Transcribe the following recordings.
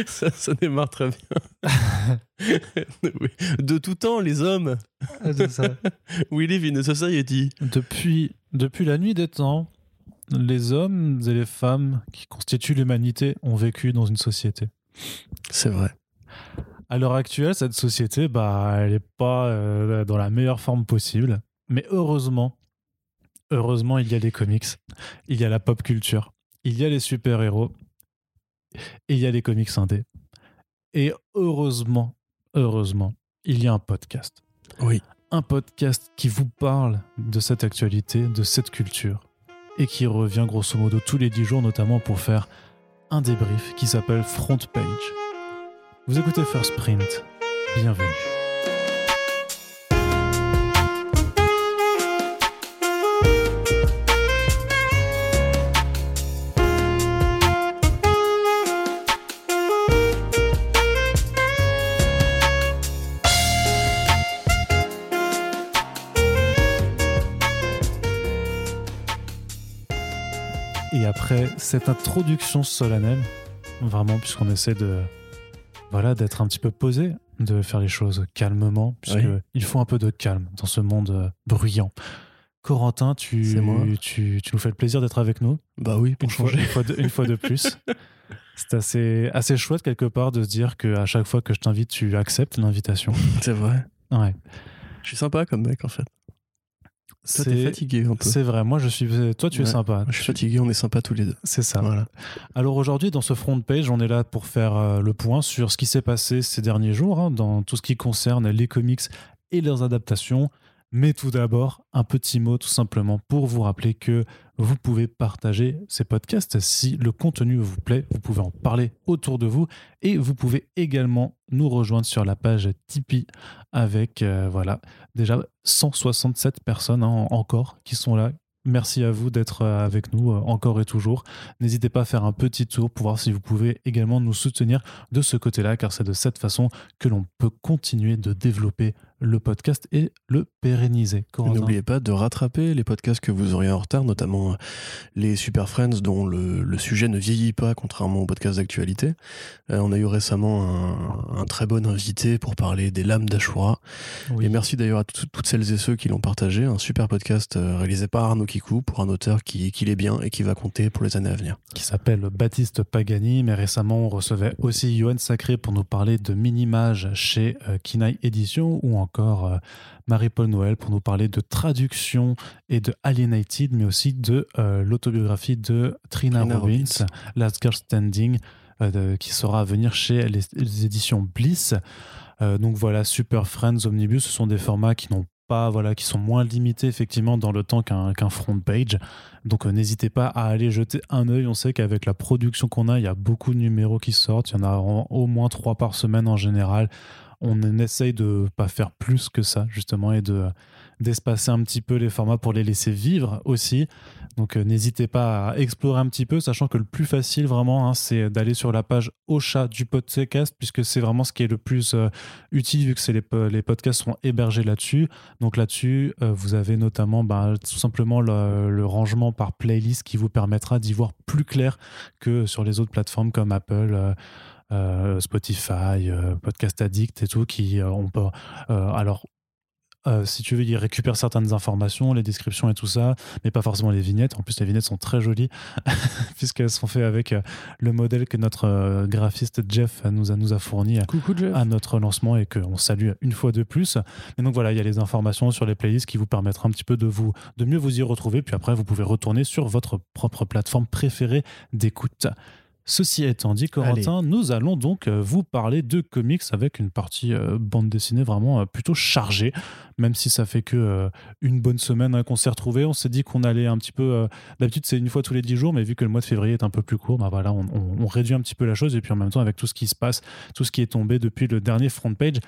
ça, ça démarre très bien. de tout temps, les hommes. We live in a society. Depuis, depuis la nuit des temps, les hommes et les femmes qui constituent l'humanité ont vécu dans une société. C'est vrai. À l'heure actuelle, cette société, bah, elle n'est pas euh, dans la meilleure forme possible. Mais heureusement, heureusement, il y a les comics, il y a la pop culture, il y a les super-héros, et il y a les comics indés. Et heureusement, heureusement, il y a un podcast. Oui. Un podcast qui vous parle de cette actualité, de cette culture, et qui revient grosso modo tous les 10 jours, notamment pour faire un débrief qui s'appelle Front Page. Vous écoutez First Print, bienvenue. Cette introduction solennelle, vraiment, puisqu'on essaie de voilà d'être un petit peu posé, de faire les choses calmement, puisqu'il il faut un peu de calme dans ce monde euh, bruyant. Corentin, tu, tu, tu, nous fais le plaisir d'être avec nous. Bah oui, pour une changer. Fois, une, fois de, plus. C'est assez, assez chouette quelque part de se dire qu'à chaque fois que je t'invite, tu acceptes l'invitation. C'est vrai. Ouais. Je suis sympa comme mec en fait. Toi, t'es fatigué un peu. C'est vrai. Moi, je suis. Toi, tu es sympa. je suis fatigué. On est sympa tous les deux. C'est ça. Voilà. Alors aujourd'hui, dans ce front page, on est là pour faire euh, le point sur ce qui s'est passé ces derniers jours hein, dans tout ce qui concerne les comics et leurs adaptations. Mais tout d'abord, un petit mot tout simplement pour vous rappeler que vous pouvez partager ces podcasts si le contenu vous plaît. Vous pouvez en parler autour de vous et vous pouvez également nous rejoindre sur la page Tipeee avec euh, voilà déjà 167 personnes hein, encore qui sont là. Merci à vous d'être euh, avec nous euh, encore et toujours. N'hésitez pas à faire un petit tour pour voir si vous pouvez également nous soutenir de ce côté-là, car c'est de cette façon que l'on peut continuer de développer le podcast et le pérenniser. N'oubliez pas de rattraper les podcasts que vous auriez en retard, notamment euh, les Super Friends dont le, le sujet ne vieillit pas, contrairement aux podcasts d'actualité. Euh, on a eu récemment un, un, très bon invité pour parler des lames d'Ashura. Et merci d'ailleurs à toutes celles et ceux qui l'ont partagé. Un super podcast euh, réalisé par Arnaud Kikou pour un auteur qui, qui l'est bien et qui va compter pour les années à venir. Qui s'appelle Baptiste Pagani, mais récemment on recevait aussi Johan Sacré pour nous parler de Minimage chez Kinaï Édition ou encore euh, Marie-Paul Noël pour nous parler de traduction et de Alienated, mais aussi de euh, l'autobiographie de Trina, Robbins, Last Girl Standing, euh, qui sera à venir chez les, éditions Bliss. Euh, donc voilà, Super Friends Omnibus, ce sont des formats qui n'ont pas, voilà, qui sont moins limités effectivement dans le temps qu'un front page. Donc n'hésitez pas à aller jeter un œil. On sait qu'avec la production qu'on a, il y a beaucoup de numéros qui sortent. Il y en a au moins trois par semaine en général on essaye de pas faire plus que ça justement et de d'espacer un petit peu les formats pour les laisser vivre aussi. Donc euh, n'hésitez pas à explorer un petit peu, sachant que le plus facile vraiment, hein, c'est d'aller sur la page Ocha du podcast, puisque c'est vraiment ce qui est le plus euh, utile, vu que les, podcasts sont hébergés là-dessus. Donc là-dessus, euh, vous avez notamment bah, tout simplement le, le, rangement par playlist qui vous permettra d'y voir plus clair que sur les autres plateformes comme Apple. Euh, Spotify, euh, Podcast Addict et tout, qui euh, ont pas. alors, si tu veux, ils récupèrent certaines informations, les descriptions et tout ça, mais pas forcément les vignettes. En plus, les vignettes sont très jolies, puisqu'elles sont faites avec le modèle que notre graphiste Jeff nous a, nous a fourni à notre lancement et qu'on salue une fois de plus. Mais donc voilà, il y a les informations sur les playlists qui vous permettront un petit peu de, vous, de mieux vous y retrouver. Puis après, vous pouvez retourner sur votre propre plateforme préférée d'écoute. Ceci étant dit, Corentin, nous allons donc euh, vous parler de comics avec une partie euh, bande dessinée vraiment euh, plutôt chargée, même si ça fait que une bonne semaine hein, qu'on s'est retrouvé. On s'est dit qu'on allait un petit peu. D'habitude, c'est une fois tous les dix jours, mais vu que le mois de février est un peu plus court, bah voilà, on, on, réduit un petit peu la chose. Et puis en même temps, avec tout ce qui se passe, tout ce qui est tombé depuis le dernier front page,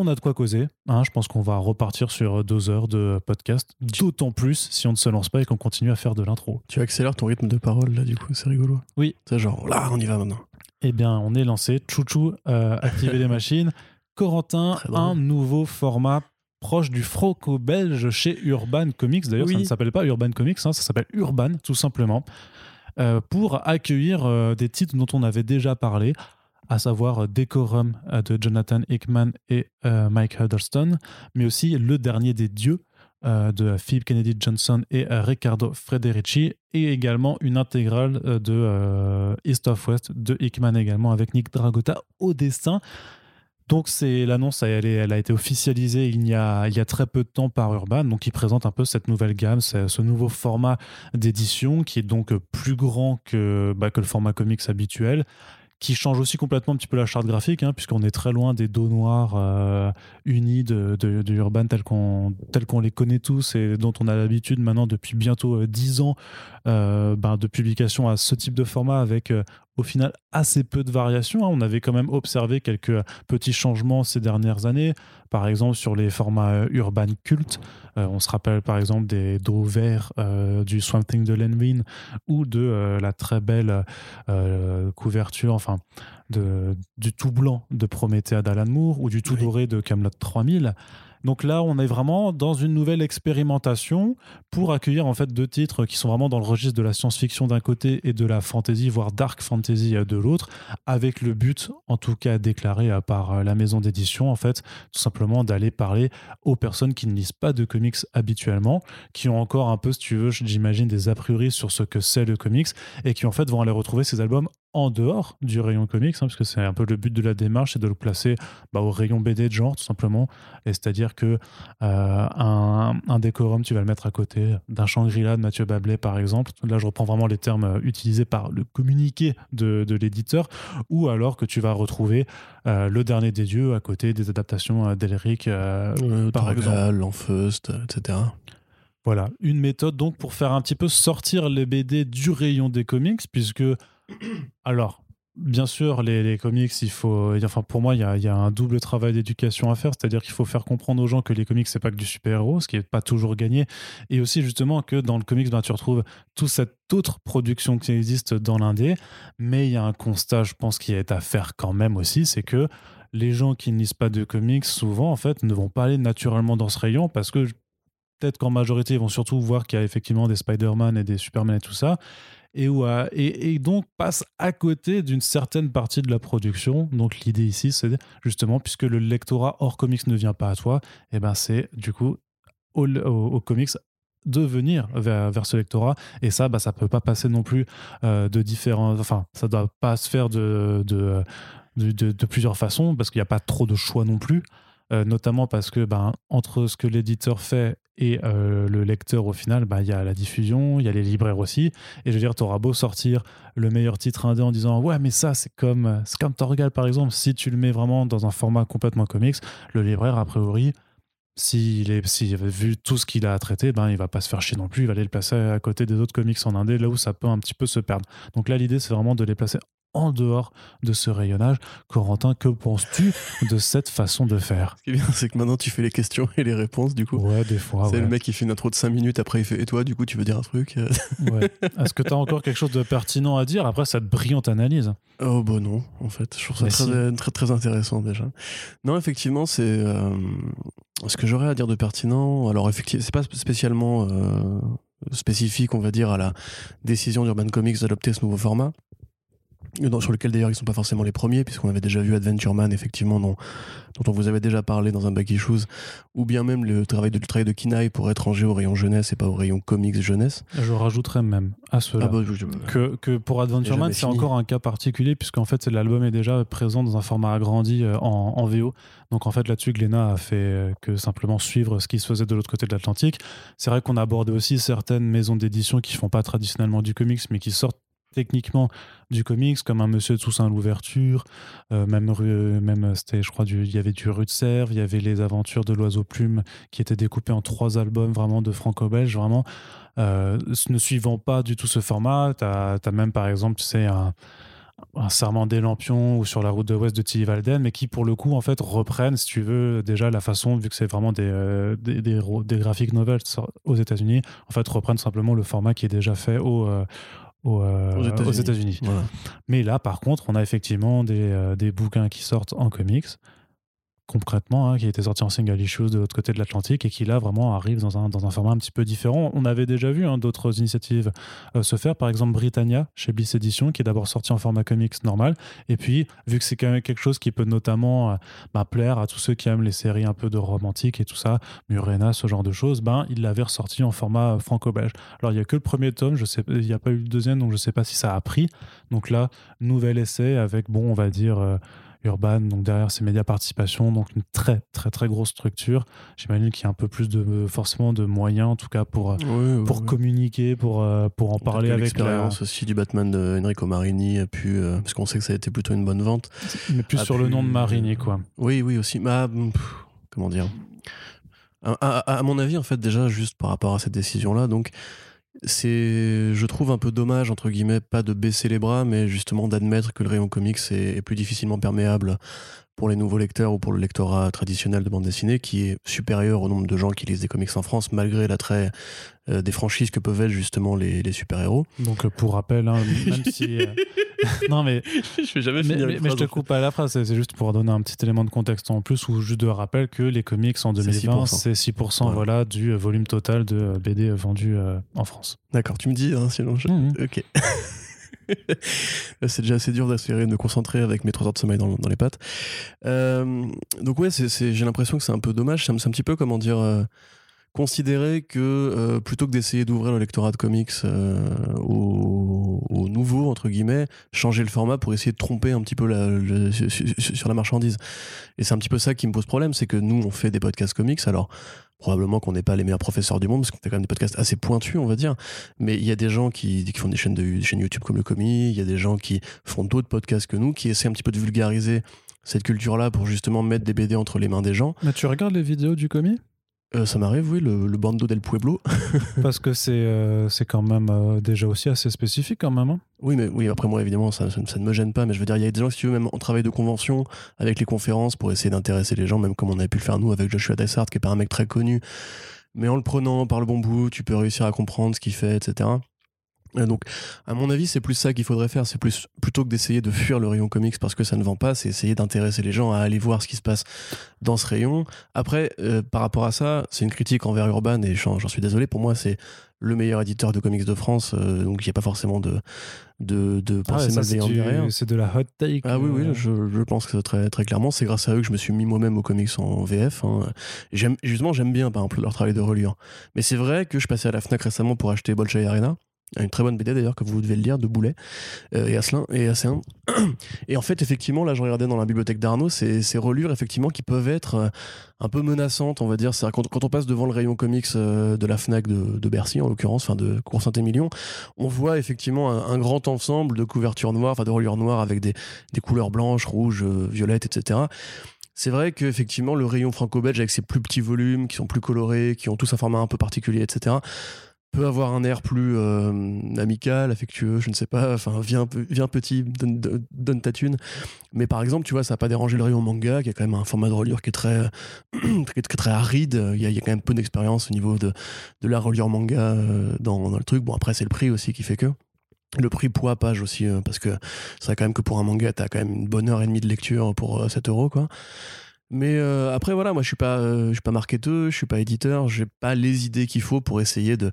on a de quoi causer. Hein. je pense qu'on va repartir sur deux heures de podcast. D'autant plus si on ne se lance pas et qu'on continue à faire de l'intro. Tu accélères ton rythme de parole là, du coup, c'est rigolo. Oui. C'est genre, là, on y va maintenant. Eh bien, on est lancé. Chouchou, euh, activer les machines. Corentin, un nouveau format proche du franco-belge chez Urban Comics. D'ailleurs, ça ne s'appelle pas Urban Comics, hein, ça s'appelle Urban, tout simplement. Euh, pour accueillir euh, des titres dont on avait déjà parlé à savoir Decorum de Jonathan Hickman et Mike Huddleston, mais aussi Le Dernier des Dieux de Philip Kennedy Johnson et Riccardo Frederici, et également une intégrale de East of West de Hickman également avec Nick Dragota au dessin. Donc c'est l'annonce, elle, a été officialisée il y a, il y a très peu de temps par Urban, donc il présente un peu cette nouvelle gamme, ce nouveau format d'édition qui est donc plus grand que, bah, que le format comics habituel qui change aussi complètement un petit peu la charte graphique, hein, puisqu'on est très loin des dos noirs euh, unis de, de, Urban tels qu'on qu'on les connaît tous et dont on a l'habitude maintenant depuis bientôt 10 euh, ans euh, ben, de publication à ce type de format avec au final assez peu de variations. Hein. On avait quand même observé quelques petits changements ces dernières années, par exemple sur les formats urban cultes. Euh, on se rappelle par exemple des dos verts euh, du Swamp Thing de Len ou de euh, la très belle couverture, enfin de, du tout blanc de Promethea d'Alan Moore ou du tout doré de Camelot 3000. Donc là, on est vraiment dans une nouvelle expérimentation pour accueillir en fait deux titres qui sont vraiment dans le registre de la science-fiction d'un côté et de la fantasy, voire dark fantasy euh, de l'autre, avec le but, en tout cas déclaré euh, par euh, la maison d'édition, en fait, tout simplement d'aller parler aux personnes qui ne lisent pas de comics habituellement, qui ont encore un peu, si tu veux, j'imagine, des a priori sur ce que c'est le comics et qui en fait vont aller retrouver ces albums en dehors du rayon comics, hein, parce que c'est un peu le but de la démarche, c'est de le placer bah, au rayon BD de genre, tout simplement. Et c'est-à-dire que euh, un, décorum, tu vas le mettre à côté d'un Shangri-La de Mathieu Bablé, par exemple. Là, je reprends vraiment les termes euh, utilisés par le communiqué de, l'éditeur, ou alors que tu vas retrouver euh, Le Dernier des Dieux à côté des adaptations d'Elric, par exemple. L'Enfeust, etc. Voilà, une méthode donc pour faire un petit peu sortir les BD du rayon des comics, puisque alors, bien sûr, les, comics, il faut. Enfin, pour moi, il y a, un double travail d'éducation à faire, c'est-à-dire qu'il faut faire comprendre aux gens que les comics, c'est pas que du super-héros, ce qui n'est pas toujours gagné, et aussi justement que dans le comics, ben, tu retrouves toute cette autre production qui existe dans l'indé, mais il y a un constat, je pense, qui est à faire quand même aussi, c'est que les gens qui ne lisent pas de comics, souvent, en fait, ne vont pas aller naturellement dans ce rayon parce que peut-être qu'en majorité, ils vont surtout voir qu'il y a effectivement des Spider-Man et des Superman et tout ça et, et, donc passe à côté d'une certaine partie de la production. Donc l'idée ici, c'est justement, puisque le lectorat hors comics ne vient pas à toi, et eh ben c'est du coup au, comics de venir vers, vers, ce lectorat. Et ça bah, ça peut pas passer non plus euh, de différents enfin ça doit pas se faire de, de, de, plusieurs façons parce qu'il n'y a pas trop de choix non plus euh, notamment parce que ben, entre ce que l'éditeur fait et euh, le lecteur, au final, bah, il y a la diffusion, il y a les libraires aussi. Et je veux dire, tu auras beau sortir le meilleur titre indé en disant Ouais, mais ça, c'est comme, c'est comme Torgal, par exemple. Si tu le mets vraiment dans un format complètement comics, le libraire, a priori, s'il est vu tout ce qu'il a à traiter, ben il va pas se faire chier non plus, il va aller le placer à côté des autres comics en indé, là où ça peut un petit peu se perdre. Donc là l'idée c'est vraiment de les placer en dehors de ce rayonnage. Corentin, que penses-tu de cette façon de faire? Ce qui est bien, c'est que maintenant tu fais les questions et les réponses, du coup. Ouais, des fois. C'est le mec qui fait une intro de 5 minutes, après il fait Et toi, du coup, tu veux dire un truc? Ouais. Est-ce que tu as encore quelque chose de pertinent à dire? Après cette brillante analyse Oh, bah non, en fait. Je trouve ça très, très, très, intéressant déjà. Non, effectivement, c'est. Euh, ce que j'aurais à dire de pertinent, alors effectivement, c'est pas spécialement. Euh, spécifique, on va dire, à la décision d'Urban Comics d'adopter ce nouveau format sur lequel d'ailleurs ils sont pas forcément les premiers, puisqu'on avait déjà vu Adventure Man, effectivement, dont, dont on vous avait déjà parlé dans un Back Issues, ou bien même le travail de, le travail de Kinaï pour être rangé au rayon jeunesse et pas au rayon comics jeunesse. Je rajouterais même à cela ah bah, que, que, pour Adventure Man, c'est encore un cas particulier, puisqu'en fait, l'album est déjà présent dans un format agrandi euh, en, en VO. Donc en fait, là-dessus, Glénat a fait euh, que simplement suivre ce qui se faisait de l'autre côté de l'Atlantique. C'est vrai qu'on a abordé aussi certaines maisons d'édition qui font pas traditionnellement du comics, mais qui sortent techniquement du comics, comme un Monsieur Toussaint l'ouverture, euh, même, même c'était, je crois, du, il y avait du Rue de Sèvres, il y avait les aventures de l'oiseau plume qui étaient découpées en trois albums vraiment de franco-belge, vraiment euh, ne suivant pas du tout ce format. Tu as, même par exemple, tu sais, un, un Serment des Lampions ou sur la route de l'Ouest de Tilly Valden, mais qui pour le coup en fait reprennent, si tu veux, déjà la façon, vu que c'est vraiment des, euh, des, novels aux États-Unis, en fait reprennent simplement le format qui est déjà fait au, euh, aux États-Unis. Mais là, par contre, on a effectivement des, euh, des, bouquins qui sortent en comics concrètement, hein, qui était sorti en single issues de l'autre côté de l'Atlantique et qui là vraiment arrive dans un, dans un format un petit peu différent. On avait déjà vu hein, d'autres initiatives euh, se faire, par exemple Britannia chez Bliss Edition, qui est d'abord sorti en format comics normal. Et puis, vu que c'est quand même quelque chose qui peut notamment euh, bah, plaire à tous ceux qui aiment les séries un peu de romantique et tout ça, Murena, ce genre de choses, ben, il l'avait ressorti en format franco-belge. Alors, il n'y a que le premier tome, je sais, il n'y a pas eu le deuxième, donc je ne sais pas si ça a pris. Donc là, nouvel essai avec, bon, on va dire, euh, Urban, donc derrière ces médias participation, donc une très très très grosse structure. J'imagine qu'il y a un peu plus de forcément de moyens en tout cas pour euh, pour communiquer, pour euh, pour en parler avec l'expérience aussi du Batman de Enrico Marini a pu euh, parce qu'on sait que ça a été plutôt une bonne vente. Mais plus sur le nom de Marini quoi. Oui oui aussi. Bah, comment dire? À, à, mon avis en fait déjà juste par rapport à cette décision là donc c'est, je trouve un peu dommage, entre guillemets, pas de baisser les bras, mais justement d'admettre que le rayon comics est, plus difficilement perméable pour les nouveaux lecteurs ou pour le lectorat traditionnel de bande dessinée, qui est supérieur au nombre de gens qui lisent des comics en France, malgré l'attrait euh, des franchises que peuvent être justement les, super-héros. Donc, euh, pour rappel, hein, même si. Euh, non, mais. je vais jamais finir Mais, mais je te coupe à la phrase, c'est juste pour donner un petit élément de contexte en plus, ou juste de rappel que les comics en 2020, c'est 6%, voilà. du volume total de BD vendus en France. D'accord, tu me dis, hein, sinon je. Mmh, mmh. Ok. c'est déjà assez dur d'assurer de me concentrer avec mes trois heures de sommeil dans, les pattes. donc ouais, j'ai l'impression que c'est un peu dommage. C'est un, un, petit peu, comment dire, considérer que euh, plutôt que d'essayer d'ouvrir le lectorat de comics euh, aux, nouveaux, entre guillemets, changer le format pour essayer de tromper un petit peu sur la marchandise. Et c'est un petit peu ça qui me pose problème, c'est que nous, on fait des podcasts comics, alors probablement qu'on n'est pas les meilleurs professeurs du monde, parce qu'on fait quand même des podcasts assez pointus, on va dire, mais il y a des gens qui, font des chaînes, de, chaînes YouTube comme le Comi, il y a des gens qui font d'autres podcasts que nous, qui essaient un petit peu de vulgariser cette culture-là pour justement mettre des BD entre les mains des gens. Mais tu regardes les vidéos du Comi euh, ça m'arrive, oui, le, le, Bando del Pueblo. Parce que c'est euh, c'est quand même euh, déjà aussi assez spécifique quand même. Hein. oui, mais oui, après moi, évidemment, ça, ça, ne me gêne pas. Mais je veux dire, il y a des gens, si tu veux, même en travail de convention, avec les conférences, pour essayer d'intéresser les gens, même comme on avait pu le faire nous avec Joshua Dysart, qui est pas un mec très connu. Mais en le prenant par le bon bout, tu peux réussir à comprendre ce qu'il fait, etc. Donc, à mon avis, c'est plus ça qu'il faudrait faire. C'est plus plutôt que d'essayer de fuir le rayon comics parce que ça ne vend pas, c'est essayer d'intéresser les gens à aller voir ce qui se passe dans ce rayon. Après, euh, par rapport à ça, c'est une critique envers Urban et j'en suis désolé. Pour moi, c'est le meilleur éditeur de comics de France, euh, donc il n'y a pas forcément de de, de ah pensée malveillante C'est de la hot take. Ah oui, oui, euh. je, je, pense que très très clairement, c'est grâce à eux que je me suis mis moi-même aux comics en VF. Hein. J'aime justement, j'aime bien par exemple leur travail de reliure. Mais c'est vrai que je passais à la Fnac récemment pour acheter Bolshoi Arena une très bonne BD d'ailleurs que vous devez le lire de Boulet euh, et Asselin et Asselin et en fait effectivement là je regardais dans la bibliothèque d'Arnaud ces, ces relures effectivement qui peuvent être euh, un peu menaçantes on va dire. Quand, quand on passe devant le rayon comics euh, de la Fnac de, de Bercy en l'occurrence enfin de Cours Saint-Émilion on voit effectivement un, grand ensemble de couvertures noires enfin de reliures noires avec des, des couleurs blanches rouges violettes etc c'est vrai qu'effectivement le rayon franco-belge avec ses plus petits volumes qui sont plus colorés qui ont tous un format un peu particulier etc peut avoir un air plus euh, amical, affectueux, je ne sais pas, enfin, viens, viens petit, donne, ta thune. Mais par exemple, tu vois, ça n'a pas dérangé le rayon manga, qui a quand même un format de reliure qui est très, aride. Il y, a, quand même peu d'expérience au niveau de, la reliure manga euh, dans, dans, le truc. Bon, après, c'est le prix aussi qui fait que. Le prix poids page aussi, euh, parce que c'est quand même que pour un manga, t'as quand même une bonne heure et demie de lecture pour 7 euros, quoi. Mais euh, après voilà, moi je suis pas, euh, je suis pas marketeur, je suis pas éditeur, j'ai pas les idées qu'il faut pour essayer de,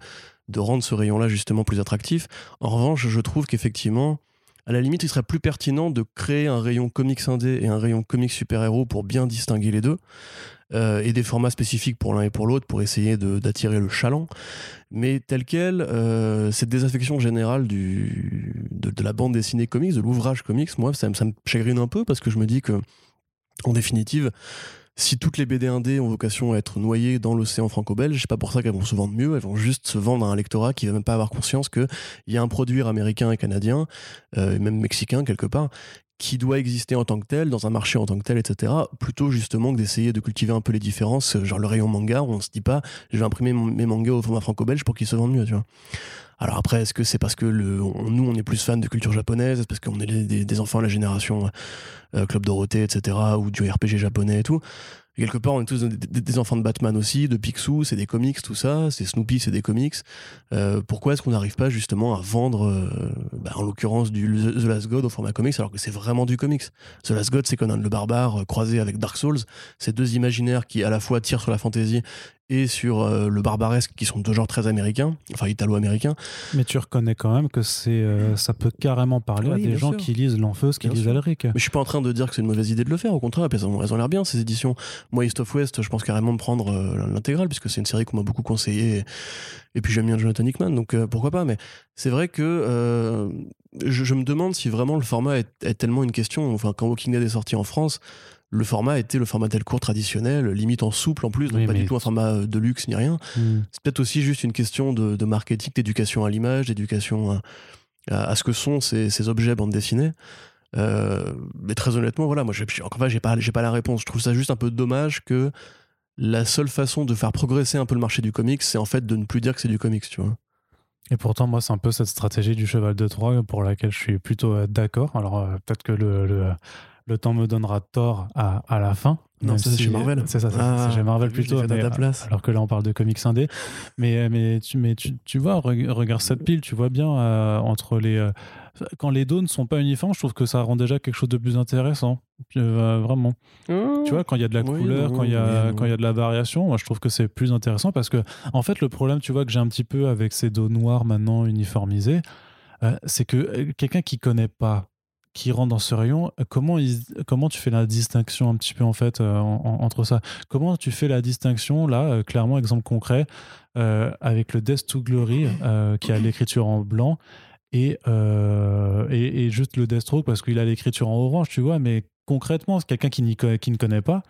de rendre ce rayon-là justement plus attractif. En revanche, je trouve qu'effectivement, à la limite, il serait plus pertinent de créer un rayon comics indé et un rayon comics super-héros pour bien distinguer les deux. Euh, et des formats spécifiques pour l'un et pour l'autre pour essayer d'attirer le chaland. Mais tel quel, euh, cette désaffection générale du, de, la bande dessinée comics, de l'ouvrage comics, moi, ça, ça, me chagrine un peu parce que je me dis que en définitive, si toutes les BD indées ont vocation à être noyées dans l'océan franco-belge, c'est pas pour ça qu'elles vont se vendre mieux, elles vont juste se vendre à un lectorat qui va même pas avoir conscience qu'il y a un produit américain et canadien, euh, et même mexicain quelque part, qui doit exister en tant que tel, dans un marché en tant que tel, etc. Plutôt justement que d'essayer de cultiver un peu les différences, genre le rayon manga, où on se dit pas, je vais imprimer mes mangas au format franco-belge pour qu'ils se vendent mieux, tu vois. Alors après, est-ce que c'est parce que le, nous, on est plus fans de culture japonaise, est-ce parce qu'on est des, des, enfants de la génération euh, Club Dorothée, etc., ou du RPG japonais et tout? Quelque part, on est tous des, enfants de Batman aussi, de Picsou, c'est des comics, tout ça. C'est Snoopy, c'est des comics. Euh, pourquoi est-ce qu'on n'arrive pas justement à vendre, euh, bah, en l'occurrence, du The Last God au format comics, alors que c'est vraiment du comics? The Last God, c'est Conan le Barbare croisé avec Dark Souls. C'est deux imaginaires qui à la fois tirent sur la fantasy et sur euh, le barbaresque qui sont deux genres très américains, enfin italo-américains. Mais tu reconnais quand même que c'est euh, ça peut carrément parler à des gens qui lisent L'Enfeuse, qui lisent Alric. Mais je suis pas en train de dire que c'est une mauvaise idée de le faire, au contraire, elles ont, l'air bien ces éditions. Moi, East of West, je pense carrément de prendre euh, l'intégrale, puisque c'est une série qu'on m'a beaucoup conseillé, et, puis j'aime bien Jonathan Hickman, donc pourquoi pas. Mais c'est vrai que je, me demande si vraiment le format est, est tellement une question. Enfin, quand Walking Dead est sorti en France, le format était le format court traditionnel, limite en souple en plus, donc pas du tout un format euh, de luxe ni rien. Hmm. C'est peut-être aussi juste une question de, marketing, d'éducation à l'image, d'éducation à, ce que sont ces, objets bande dessinée. Euh, mais très honnêtement, voilà, moi, encore une j'ai pas, j'ai pas la réponse. Je trouve ça juste un peu dommage que la seule façon de faire progresser un peu le marché du comics, c'est en fait de ne plus dire que c'est du comics, tu vois. Et pourtant, moi, c'est un peu cette stratégie du cheval de Troie pour laquelle je suis plutôt euh, d'accord. Alors, peut-être que le, le temps me donnera tort à, à la fin. Non, c'est chez Marvel. C'est ça, c'est ah, chez Marvel plutôt. Mais, ta place. Alors que là, on parle de comics indé. Mais, mais, tu, mais tu, tu vois, regarde cette pile, tu vois bien euh, entre les. Euh, quand les dos ne sont pas uniformes, je trouve que ça rend déjà quelque chose de plus intéressant. Euh, vraiment. Mmh. Tu vois, quand il y a de la couleur, quand il y, a, quand il y a de la variation, moi, je trouve que c'est plus intéressant parce que, en fait, le problème, tu vois, que j'ai un petit peu avec ces dos noirs maintenant uniformisés, c'est que quelqu'un qui connaît pas qui rentre dans ce rayon, comment, comment tu fais la distinction un petit peu en fait euh, entre ça? Comment tu fais la distinction là, euh, clairement, exemple concret, euh, avec le Death to Glory qui a l'écriture en blanc et, et, juste le Deathstroke parce qu'il a l'écriture en orange, tu vois, mais concrètement, quelqu'un qui, qui ne connaît pas,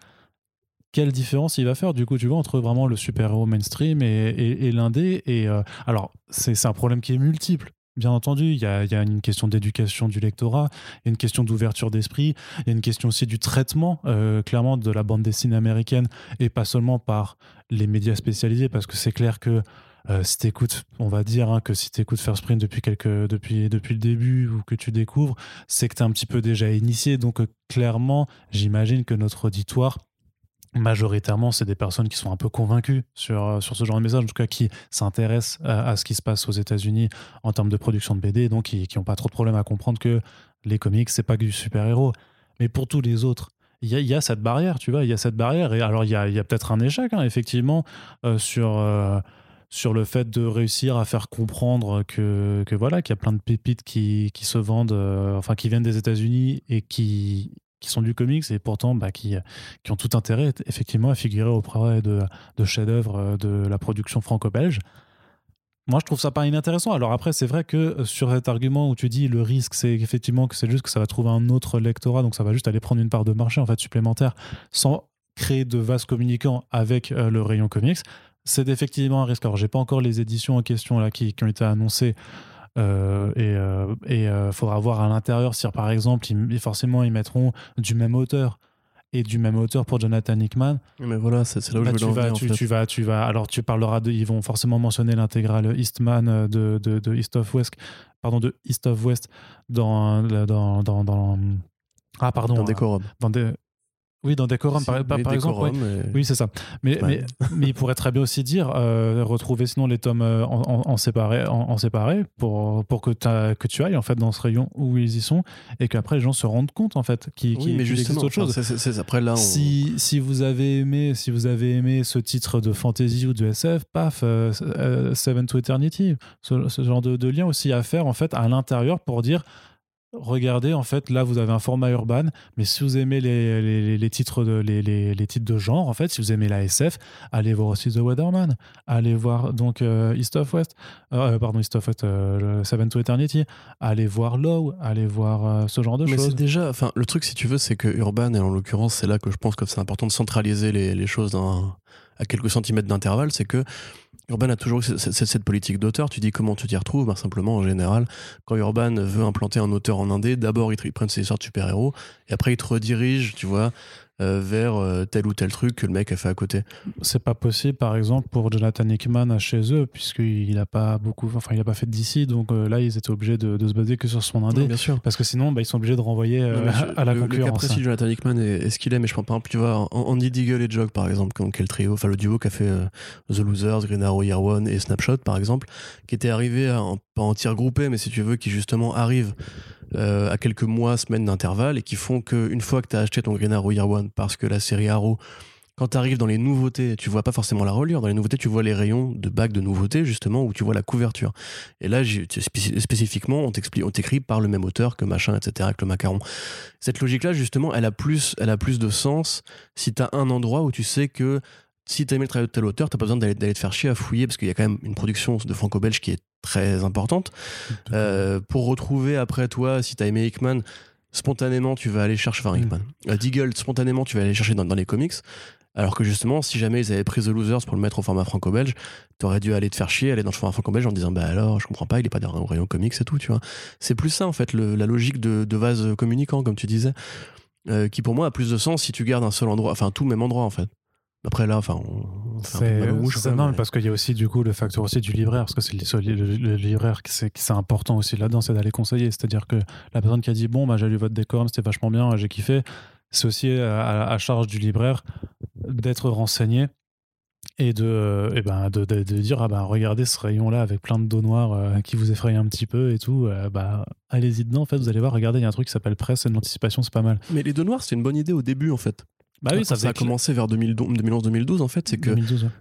quelle différence il va faire? Du coup tu vois entre vraiment le super héros mainstream et, et, l'indé et alors c'est un problème qui est multiple Bien entendu, il y a, une question d'éducation du lectorat, il y a une question d'ouverture d'esprit, il y a une question aussi du traitement, euh, clairement, de la bande dessinée américaine, et pas seulement par les médias spécialisés, parce que c'est clair que euh, si tu écoutes, on va dire hein, que si tu écoutes First Print depuis, quelques, depuis, depuis le début ou que tu découvres, c'est que tu es un petit peu déjà initié. Donc, euh, clairement, j'imagine que notre auditoire majoritairement, c'est des personnes qui sont un peu convaincues sur, euh, sur ce genre de message, en tout cas qui s'intéressent à, ce qui se passe aux États-Unis en termes de production de BD, donc qui n'ont pas trop de problème à comprendre que les comics, c'est pas que du super-héros. Mais pour tous les autres, il y, a, cette barrière, tu vois, il y a cette barrière. Et alors, il y a, y a peut-être un échec, hein, effectivement, euh, sur. Euh, sur le fait de réussir à faire comprendre que, que voilà qu'il y a plein de pépites qui, qui se vendent enfin qui viennent des États-Unis et qui qui sont du comics et pourtant bah, qui, qui ont tout intérêt effectivement à figurer auprès de, de chefs-d'œuvre euh, de la production franco-belge. Moi, je trouve ça pas inintéressant. Alors après, c'est vrai que euh, sur cet argument où tu dis le risque, c'est effectivement que c'est juste que ça va trouver un autre lectorat, donc ça va juste aller prendre une part de marché en fait supplémentaire sans créer de vases communicants avec euh, le rayon comics. C'est effectivement un risque. Alors, j'ai pas encore les éditions en question là qui, qui ont été annoncées. Euh, et il euh, euh, faudra voir à l'intérieur si par exemple ils, forcément ils mettront du même auteur et du même auteur pour Jonathan Hickman. Mais voilà, c'est là où je veux tu, vas, tu, vas, tu vas, alors tu parleras de, ils vont forcément mentionner l'intégrale Eastman de, de, de, East of West, pardon, de East of West dans, dans, dans, dans ah pardon, dans Décorum. Dans des, oui, dans Decorum, par, exemple. Oui, c'est ça. Mais, mais, mais, il pourrait très bien aussi dire, euh, retrouver sinon les tomes euh, en, en, séparé, en, séparé pour, pour que, que tu ailles en fait dans ce rayon où ils y sont et qu'après les gens se rendent compte en fait qu'il oui, existe autre chose. c'est après là, si, si, vous avez aimé, si vous avez aimé ce titre de fantasy ou de SF, paf, euh, Seven to Eternity, ce, ce genre de, de lien aussi à faire en fait à l'intérieur pour dire regardez, en fait, là, vous avez un format urbain, mais si vous aimez les, les, titres, de, les, les, titres de genre, en fait, si vous aimez la SF, allez voir aussi The Weatherman, allez voir donc euh, East of West, euh, euh, pardon, East of West, Seven to Eternity, allez voir Low, allez voir ce genre de mais choses. c'est déjà, enfin, le truc, si tu veux, c'est que Urban, et en l'occurrence, c'est là que je pense que c'est important de centraliser les, choses à quelques centimètres d'intervalle, c'est que Urban a toujours cette, politique d'auteur. Tu dis comment tu t'y retrouves? Ben, Simplement, en général, quand Urban veut implanter un auteur en indé, d'abord, il, prend ses sortes de super-héros, et après, il te redirige, tu vois, vers euh, tel ou tel truc que le mec a fait à côté. C'est pas possible, par exemple, pour Jonathan Hickman chez eux, puisqu'il a pas beaucoup, enfin, il a pas fait d'ici, donc euh, là, ils étaient obligés de, de, se baser que sur son indé. bien sûr. Parce que sinon, bah, ils sont obligés de renvoyer à la le, concurrence. Le cas précis de Jonathan Hickman est, est ce qu'il est, mais je prends par exemple, tu vois, Andy Deagle et Jog, par exemple, le trio, enfin le duo qui a fait The Losers, Green Arrow Year One et Snapshot, par exemple, qui était arrivé à, en, pas en tir groupé, mais si tu veux, qui justement arrive euh, à quelques mois, semaines d'intervalle et qui font qu'une fois que tu as acheté ton Green Arrow Year One, parce que la série Arrow, quand tu arrives dans les nouveautés, tu vois pas forcément la reliure. Dans les nouveautés, tu vois les rayons de bacs de nouveautés, justement, où tu vois la couverture. Et là, spécifiquement, on t'écrit par le même auteur que machin, etc., avec le macaron. Cette logique-là, justement, elle a plus, elle a plus de sens si tu as un endroit où tu sais que si tu aimé le travail de tel auteur, t'as pas besoin d'aller te faire chier à fouiller parce qu'il y a quand même une production de franco-belge qui est très importante. Euh, pour retrouver après toi, si tu as aimé Hickman, spontanément tu vas aller chercher, enfin mm. Hickman, euh, Deagle, spontanément tu vas aller chercher dans, dans, les comics. Alors que justement, si jamais ils avaient pris The Losers pour le mettre au format franco-belge, t'aurais dû aller te faire chier, aller dans le format franco-belge en disant bah alors, je comprends pas, il est pas dans le rayon comics et tout, tu vois. C'est plus ça en fait, le, la logique de, de, vase communicant, comme tu disais, euh, qui pour moi a plus de sens si tu gardes un seul endroit, enfin tout même endroit en fait. Après là, enfin, on, fait C'est non, parce qu'il y a aussi du coup le facteur aussi du libraire, parce que c'est le, le, libraire qui c'est important aussi là-dedans, c'est d'aller conseiller. C'est-à-dire que la personne qui a dit bon, bah, j'ai lu votre décor, c'était vachement bien, j'ai kiffé, c'est aussi à, charge du libraire d'être renseigné et de, et ben de, de, dire ah ben regardez ce rayon là avec plein de dos noirs euh, qui vous effraient un petit peu et tout euh, bah allez-y dedans en fait vous allez voir regardez il y a un truc qui s'appelle presse et l'anticipation c'est pas mal mais les dos noirs c'est une bonne idée au début en fait bah oui, ça, ça a commencé vers 2011-2012 en fait, c'est que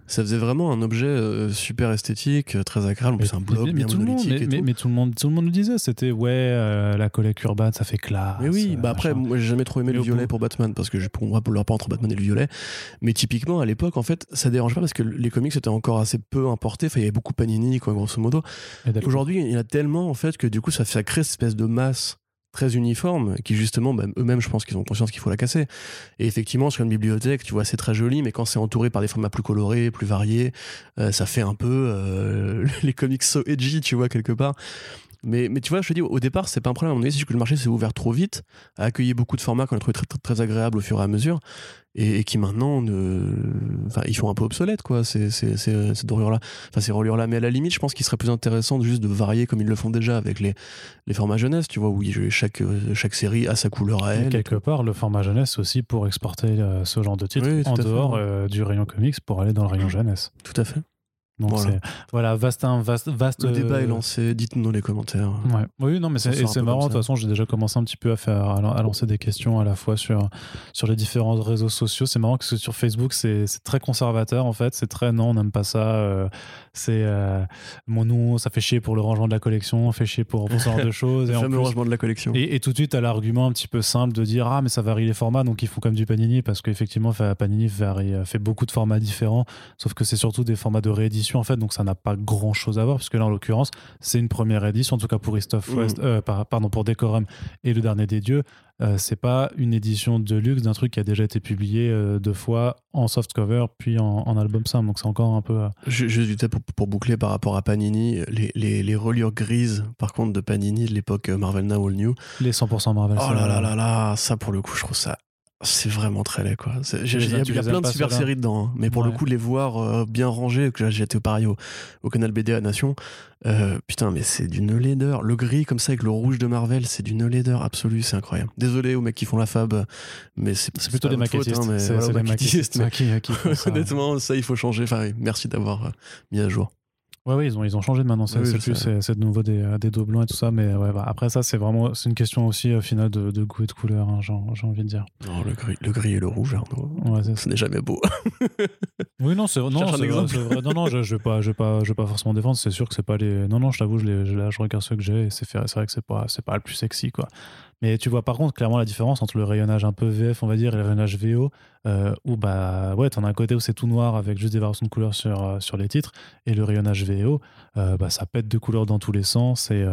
ça faisait vraiment un objet euh, super esthétique, euh, très agréable, c'est un blog bien monolithique mais, et tout. mais, tout le monde, tout le monde le disait, c'était ouais, euh, la collecte urbaine, ça fait classe. Mais oui, bah après, moi j'ai jamais trop aimé le violet pour Batman parce que pour moi, pour le rapport entre Batman et le violet, mais typiquement à l'époque, en fait, ça dérange pas parce que les comics étaient encore assez peu importés, enfin il y avait beaucoup Panini, quoi, grosso modo. Aujourd'hui, il y en a tellement en fait que du coup, ça, ça crée cette espèce de masse très uniforme, qui justement, bah, eux-mêmes, je pense qu'ils ont conscience qu'il faut la casser. Et effectivement, sur une bibliothèque, tu vois, c'est très joli, mais quand c'est entouré par des formats plus colorés, plus variés, euh, ça fait un peu euh, les comics so edgy, tu vois, quelque part. Mais, mais tu vois, je te dis, au départ, c'est pas un problème. À c'est que le marché s'est ouvert trop vite, a accueilli beaucoup de formats qu'on a trouvé très, très, très agréables au fur et à mesure, et, qui maintenant, ne... enfin, ils sont un peu obsolètes, quoi, ces, ces, ces, ces là Enfin, ces reliures-là. Mais à la limite, je pense qu'il serait plus intéressant juste de varier comme ils le font déjà avec les, les formats jeunesse, tu vois, où chaque, chaque série a sa couleur à elle. quelque part, le format jeunesse aussi pour exporter euh, ce genre de titres en dehors euh, du rayon comics pour aller dans le rayon jeunesse. Tout à fait. Donc voilà. voilà, vaste, vaste, vaste. Le débat est euh, lancé. Dites-nous dans les commentaires. Ouais. Oui, non, mais c'est marrant. De toute façon, j'ai déjà commencé un petit peu à faire, à lancer des questions à la fois sur sur les différents réseaux sociaux. C'est marrant parce que sur Facebook, c'est très conservateur en fait. C'est très non, on n'aime pas ça. Euh, c'est euh, mon nous, ça fait chier pour le rangement de la collection, fait chier pour, pour ce genre de choses. le et fameux rangement de la collection. Et, et tout de suite, à l'argument un petit peu simple de dire ah mais ça varie les formats, donc ils font comme du Panini parce qu'effectivement, Panini varie, fait beaucoup de formats différents. Sauf que c'est surtout des formats de réédition en fait, donc ça n'a pas grand chose à voir, parce que là, en l'occurrence, c'est une première édition, en tout cas pour Christophe mmh. West, euh, pardon, pour Decorum et Le Dernier des Dieux. Euh, c'est pas une édition de luxe d'un truc qui a déjà été publié euh, deux fois en softcover puis en, album simple. Donc c'est encore un peu. Juste pour, pour, boucler par rapport à Panini, les, les, les, reliures grises, par contre, de Panini de l'époque Marvel Now All New. Les 100% Marvel. Oh là là là là, ça pour le coup, je trouve ça c'est vraiment très laid quoi. Il y a, plein de super séries dedans, hein. mais pour le coup les voir euh, bien rangés, que j'ai été pareil au, au, canal BD à Nation, euh, putain mais c'est d'une laideur. Le gris comme ça avec le rouge de Marvel, c'est d'une laideur absolue, c'est incroyable. Désolé aux mecs qui font la fab, mais c'est plutôt des maquettistes. Hein, c'est des maquettistes. Honnêtement, ça il faut changer. Enfin, merci d'avoir euh, mis à jour. Ouais, oui, ils ont, ils ont changé de maintenant. C'est plus, c'est de nouveau des, des dos blancs et tout ça. Mais ouais, bah, après, ça, c'est vraiment c'est une question aussi, au final, de, de goût et de couleur, hein, j'ai envie de dire. Non, le gris, le gris et le rouge, Arnaud. Ouais, ce n'est jamais beau. oui, non, c'est non, vrai, vrai, Non, non, je ne vais, pas, je vais, pas, je vais pas forcément défendre. C'est sûr que c'est pas les. Non, non, je t'avoue, je, les, je, là, je regarde ceux que j'ai et c'est vrai que c'est pas, pas le plus sexy, quoi. Mais tu vois par contre clairement la différence entre le rayonnage un peu VF, on va dire, et le rayonnage VO, euh, où bah ouais, t'en as un côté où c'est tout noir avec juste des variations de couleurs sur, euh, les titres, et le rayonnage VO, euh, bah, ça pète de couleurs dans tous les sens, et,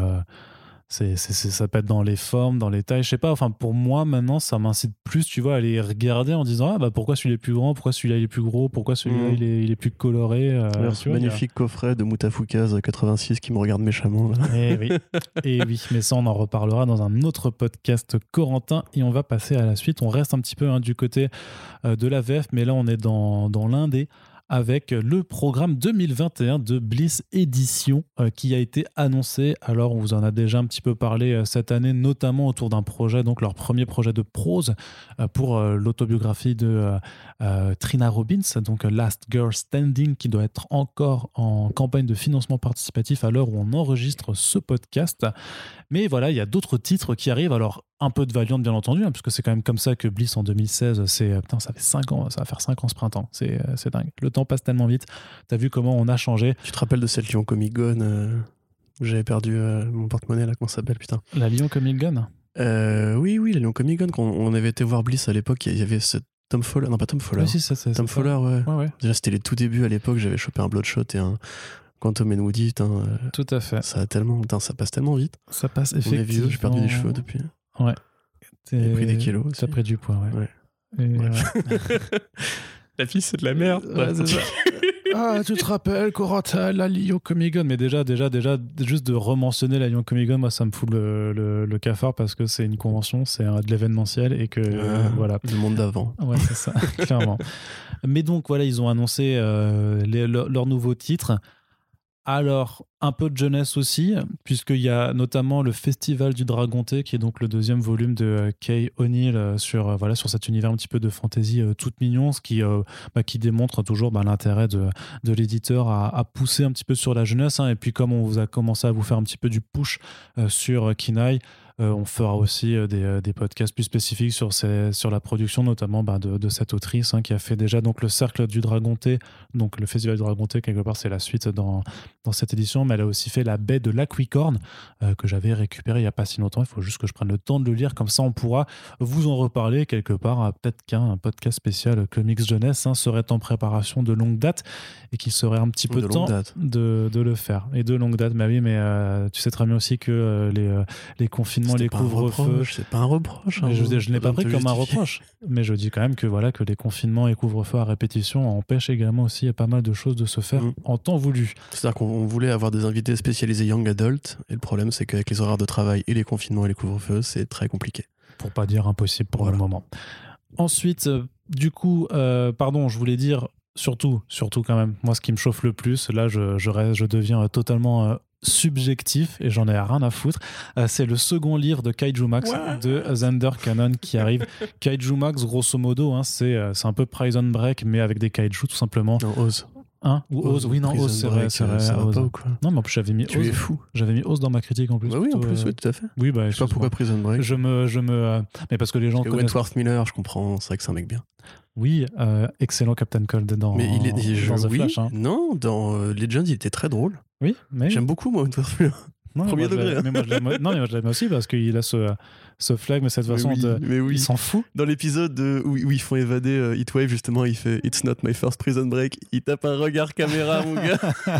c'est, c'est, c'est- ça peut être dans les formes, dans les tailles, je sais pas. Enfin, pour moi, maintenant, ça m'incite plus, tu vois, à les regarder en disant Ah, bah pourquoi celui-là est plus grand, pourquoi celui-là il est plus gros, pourquoi celui-là Mhm. il, est, il est plus coloré? euh, ce vois, a- magnifique coffret de Moutafoukaz 86 qui me regarde méchamment. Là. Eh oui. Et oui, mais ça, on en reparlera dans un autre podcast Corentin. Et on va passer à la suite. On reste un petit peu hein, du côté euh, de la VF, mais là, on est dans, dans l'indé avec le programme 2021 de Bliss Édition euh, qui a été annoncé. Alors, on vous en a déjà un petit peu parlé euh, cette année, notamment autour d'un projet, donc leur premier projet de prose euh, pour l'autobiographie de Trina Robbins, donc Last Girl Standing, qui doit être encore en campagne de financement participatif à l'heure où on enregistre ce podcast. Mais voilà, il y a d'autres titres qui arrivent. Alors, un peu de Valiant, bien entendu, hein, puisque c'est quand même comme ça que Bliss en 2016, c'est. euh, Putain, ça fait 5 ans, ça va faire 5 ans ce printemps. C'est euh, c'est dingue. Le temps passe tellement vite. T'as vu comment on a changé. Tu te rappelles de celle qui ont Comic Gone euh, où j'avais perdu euh, mon porte-monnaie là, comment ça s'appelle, putain? La Lyon Comic Gun euh, Oui, oui, la Lyon Comic Gone, quand on avait été voir Bliss à l'époque, il y avait ce Tom Fowler, non pas Tom Fowler, Oui, si, ça. Tom. Fowler, ouais. Ouais, ouais, Déjà, c'était les tout débuts à l'époque, j'avais chopé un Bloodshot et un Quantum and Woody, putain, euh, tout à fait. ça a tellement, putain, ça passe tellement vite. Ça passe On est effectivement. vieux, j'ai perdu des cheveux depuis. T'es- J'ai pris des kilos aussi. T'as pris du poids, ouais. Ouais. Et, ouais. la fille, c'est de la merde. Ouais, c'est ça. Ah, tu te rappelles, Corentin, la Lyon Comic Con Mais déjà, déjà, déjà, juste de rementionner la Lyon Comic Con, moi, ça me fout le, le, le cafard parce que c'est une convention, c'est un- de l'événementiel et que, euh, Ah, voilà. Le monde d'avant. Ouais, c'est ça, clairement. Mais donc, voilà, ils ont annoncé euh, les- leur, leur nouveau titre. Alors, un peu de jeunesse aussi, puisqu'il y a notamment le Festival du Dragonté, qui est donc le deuxième volume de euh, Kay O'Neill euh, sur, euh, voilà, sur cet univers un petit peu de fantasy toute mignon, ce qui, bah, qui démontre toujours bah, l'intérêt de, l'éditeur à, pousser un petit peu sur la jeunesse. hein. Et puis, comme on vous a commencé à vous faire un petit peu du push sur Kinaï, euh, on fera aussi euh, des, euh, des podcasts plus spécifiques sur, ces, sur la production, notamment bah, de, de cette autrice hein, qui a fait déjà donc, le Cercle du Dragonté, donc le Festival du Dragonté, quelque part, c'est la suite dans, dans cette édition, mais elle a aussi fait La baie de l'Aquicorne, euh, que j'avais récupéré il n'y a pas si longtemps. Il faut juste que je prenne le temps de le lire, comme ça on pourra vous en reparler quelque part. Ah, Peut-être qu'un podcast spécial Comics Jeunesse hein, serait en préparation de longue date et qu'il serait un petit peu De temps longue date. de, de le faire. Et de longue date, mais oui, mais euh, tu sais très bien aussi que les, les confinements, Les couvre-feux. C'est pas un reproche. hein, je, je ne l'ai pas pris comme un reproche, mais je dis quand même que voilà que les confinements et couvre-feux à répétition empêchent également aussi pas mal de choses de se faire Mm. en temps voulu. C'est-à-dire qu'on on voulait avoir des invités spécialisés young adult, et le problème c'est qu'avec les horaires de travail et les confinements et les couvre-feux, c'est très compliqué. pour pas dire impossible pour Voilà. le moment. Ensuite, euh, du coup, euh, pardon, je voulais dire surtout, surtout quand même, moi ce qui me chauffe le plus, là je, je, reste- je deviens euh, totalement euh, subjectif et j'en ai rien à foutre, euh, c'est le second livre de Kaiju Max Ouais. de Zander Cannon qui arrive. Kaiju Max, grosso modo, hein, c'est c'est un peu Prison Break mais avec des kaiju tout simplement. Hein Ou Oz, oui non, Oz, c'est vrai, euh, vrai. Ça va Oz. pas ou quoi Non, mais en plus j'avais mis Tu Oz. es fou. J'avais mis Oz dans ma critique en plus. Bah oui, en plus, euh, oui, tout à fait. Oui, bah, Je sais pas pourquoi Prison Break. Je me, je me, euh, mais parce que les gens Parce que connaissent. Wentworth Miller, je comprends, c'est vrai que c'est un mec bien. Oui, euh, excellent Captain Cold dans, Mais il est, il- je- dans The oui, Flash. hein. non, dans Legends, il était très drôle. Oui, mais. J'aime beaucoup, moi, Wentworth Miller. Non, mais premier moi, je degré, l'aime- hein. Mais moi, je non, mais moi, je l'aime aussi parce qu'il a ce, ce flag, mais cette façon oui, de. mais oui. Il s'en fout. Dans l'épisode de- où, où ils font évader euh, Heatwave, justement, il fait It's not my first prison break. Il tape un regard caméra, mon gars.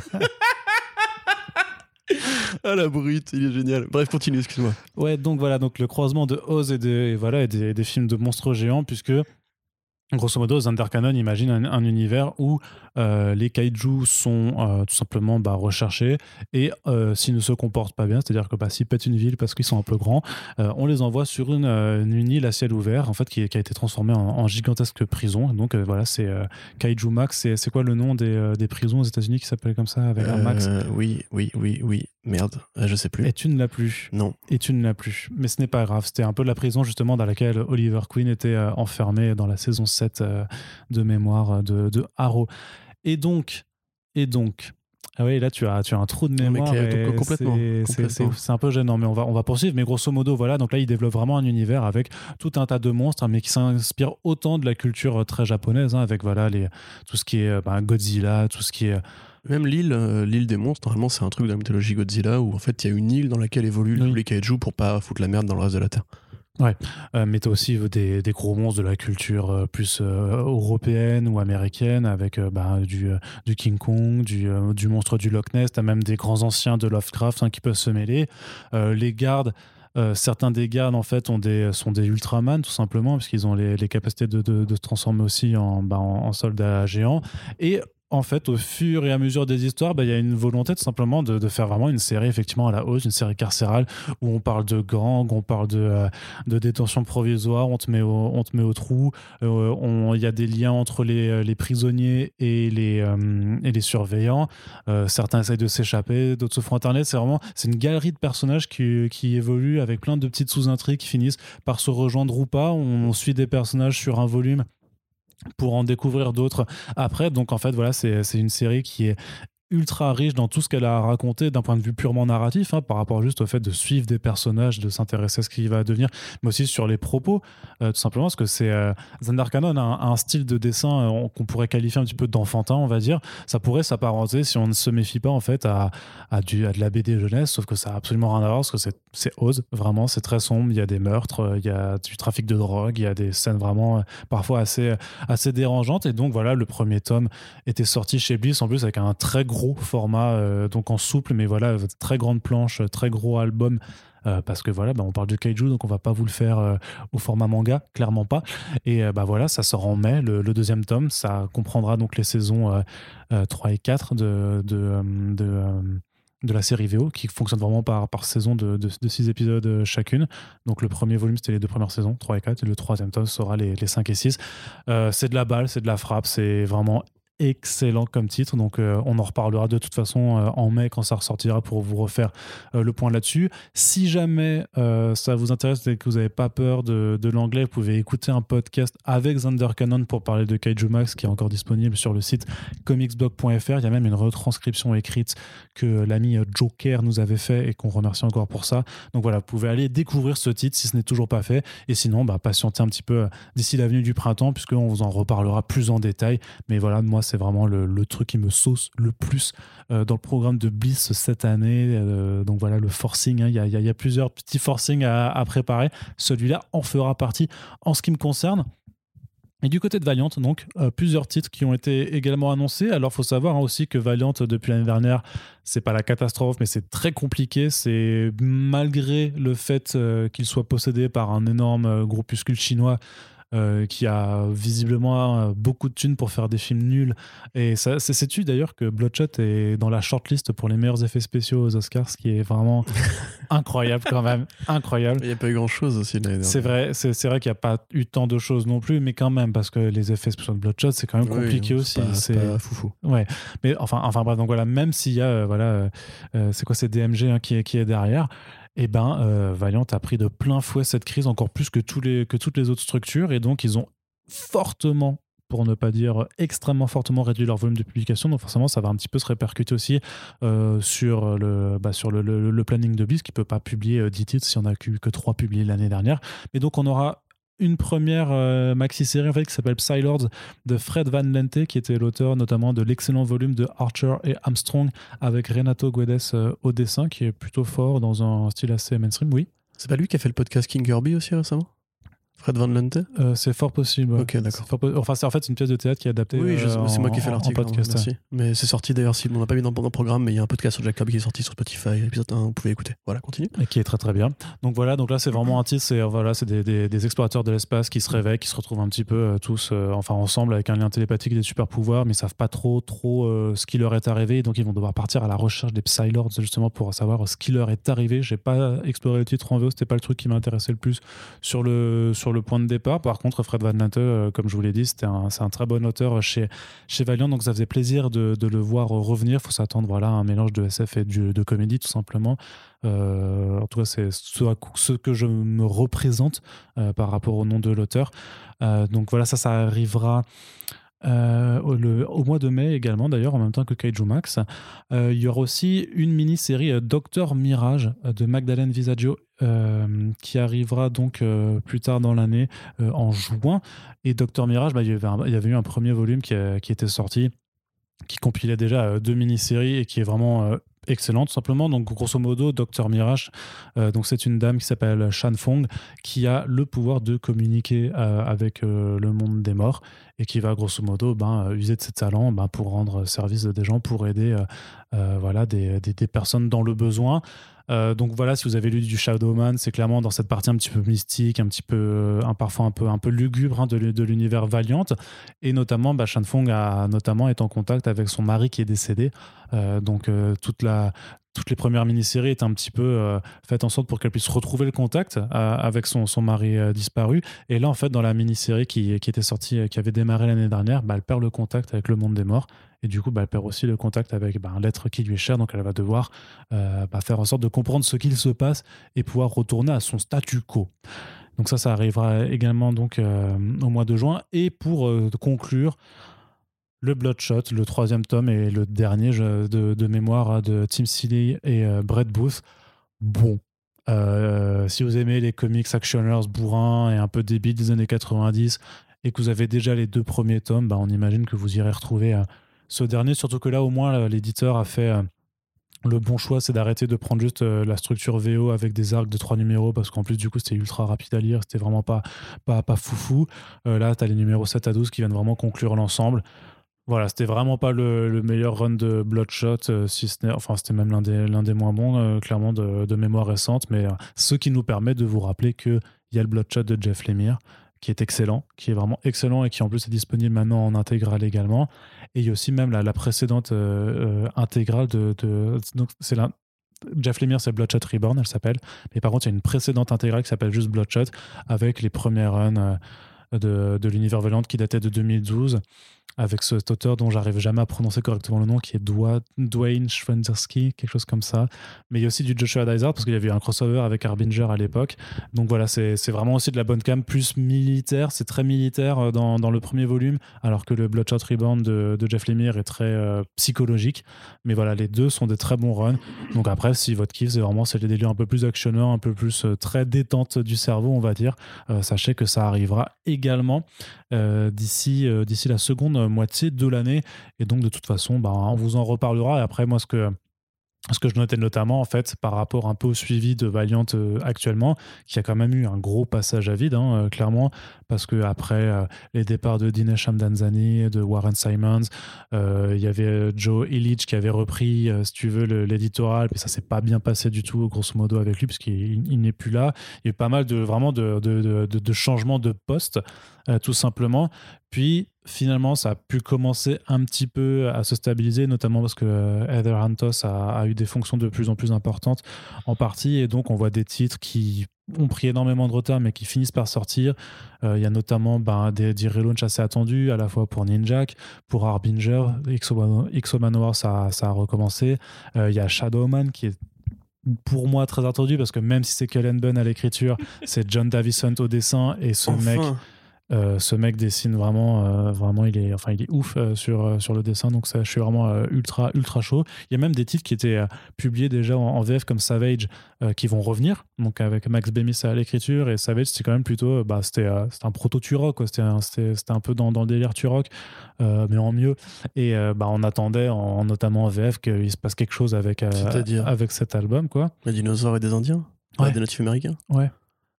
ah la brute, il est génial. Bref, continue, excuse-moi. Ouais, donc voilà, donc le croisement de Oz et, des, et voilà, et des, des films de monstres géants, puisque. Grosso modo, Zander Cannon imagine un, un univers où euh, les kaiju sont euh, tout simplement bah, recherchés et euh, s'ils ne se comportent pas bien, c'est-à-dire que bah, s'ils pètent une ville parce qu'ils sont un peu grands, on les envoie sur une, une île à ciel ouvert en fait qui, a été transformée en, gigantesque prison. Donc voilà, c'est Kaiju Max. C'est quoi le nom des, prisons aux États-Unis qui s'appelle comme ça avec un max? Oui, oui, oui, oui. Merde, euh, je sais plus. Et tu ne l'as plus. Non. Et tu ne l'as plus. Mais ce n'est pas grave. C'était un peu la prison justement dans laquelle Oliver Queen était euh, enfermé dans la saison 7 euh, de mémoire de, de Arrow. Et donc, et donc. Ah oui, là tu as, tu as un trou de mémoire. c'est- un peu gênant, mais on va, on va poursuivre. Mais grosso modo, voilà. Donc là, il développe vraiment un univers avec tout un tas de monstres, mais qui s'inspire autant de la culture très japonaise, hein, avec voilà les, tout ce qui est ben, Godzilla, tout ce qui est Même l'île, euh, l'île des monstres, normalement, c'est un truc de la mythologie Godzilla où en fait, il y a une île dans laquelle évoluent Oui. tous les kaiju pour pas foutre la merde dans le reste de la Terre. Ouais, euh, mais tu aussi des, des, gros monstres de la culture euh, plus euh, européenne ou américaine avec bah, du, du, King Kong, du, du, monstre du Loch Ness, tu as même des grands anciens de Lovecraft hein, qui peuvent se mêler. les gardes, certains des gardes en fait ont des, sont des Ultraman tout simplement parce qu'ils ont les, les capacités de, de, de, se transformer aussi en, bah, en, en soldats géants. Et en fait, au fur et à mesure des histoires, bah, il y a une volonté tout simplement de, faire vraiment une série effectivement à la hausse, une série carcérale où on parle de gang, on parle de, euh, de détention provisoire, on te met au, on te met au trou, euh, il y a des liens entre les, euh, prisonniers et les, et les surveillants. certains essayent de s'échapper, d'autres se font internet. C'est vraiment c'est une galerie de personnages qui, qui évoluent avec plein de petites sous-intrigues qui finissent par se rejoindre ou pas. On suit des personnages sur un volume pour en découvrir d'autres après. Donc en fait, voilà, c'est une série qui est ultra riche dans tout ce qu'elle a raconté d'un point de vue purement narratif, hein, par rapport juste au fait de suivre des personnages, de s'intéresser à ce qui va devenir, mais aussi sur les propos, euh, tout simplement parce que c'est euh, Zander a un, style de dessin euh, qu'on pourrait qualifier un petit peu d'enfantin, on va dire. Ça pourrait s'apparenter, si on ne se méfie pas, en fait, à, du, à de la BD jeunesse, sauf que ça a absolument rien à voir, parce que c'est ose, vraiment, c'est très sombre, il y a des meurtres, il y a du trafic de drogue, il y a des scènes vraiment parfois assez, assez dérangeantes, et donc voilà, le premier tome était sorti chez Bliss, en plus avec un très gros format, euh, donc en souple, mais voilà, très grande planche, très gros album. Euh, parce que voilà, bah, on parle de kaiju, donc on va pas vous le faire euh, au format manga, clairement pas. Et bah voilà, ça sort en mai, le, deuxième tome, ça comprendra donc les saisons 3 et 4 de, de, de, la série VO, qui fonctionne vraiment par, par saison de, de, 6 épisodes chacune. Donc le premier volume, c'était les deux premières saisons, 3 et 4, et le troisième tome sera les, les 5 et 6. c'est de la balle, c'est de la frappe, c'est vraiment excellent comme titre. Donc, euh, on en reparlera de toute façon euh, en mai quand ça ressortira pour vous refaire euh, le point là-dessus. Si jamais ça vous intéresse et que vous n'avez pas peur de, l'anglais, vous pouvez écouter un podcast avec Zander Cannon pour parler de Kaiju Max qui est encore disponible sur le site comicsblog.fr. Il y a même une retranscription écrite que l'ami Joker nous avait fait et qu'on remercie encore pour ça. Donc voilà, vous pouvez aller découvrir ce titre si ce n'est toujours pas fait. Et sinon, bah, patientez un petit peu d'ici la venue du printemps puisqu'on vous en reparlera plus en détail. Mais voilà, moi, c'est vraiment le, truc qui me sauce le plus euh, dans le programme de Bliss cette année. Euh, donc voilà, le forcing, hein. il y, a, plusieurs petits forcing à, préparer. Celui-là en fera partie en ce qui me concerne. Et du côté de Valiant, donc, euh, plusieurs titres qui ont été également annoncés. Alors, il faut savoir hein, aussi que Valiant, depuis l'année dernière, c'est pas la catastrophe, mais c'est très compliqué. C'est malgré le fait qu'il soit possédé par un énorme groupuscule chinois euh, qui a visiblement euh, beaucoup de thunes pour faire des films nuls. Et ça, c'est sais-tu d'ailleurs que Bloodshot est dans la shortlist pour les meilleurs effets spéciaux aux Oscars, ce qui est vraiment incroyable quand même. Incroyable. Il n'y a pas eu grand-chose aussi C'est vrai, c'est, vrai qu'il n'y a pas eu tant de choses non plus, mais quand même, parce que les effets spéciaux de Bloodshot, c'est quand même compliqué aussi. C'est, pas foufou. Ouais. Mais enfin, enfin bref, donc voilà, même s'il y a, euh, voilà, c'est quoi, c'est DMG hein, qui, est, qui est derrière eh ben, euh, Valiant a pris de plein fouet cette crise, encore plus que, tous les, que toutes les autres structures, et donc ils ont fortement pour ne pas dire extrêmement fortement réduit leur volume de publication. Donc forcément, ça va un petit peu se répercuter aussi euh, sur, le, bah, sur le, planning de BIS, qui ne peut pas publier 10 euh, titres si on n'a que, que 3 publiés l'année dernière. Mais donc on aura une première euh, maxi-série en fait, qui s'appelle Psylords de Fred Van Lente, qui était l'auteur notamment de l'excellent volume de Archer et Armstrong avec Renato Guedes euh, au dessin, qui est plutôt fort dans un style assez mainstream, oui. C'est pas lui qui a fait le podcast King Kirby aussi récemment? Fred Van Lente? Euh, C'est fort possible. Ok, d'accord. Enfin, c'est en fait une pièce de théâtre qui est adaptée. Oui, euh, c'est moi qui ai fait l'article. Hein. Mais c'est sorti d'ailleurs, si on n'a pas mis dans, le programme, mais il y a un podcast sur Jack Kirby qui est sorti sur Spotify, épisode 1, vous pouvez écouter. Voilà, continue. Et qui est très très bien. Donc voilà, donc là c'est vraiment un titre, c'est voilà, des, des, des, explorateurs de l'espace qui se réveillent, qui se retrouvent un petit peu euh, tous, enfin ensemble avec un lien télépathique des super pouvoirs, mais ils savent pas trop trop ce qui leur est arrivé, donc ils vont devoir partir à la recherche des Psylords justement pour savoir ce qui leur est arrivé. J'ai pas exploré le titre en VO, c'était pas le truc qui m'intéressait le plus sur le, sur le point de départ par contre, Fred Van Lente, euh, comme je vous l'ai dit, c'est un, très bon auteur chez, chez Valiant, donc ça faisait plaisir de, le voir revenir. Il faut s'attendre voilà, à un mélange de SF et de, comédie, tout simplement. Euh, en tout cas, c'est ce, que je me représente euh, par rapport au nom de l'auteur. donc voilà, ça, ça arrivera. Au, le, au, mois de mai également, d'ailleurs, en même temps que Kaiju Max. il y aura aussi une mini-série Docteur Mirage de Magdalene Visaggio euh, qui arrivera donc euh, plus tard dans l'année, euh, en juin. Et Docteur Mirage, bah, il, y avait eu un premier volume qui était sorti, qui compilait déjà deux mini-séries et qui est vraiment excellent, tout simplement. Donc, grosso modo, Dr Mirage, donc c'est une dame qui s'appelle Shan Fong, qui a le pouvoir de communiquer avec le monde des morts et qui va grosso modo ben, user de ses talents ben, pour rendre service à des gens, pour aider voilà, des, des, personnes dans le besoin. Euh, donc voilà, si vous avez lu du Shadowman, c'est clairement dans cette partie un petit peu mystique, un petit peu, euh, un, parfois un peu, un peu lugubre hein, de, l'univers Valiant. Et notamment, bah, Fong a notamment été en contact avec son mari qui est décédé. Euh, donc toute la, toutes les premières mini-séries étaient un petit peu faites en sorte pour qu'elle puisse retrouver le contact avec son, mari disparu. Et là, en fait, dans la mini-série qui, était sortie, qui avait démarré l'année dernière, bah, elle perd le contact avec le monde des morts. Et du coup, bah, elle perd aussi le contact avec bah, l'être qui lui est cher. Donc, elle va devoir euh, bah, faire en sorte de comprendre ce qu'il se passe et pouvoir retourner à son statu quo. Donc ça, ça arrivera également donc euh, au mois de juin. Et pour euh, conclure, le Bloodshot, le troisième tome et le dernier de, mémoire hein, de Tim Seeley et Brett Booth. Bon, si vous aimez les comics actionneurs bourrins et un peu débiles des années 90 et que vous avez déjà les deux premiers tomes, bah, on imagine que vous irez retrouver ce dernier, surtout que là, au moins, l'éditeur a fait euh, le bon choix, c'est d'arrêter de prendre juste euh, la structure VO avec des arcs de trois numéros, parce qu'en plus, du coup, c'était ultra rapide à lire, c'était vraiment pas, pas, pas foufou. Euh, là, tu as les numéros 7 à 12 qui viennent vraiment conclure l'ensemble. Voilà, c'était vraiment pas le, meilleur run de Bloodshot, si ce enfin, c'était même l'un des, l'un des moins bons, clairement, de, de, mémoire récente, mais ce qui nous permet de vous rappeler qu'il y a le Bloodshot de Jeff Lemire, qui est excellent, qui est vraiment excellent et qui en plus est disponible maintenant en intégrale également. Et il y a aussi même la, précédente euh, euh, intégrale de, donc c'est la Jeff Lemire, c'est Bloodshot Reborn, elle s'appelle. Mais par contre, il y a une précédente intégrale qui s'appelle juste Bloodshot avec les premières runs euh, de, de l'univers Valiant qui datait de 2012 avec cet auteur dont j'arrive jamais à prononcer correctement le nom, qui est Dwayne Schwenderski, quelque chose comme ça. Mais il y a aussi du Joshua Dysart, parce qu'il y avait eu un crossover avec Harbinger à l'époque. Donc voilà, c'est vraiment aussi de la bonne cam, plus militaire. C'est très militaire euh, dans, dans, le premier volume, alors que le Bloodshot Reborn de, Jeff Lemire est très euh, psychologique. Mais voilà, les deux sont des très bons runs. Donc après, si votre kiff, c'est vraiment c'est des délires un peu plus actionneurs, un peu plus euh, très détente du cerveau, on va dire, sachez que ça arrivera également d'ici d'ici la seconde moitié de l'année. Et donc, de toute façon, bah, on vous en reparlera. Et après, moi, ce que ce que je notais notamment, en fait, par rapport un peu au suivi de Valiant euh, actuellement, qui a quand même eu un gros passage à vide, hein, euh, clairement, parce que après euh, les départs de Dinesh Hamdanzani, de Warren Simons, il y avait Joe Illich qui avait repris, si tu veux, l'éditorial, puis ça s'est pas bien passé du tout, grosso modo, avec lui, parce qu'il n'est plus là. Il y a eu pas mal de vraiment de, de changements de poste, tout simplement. Puis finalement, ça a pu commencer un petit peu à se stabiliser, notamment parce que euh, Heather Hantos a, eu des fonctions de plus en plus importantes en partie, et donc on voit des titres qui ont pris énormément de retard, mais qui finissent par sortir. Euh, il y a notamment ben, des, des relaunchs assez attendus, à la fois pour Ninjak, pour Harbinger, X Manowar, ça, ça a recommencé. Euh, il y a Shadowman qui est pour moi très attendu parce que même si c'est Kellen Bunn à l'écriture, c'est John Davison au dessin et ce mec euh, ce mec dessine vraiment, euh, vraiment, il est, enfin, il est ouf euh, sur, sur le dessin, donc ça, je suis vraiment ultra, ultra chaud. Il y a même des titres qui étaient publiés déjà en, VF comme Savage qui vont revenir, donc avec Max Bemis à l'écriture et Savage, c'est quand même plutôt, bah, c'était, un proto Turok, c'était un, un, peu dans, dans le délire Turok, mais en mieux. Et bah, on attendait, en, notamment en VF, qu'il se passe quelque chose avec, avec cet album, quoi. Les dinosaures et des Indiens, ouais. des natifs américains? Ouais.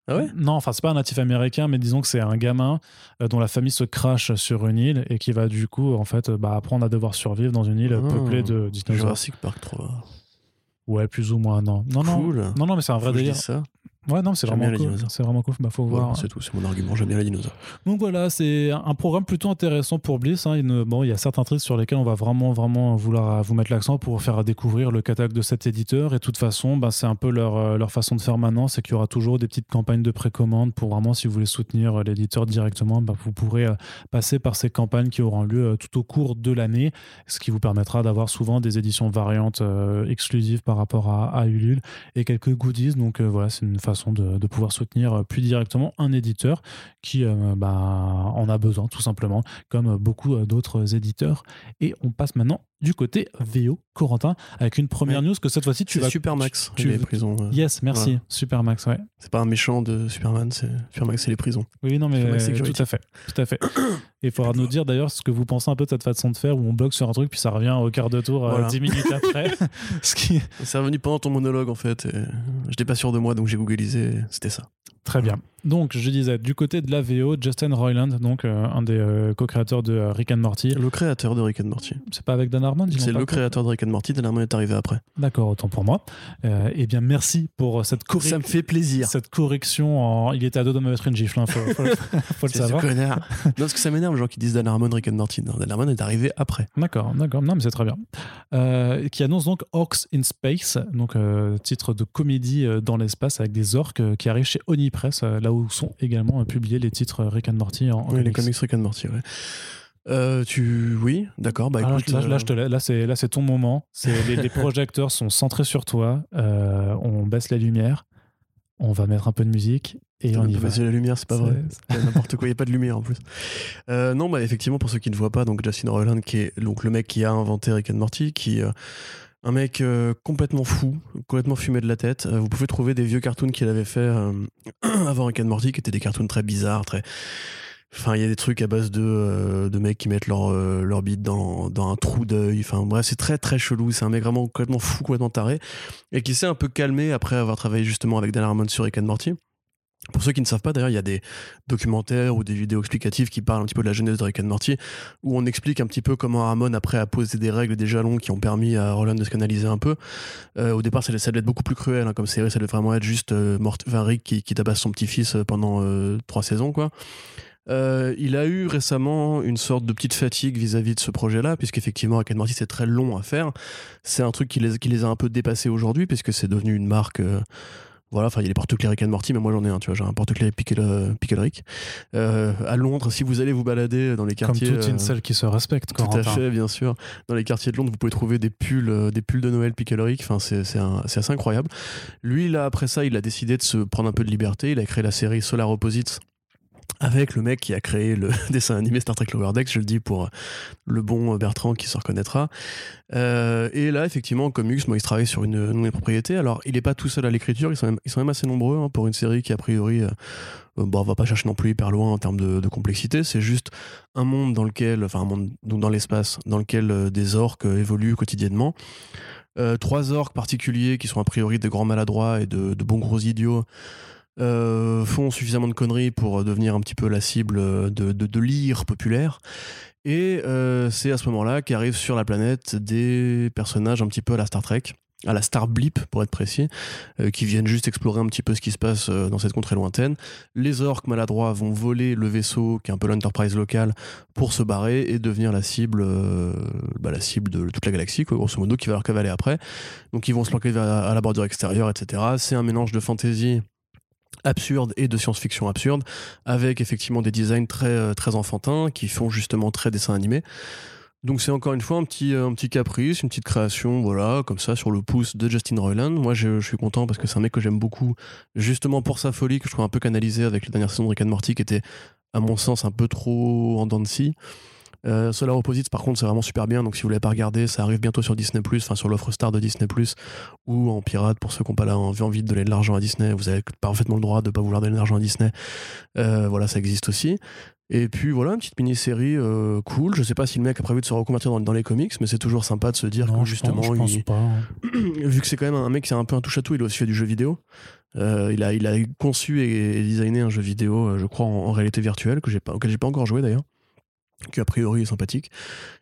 Ah ouais? Non, enfin, c'est pas un natif américain, mais disons que c'est un gamin euh, dont la famille se crache sur une île et qui va du coup, en fait, bah, apprendre à devoir survivre dans une île ah. peuplée de dinosaures. Jurassic Park 3. Ouais, plus ou moins, non. Non, non. Non, non, mais c'est un vrai délire. ça. Ouais, non, c'est vraiment, cool. C'est vraiment cool. Bah, faut voir. C'est tout, c'est mon argument. J'aime bien la dinosaure. Donc voilà, c'est un programme plutôt intéressant pour Bliss. Hein. Il, bon, il y a certains trucs sur lesquels on va vraiment, vraiment vouloir vous mettre l'accent pour faire découvrir le catalogue de cet éditeur. Et de toute façon, bah, c'est un peu leur, euh, leur façon de faire maintenant c'est qu'il y aura toujours des petites campagnes de précommande pour vraiment, si vous voulez soutenir euh, l'éditeur directement, bah, vous pourrez euh, passer par ces campagnes qui auront lieu tout au cours de l'année, ce qui vous permettra d'avoir souvent des éditions variantes exclusives par rapport à, à, Ulule et quelques goodies. Donc voilà, c'est une façon de, pouvoir soutenir euh, plus directement un éditeur qui euh, bah, en a besoin tout simplement, comme beaucoup euh, d'autres éditeurs. Et on passe maintenant du côté VO, Corentin, avec une première news que cette fois-ci tu vas. Supermax, tu- les prisons. euh. Yes, merci. Voilà. Supermax, ouais. C'est pas un méchant de Superman, c'est Supermax, c'est les prisons. Oui, non, mais euh, tout à fait. Tout à fait. Et il faudra nous dire d'ailleurs ce que vous pensez un peu de cette façon de faire où on bloque sur un truc puis ça revient au quart de tour euh, Voilà. 10 minutes après. ce qui est C'est revenu pendant ton monologue en fait. et J'étais pas sûr de moi donc j'ai googlisé, c'était ça. Très bien. Donc, je disais, du côté de la VO, Justin Roiland, donc euh, un des euh, co-créateurs de euh, Rick and Morty. Le créateur de Rick and Morty. C'est pas avec Dan Harmon C'est le créateur de Rick and Morty, Dan Harmon est arrivé après. D'accord, autant pour moi. Euh, eh bien, merci pour cette, correc- Ça me fait plaisir. cette correction. En... Il était à deux de me mettre une gifle, hein, faut, faut- faut le C'est savoir. connard. non, parce que ça m'énerve les gens qui disent Dan Harmon, Rick and Morty. Non, Dan Harmon est arrivé après. D'accord, d'accord. Non, mais c'est très bien. Euh, qui annonce donc Orcs in Space, donc euh, titre de comédie dans l'espace avec des orques euh, qui arrivent chez Onipress, euh, là où sont également euh, publiés les titres euh, Rick and Morty en, en Oui, les comics. Rick and Morty, ouais. Euh, tu... Oui, d'accord, bah là, écoute. là, là, je te la- là, c'est là, c'est ton moment. Les, les projecteurs sont centrés sur toi. Euh, on baisse la lumière. On va mettre un peu de musique et on même y va. la lumière, c'est pas vrai. N'importe quoi, il n'y a pas de lumière en plus. Euh, non, bah effectivement, pour ceux qui ne voient pas, donc Justin Roiland, qui est donc le mec qui a inventé Rick and Morty, qui euh, un mec euh, complètement fou, complètement fumé de la tête. Euh, vous pouvez trouver des vieux cartoons qu'il avait fait euh, avant Rick and Morty, qui étaient des cartoons très bizarres, très. Enfin, il y a des trucs à base de, de mecs qui mettent leur, leur bite dans, dans un trou d'œil. Enfin, bref, c'est très très chelou. C'est un mec vraiment complètement fou, complètement taré. Et qui s'est un peu calmé après avoir travaillé justement avec Dan Harmon sur Rick and Morty. Pour ceux qui ne savent pas, d'ailleurs, il y a des documentaires ou des vidéos explicatives qui parlent un petit peu de la genèse de Rick and Morty, où on explique un petit peu comment Harmon, après, a posé des règles, des jalons qui ont permis à Roland de se canaliser un peu. Euh, au départ, ça, devait être beaucoup plus cruel hein, comme série, ça devait vraiment être juste euh, mort- enfin, qui, qui tabasse son petit-fils euh, pendant euh, trois saisons, quoi. Il a eu récemment une sorte de petite fatigue vis-à-vis de ce projet-là, puisqu'effectivement, Rick and Morty, c'est très long à faire. C'est un truc qui les, qui les a un peu dépassés aujourd'hui, puisque c'est devenu une marque. Voilà, enfin, il y a les porte-clés Rick and Morty, mais moi j'en ai un, tu vois, j'ai un porte-clés Pickle, euh, Pickle Rick. Euh, à Londres, si vous allez vous balader dans les Comme quartiers. toute une euh, seule qui se respecte, tout à fait, bien sûr. Dans les quartiers de Londres, vous pouvez trouver des pulls, des pulls de Noël Pickle Rick. Enfin, c'est c'est un- c'est assez incroyable. Lui, là, après ça, il a décidé de se prendre un peu de liberté. Il a créé la série Solar Opposites avec le mec qui a créé le dessin animé Star Trek Lower Decks, je le dis pour le bon Bertrand qui se reconnaîtra. Euh, et là, effectivement, Comics, moi, il travaille sur une nouvelle propriété. Alors, il n'est pas tout seul à l'écriture, ils sont même, assez nombreux hein, pour une série qui, a priori, euh, euh, on va pas chercher non plus hyper loin en termes de, complexité. C'est juste un monde dans lequel, enfin, un monde donc dans l'espace, dans lequel euh, des orques euh, évoluent quotidiennement. Euh, trois orques particuliers qui sont a priori des grands maladroits et de bons gros idiots euh, font suffisamment de conneries pour euh, devenir un petit peu la cible euh, de, de, l'ire populaire. Et c'est à ce moment-là qu'arrivent sur la planète des personnages un petit peu à la Star Trek, à la Star Blip pour être précis, qui viennent juste explorer un petit peu ce qui se passe dans cette contrée lointaine. Les orques maladroits vont voler le vaisseau, qui est un peu l'Enterprise locale, pour se barrer et devenir la cible, bah, la cible de toute la galaxie, quoi, grosso modo, qui va leur cavaler après. Donc ils vont se planquer à la bordure extérieure, etc. C'est un mélange de fantasy absurde et de science-fiction absurde, avec effectivement des designs très, euh, très enfantins qui font justement très dessin animé. Donc c'est encore une fois un petit, euh, un petit caprice, une petite création, voilà, comme ça, sur le pouce de Justin Roiland. Moi, je, suis content parce que c'est un mec que j'aime beaucoup, justement pour sa folie, que je trouve un peu canalisé avec la dernière saison de Rick and Morty, qui était, à mon sens, un peu trop en dents. Euh, Solar Opposites, par contre, c'est vraiment super bien. Donc, si vous l'avez pas regardé, ça arrive bientôt sur Disney+, enfin sur l'offre star de Disney+, ou en pirate pour ceux qui n'ont pas envie, envie de donner de l'argent à Disney. Vous avez parfaitement le droit de pas vouloir donner de l'argent à Disney. Euh, voilà, ça existe aussi. Et puis voilà, une petite mini-série euh, cool. Je sais pas si le mec a prévu de se reconvertir dans, dans les comics, mais c'est toujours sympa de se dire Non, que je justement, pense, je pense pas. hein. vu que c'est quand même un mec qui a un peu un touche à tout, il a aussi fait du jeu vidéo. Euh, il, a, il a conçu et, et designé un jeu vidéo, je crois, en, en réalité virtuelle, que j'ai pas, auquel j'ai pas encore joué d'ailleurs, qui a priori est sympathique.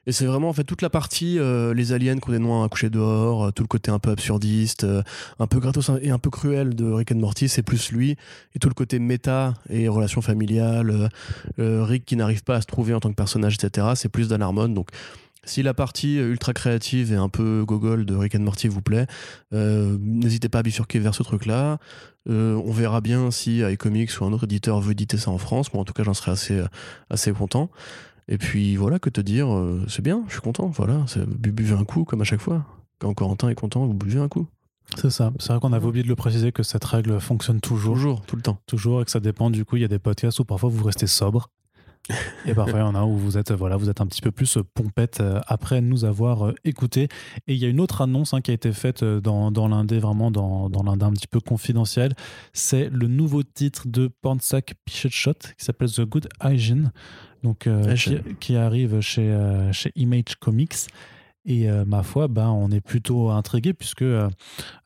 Et c'est vraiment en fait toute la partie, euh, les aliens qui ont des noix à coucher dehors, euh, tout le côté un peu absurdiste, euh, un peu gratos et un peu cruel de Rick and Morty, c'est plus lui. Et tout le côté méta et relations familiales, Rick qui n'arrive pas à se trouver en tant que personnage, etc., c'est plus Dan Harmon. Donc si la partie ultra créative et un peu gogol de Rick and Morty vous plaît, n'hésitez pas à bifurquer vers ce truc-là. On verra bien si iComics ou un autre éditeur veut éditer ça en France. Moi, en tout cas, j'en serais assez, assez content. Et puis voilà, que te dire, euh, c'est bien, je suis content. Voilà, bu- buvez un coup comme à chaque fois. Quand Corentin est content, vous buvez un coup. C'est ça. C'est vrai qu'on avait oublié de le préciser que cette règle fonctionne toujours. Toujours, tout le temps. Toujours et que ça dépend. Du coup, il y a des podcasts où parfois vous restez sobre. Et parfois, il y en a où vous êtes, voilà, vous êtes un petit peu plus pompette euh, après nous avoir euh, écouté. Et il y a une autre annonce hein, qui a été faite euh, dans, dans l'indé, vraiment dans, dans l'indé un petit peu confidentiel. C'est le nouveau titre de Pornsack Pichet Shot qui s'appelle The Good Hygiene. Donc, qui, qui, arrive chez, chez Image Comics. Et euh, ma foi, ben, on est plutôt intrigué puisque, euh,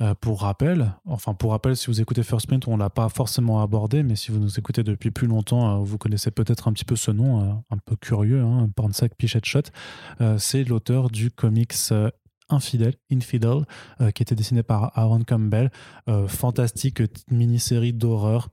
euh, pour rappel, enfin pour rappel, si vous écoutez First Print, on l'a pas forcément abordé, mais si vous nous écoutez depuis plus longtemps, vous connaissez peut-être un petit peu ce nom, un peu curieux, hein, Pornsack Pichet Shot. c'est l'auteur du comics Infidèle, Infidel, qui était dessiné par Aaron Campbell. fantastique mini-série d'horreur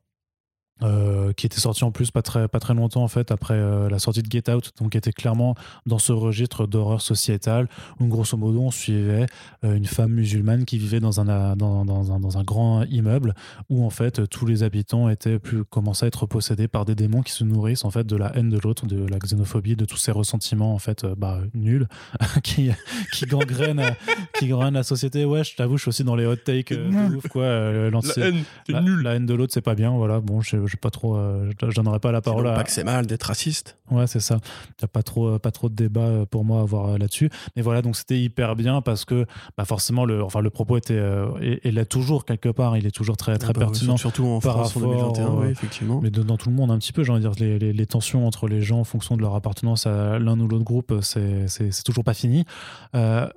euh, qui était sorti en plus pas très, pas très longtemps en fait après euh, la sortie de Get Out, donc qui était clairement dans ce registre d'horreur sociétale où grosso modo on suivait euh, une femme musulmane qui vivait dans un, dans, dans, un, dans un grand immeuble où en fait tous les habitants étaient plus commençaient à être possédés par des démons qui se nourrissent en fait de la haine de l'autre, de la xénophobie, de tous ces ressentiments en fait bah, nuls qui, qui gangrènent qui gangrènent la société. Ouais, je t'avoue, je suis aussi dans les hot takes de ouf quoi. la haine, la, la, haine de l'autre c'est pas bien, voilà. Bon, je je pas trop, euh, j'en aurais pas la parole. À... Pas que c'est mal d'être raciste. Ouais, c'est ça. Il n'y a pas trop, euh, pas trop de débat euh, pour moi à avoir là-dessus. Mais voilà, donc c'était hyper bien parce que bah forcément, le, enfin, le propos était, et, l'est toujours quelque part, il est toujours très, très ah bah pertinent. surtout en par France en 2021, oui, effectivement. Mais dans tout le monde un petit peu, j'ai envie de dire, les, les, tensions entre les gens en fonction de leur appartenance à l'un ou l'autre groupe, c'est toujours pas fini.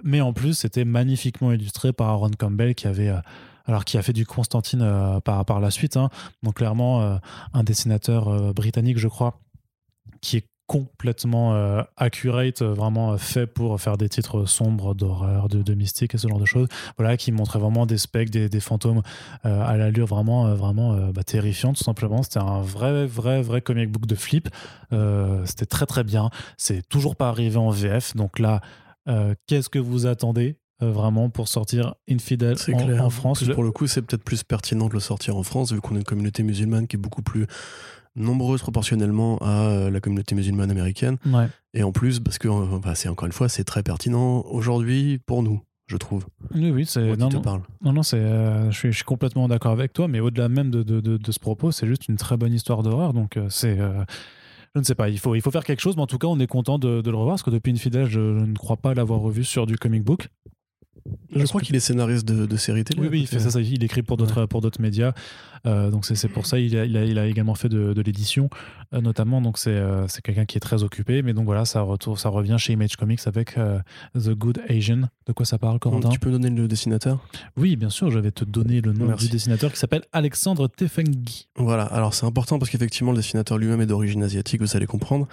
mais en plus, c'était magnifiquement illustré par Aaron Campbell qui avait alors qui a fait du Constantine euh, par, la suite. Hein. Donc clairement, euh, un dessinateur euh, britannique, je crois, qui est complètement accurate, vraiment fait pour faire des titres sombres, d'horreur, de, mystique et ce genre de choses. Voilà, qui montrait vraiment des specs, des, des fantômes à l'allure vraiment, vraiment bah, terrifiante, tout simplement. C'était un vrai, vrai, vrai comic book de flip. C'était très, très bien. C'est toujours pas arrivé en VF. Donc là, qu'est-ce que vous attendez? Euh, vraiment pour sortir Infidel en, en, France. Pour le coup, c'est peut-être plus pertinent de le sortir en France, vu qu'on a une communauté musulmane qui est beaucoup plus nombreuse proportionnellement à euh, la communauté musulmane américaine. Et en plus, parce que, euh, bah, c'est encore une fois, c'est très pertinent aujourd'hui pour nous je trouve. Oui, oui, c'est. Non, non, non, non, c'est. je, suis, je, suis, complètement d'accord avec toi, mais au-delà même de, de, de, ce propos, c'est juste une très bonne histoire d'horreur. Donc, c'est. je ne sais pas, il faut, il faut faire quelque chose, mais en tout cas, on est content de, le revoir, parce que depuis Infidel, je ne crois pas l'avoir revu sur du comic book. Je crois qu'il est scénariste de, de séries télé. Oui, oui, il fait ça, il écrit pour d'autres pour d'autres médias. Euh, donc c'est pour ça il a, il a, également fait de, de l'édition, euh, notamment. Donc c'est euh, c'est quelqu'un qui est très occupé. Mais donc voilà, ça revient chez Image Comics avec The Good Asian. De quoi ça parle, Corentin? Tu peux donner le dessinateur? Oui, bien sûr. Je vais te donner le nom du dessinateur qui s'appelle Alexandre Tefengi. Voilà. Alors c'est important parce qu'effectivement le dessinateur lui-même est d'origine asiatique. Vous allez comprendre.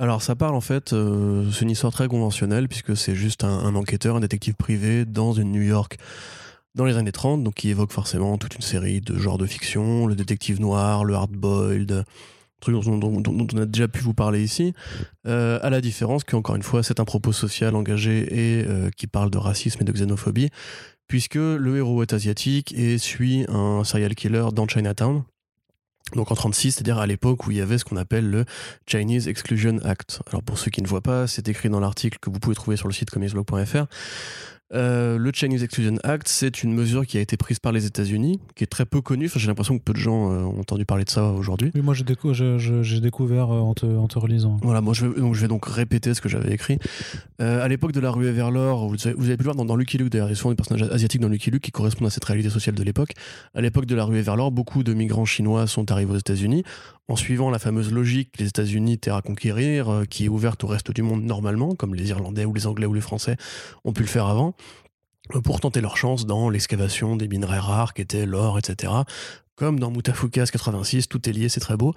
Alors ça parle en fait, c'est une histoire très conventionnelle puisque c'est juste un, enquêteur, un détective privé dans une New York dans les années 30, donc qui évoque forcément toute une série de genres de fiction, le détective noir, le hard-boiled, truc dont, on a déjà pu vous parler ici, euh, à la différence qu'encore une fois, c'est un propos social engagé et euh, qui parle de racisme et de xénophobie, puisque le héros est asiatique et suit un serial killer dans Chinatown. Donc en 36, c'est-à-dire à, l'époque où il y avait ce qu'on appelle le Chinese Exclusion Act. Alors pour ceux qui ne voient pas, c'est écrit dans l'article que vous pouvez trouver sur le site comicsblog.fr. Euh, le Chinese Exclusion Act, c'est une mesure qui a été prise par les États-Unis, qui est très peu connue. Enfin, j'ai l'impression que peu de gens euh, ont entendu parler de ça aujourd'hui. Oui, moi j'ai découvert euh, en, te, en, te, relisant. Voilà, moi je vais, donc, je vais donc répéter ce que j'avais écrit. à l'époque de la ruée vers l'or, vous, avez, vous avez pu le voir dans, Lucky Luke, d'ailleurs, il y a souvent des personnages asiatiques dans Lucky Luke qui correspondent à cette réalité sociale de l'époque. À l'époque de la ruée vers l'or, beaucoup de migrants chinois sont arrivés aux États-Unis en suivant la fameuse logique les États-Unis terre à conquérir, qui est ouverte au reste du monde normalement, comme les Irlandais ou les Anglais ou les Français ont pu le faire avant pour tenter leur chance dans l'excavation des minerais rares qui étaient l'or, etc. Comme dans Mutafukas 86, tout est lié, c'est très beau.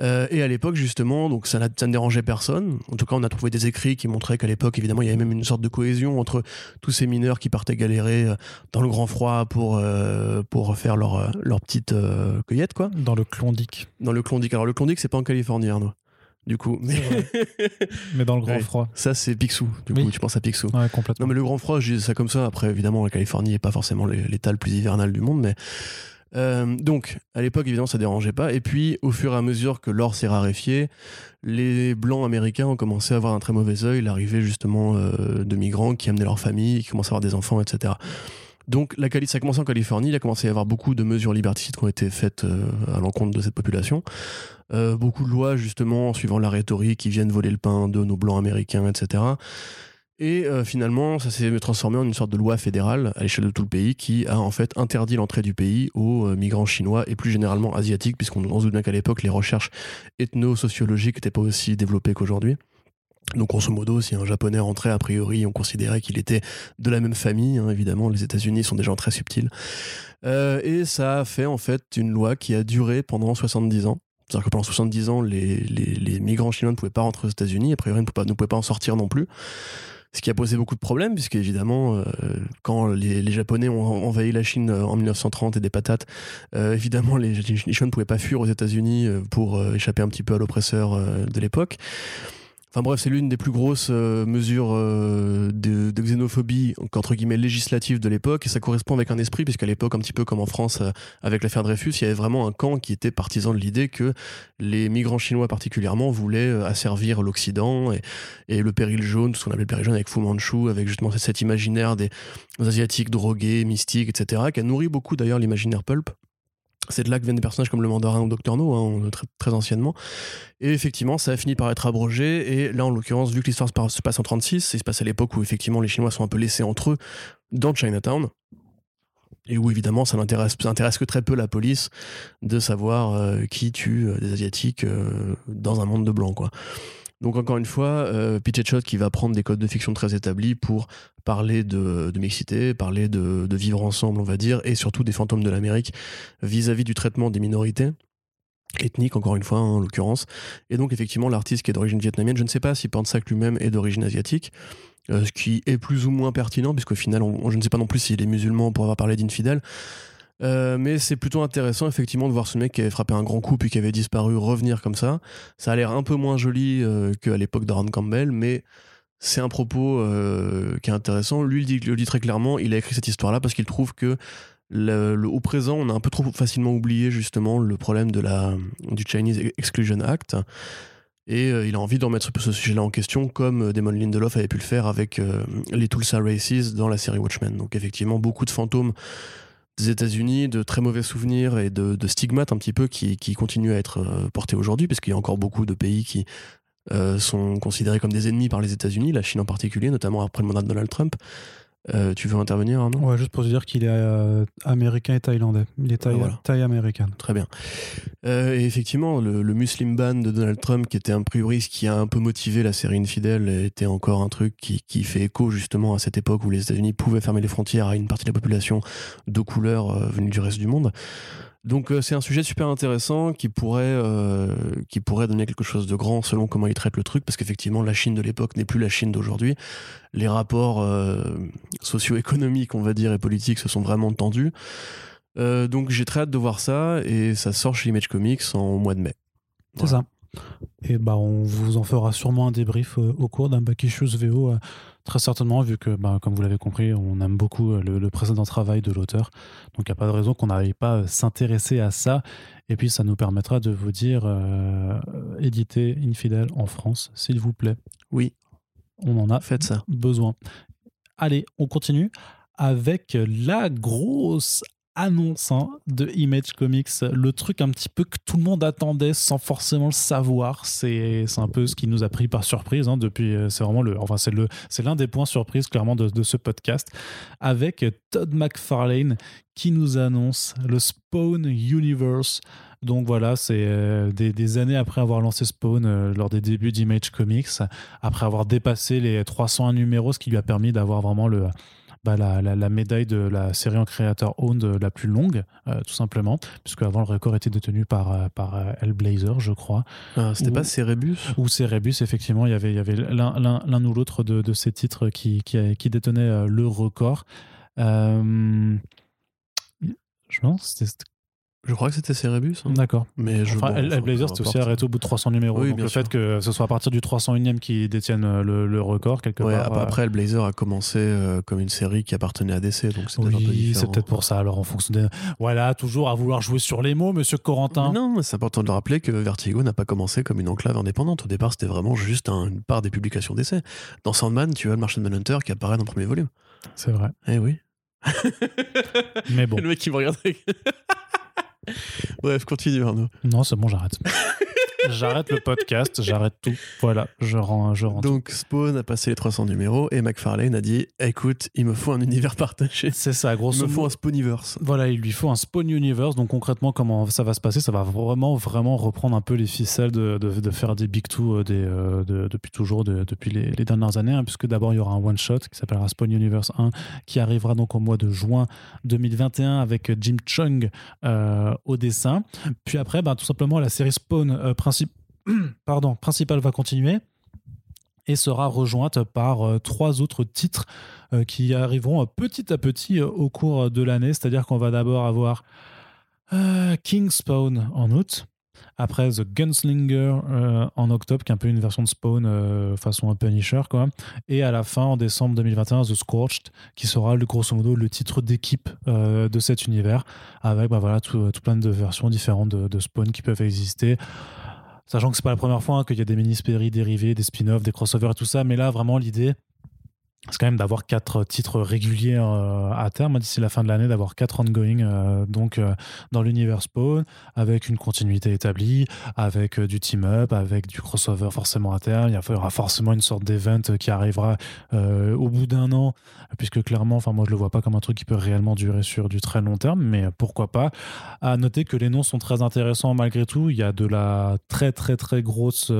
Euh, et à l'époque, justement, donc ça, ça, ne dérangeait personne. En tout cas, on a trouvé des écrits qui montraient qu'à l'époque, évidemment, il y avait même une sorte de cohésion entre tous ces mineurs qui partaient galérer euh, dans le grand froid pour, euh, pour faire leur, leur petite cueillette, quoi. Dans le Klondike. Dans le Klondike. Alors, le Klondike, c'est pas en Californie, Arnaud du coup. Mais, mais dans le grand froid. Ça, c'est Picsou, du coup, tu penses à Picsou. Ouais, complètement. Non, mais le grand froid, je dis ça comme ça. Après, évidemment, la Californie n'est pas forcément l'état le plus hivernal du monde, mais. Euh, donc, à l'époque, évidemment, ça dérangeait pas. Et puis, au fur et à mesure que l'or s'est raréfié, les blancs américains ont commencé à avoir un très mauvais œil l'arrivée justement euh, de migrants qui amenaient leur famille, qui commençaient à avoir des enfants, etc. Donc la ça a commencé en Californie, il a commencé à y avoir beaucoup de mesures liberticides qui ont été faites à l'encontre de cette population. beaucoup de lois justement suivant la rhétorique qui viennent voler le pain de nos blancs américains, etc. Et euh, finalement, ça s'est transformé en une sorte de loi fédérale à l'échelle de tout le pays qui a en fait interdit l'entrée du pays aux euh, migrants chinois et plus généralement asiatiques, puisqu'on se doute bien qu'à l'époque, les recherches ethno-sociologiques n'étaient pas aussi développées qu'aujourd'hui. Donc, grosso modo, si un japonais rentrait, a priori, on considérait qu'il était de la même famille. Hein, évidemment, les États-Unis sont des gens très subtils. Euh, et ça a fait en fait une loi qui a duré pendant 70 ans. C'est-à-dire que pendant 70 ans, les, migrants chinois ne pouvaient pas rentrer aux États-Unis, a priori, ne ne pouvaient pas en sortir non plus. Ce qui a posé beaucoup de problèmes, puisque évidemment, euh, quand les, Japonais ont envahi la Chine euh, en 1930 et des patates, euh, évidemment, les, les Chinois ne pouvaient pas fuir aux États-Unis pour échapper un petit peu à l'oppresseur de l'époque. Enfin bref, c'est l'une des plus grosses euh, mesures euh, de, xénophobie, entre guillemets, législative de l'époque, et ça correspond avec un esprit, puisqu'à l'époque, un petit peu comme en France euh, avec l'affaire Dreyfus, il y avait vraiment un camp qui était partisan de l'idée que les migrants chinois particulièrement voulaient asservir l'Occident et, le péril jaune, ce qu'on appelle le péril jaune avec Fu Manchu, avec justement cet imaginaire des Asiatiques drogués, mystiques, etc., qui a nourri beaucoup d'ailleurs l'imaginaire pulp. C'est de là que viennent des personnages comme le mandarin ou Docteur No, hein, très, anciennement. Et effectivement, ça a fini par être abrogé. Et là, en l'occurrence, vu que l'histoire se passe en 36, il se passe à l'époque où effectivement les Chinois sont un peu laissés entre eux dans Chinatown. Et où évidemment, ça n'intéresse intéresse que très peu la police de savoir euh, qui tue euh, des Asiatiques euh, dans un monde de blancs, quoi. Donc encore une fois, euh, Pitch qui va prendre des codes de fiction très établis pour parler de, mixité, parler de, vivre ensemble, on va dire, et surtout des fantômes de l'Amérique vis-à-vis du traitement des minorités ethniques, encore une fois, hein, en l'occurrence. Et donc effectivement, l'artiste qui est d'origine vietnamienne, je ne sais pas si Pansak lui-même est d'origine asiatique, euh, ce qui est plus ou moins pertinent, puisqu'au final, je ne sais pas non plus s'il est musulman pour avoir parlé d'infidèle. Euh, mais c'est plutôt intéressant effectivement de voir ce mec qui avait frappé un grand coup puis qui avait disparu revenir comme ça. Ça a l'air un peu moins joli euh, qu'à l'époque d'Aaron Campbell, mais c'est un propos euh, qui est intéressant. Lui, il le dit très clairement, il a écrit cette histoire-là parce qu'il trouve que au présent, on a un peu trop facilement oublié justement le problème de la, du Chinese Exclusion Act. Et il a envie de remettre ce sujet-là en question, comme Damon Lindelof avait pu le faire avec les Tulsa Races dans la série Watchmen. Donc effectivement, beaucoup de fantômes des États-Unis, de très mauvais souvenirs et de, stigmates un petit peu qui, qui continuent à être euh, portés aujourd'hui, parce qu'il y a encore beaucoup de pays qui euh, sont considérés comme des ennemis par les États-Unis, la Chine en particulier, notamment après le mandat de Donald Trump. Euh, tu veux intervenir, Arnaud? Ouais, juste pour te dire qu'il est euh, américain et thaïlandais. Il est thaï, américain. Très bien. Euh, et effectivement, le, Muslim ban de Donald Trump, qui était un priori ce qui a un peu motivé la série Infidèle, était encore un truc qui, qui fait écho justement à cette époque où les États-Unis pouvaient fermer les frontières à une partie de la population de couleur venue du reste du monde. Donc euh, c'est un sujet super intéressant qui pourrait, euh, qui pourrait donner quelque chose de grand selon comment il traite le truc, parce qu'effectivement la Chine de l'époque n'est plus la Chine d'aujourd'hui. Les rapports euh, socio-économiques, on va dire, et politiques se sont vraiment tendus. donc j'ai très hâte de voir ça, et ça sort chez Image Comics en mois de mai. C'est ça. Et bah on vous en fera sûrement un débrief au cours d'un Back Issues VO Très certainement, vu que, bah, comme vous l'avez compris, on aime beaucoup euh, le, précédent travail de l'auteur. Donc, il n'y a pas de raison qu'on n'arrive pas à s'intéresser à ça. Et puis, ça nous permettra de vous dire euh, éditez Infidèle en France, s'il vous plaît. Oui. On en a Faites ça. besoin. Allez, on continue avec la grosse annonce de Image Comics, le truc un petit peu que tout le monde attendait sans forcément le savoir. C'est un peu ce qui nous a pris par surprise hein, depuis. Euh, c'est vraiment le, enfin c'est le, c'est l'un des points surprises clairement de, ce podcast avec Todd McFarlane qui nous annonce le Spawn Universe. Donc voilà, c'est euh, des, des, années après avoir lancé Spawn euh, lors des débuts d'Image Comics, après avoir dépassé les 301 numéros, ce qui lui a permis d'avoir vraiment le bah, la, la, médaille de la série en créateur owned la plus longue, euh, tout simplement, puisque avant le record était détenu par, euh, par euh, Hellblazer, je crois. Ah, C'était pas Cerebus? Ou Cerebus, effectivement, il y avait, y avait l'un ou l'autre de, de, ces titres qui, qui, qui détenaient le record. je pense c'était je crois que c'était Cerebus. Hein. D'accord. Mais je enfin, Hellblazer, c'était aussi arrêté au bout de 300 numéros. Oui, donc le fait que ce soit à partir du 301e qui détienne euh, le, record, quelque ouais, part. Après, euh... Hellblazer a commencé euh, comme une série qui appartenait à DC, donc c'est oui, c'est peut-être pour ça. Alors, en fonction des. Voilà, toujours à vouloir jouer sur les mots, monsieur Corentin. non, c'est important de le rappeler que Vertigo n'a pas commencé comme une enclave indépendante. Au départ, c'était vraiment juste une part des publications d'essai. Dans Sandman, tu as le Martian Manhunter qui apparaît dans le premier volume. C'est vrai. Eh oui. Mais bon. Le mec qui me regarde. Bref, continue Arnaud. Non, c'est bon, j'arrête. j'arrête le podcast, j'arrête tout. Voilà, je rends, je rends tout. Donc Spawn a passé les 300 numéros et McFarlane a dit écoute, il me faut un univers partagé. C'est ça, Il grosso me faut modo. un Spawniverse. Voilà, il lui faut un Spawn Universe. Donc concrètement, comment ça va se passer? Ça va vraiment, vraiment reprendre un peu les ficelles de, de, de faire des Big Two euh, des, euh, de- depuis toujours, de- depuis les, les dernières années. hein, puisque d'abord, il y aura un one-shot qui s'appellera Spawn Universe 1, qui arrivera donc au mois de juin 2021 avec Jim Chung euh, au dessin. Puis après, ben, tout simplement, la série Spawn euh, princi- pardon, principale va continuer et sera rejointe par euh, trois autres titres euh, qui arriveront euh, petit à petit au cours de l'année. C'est-à-dire qu'on va d'abord avoir King Spawn en août, après The Gunslinger en octobre, qui est un peu une version de Spawn façon un Punisher, quoi. Et à la fin, en décembre 2021, The Scorched, qui sera le, grosso modo le titre d'équipe de cet univers, avec bah, voilà, tout, plein de versions différentes de Spawn qui peuvent exister. Sachant que c'est pas la première fois hein, qu'il y a des mini-séries dérivées, des spin-offs, des crossovers et tout ça, mais là, vraiment, l'idée, c'est quand même d'avoir quatre titres réguliers euh, à terme d'ici la fin de l'année, d'avoir quatre ongoing euh, donc euh, dans l'univers Spawn avec une continuité établie, avec du team-up, avec du crossover forcément à terme. Il y aura forcément une sorte d'event qui arrivera au bout d'un an, puisque clairement, enfin moi je le vois pas comme un truc qui peut réellement durer sur du très long terme, mais pourquoi pas. À noter que les noms sont très intéressants malgré tout. Il y a de la très très très grosse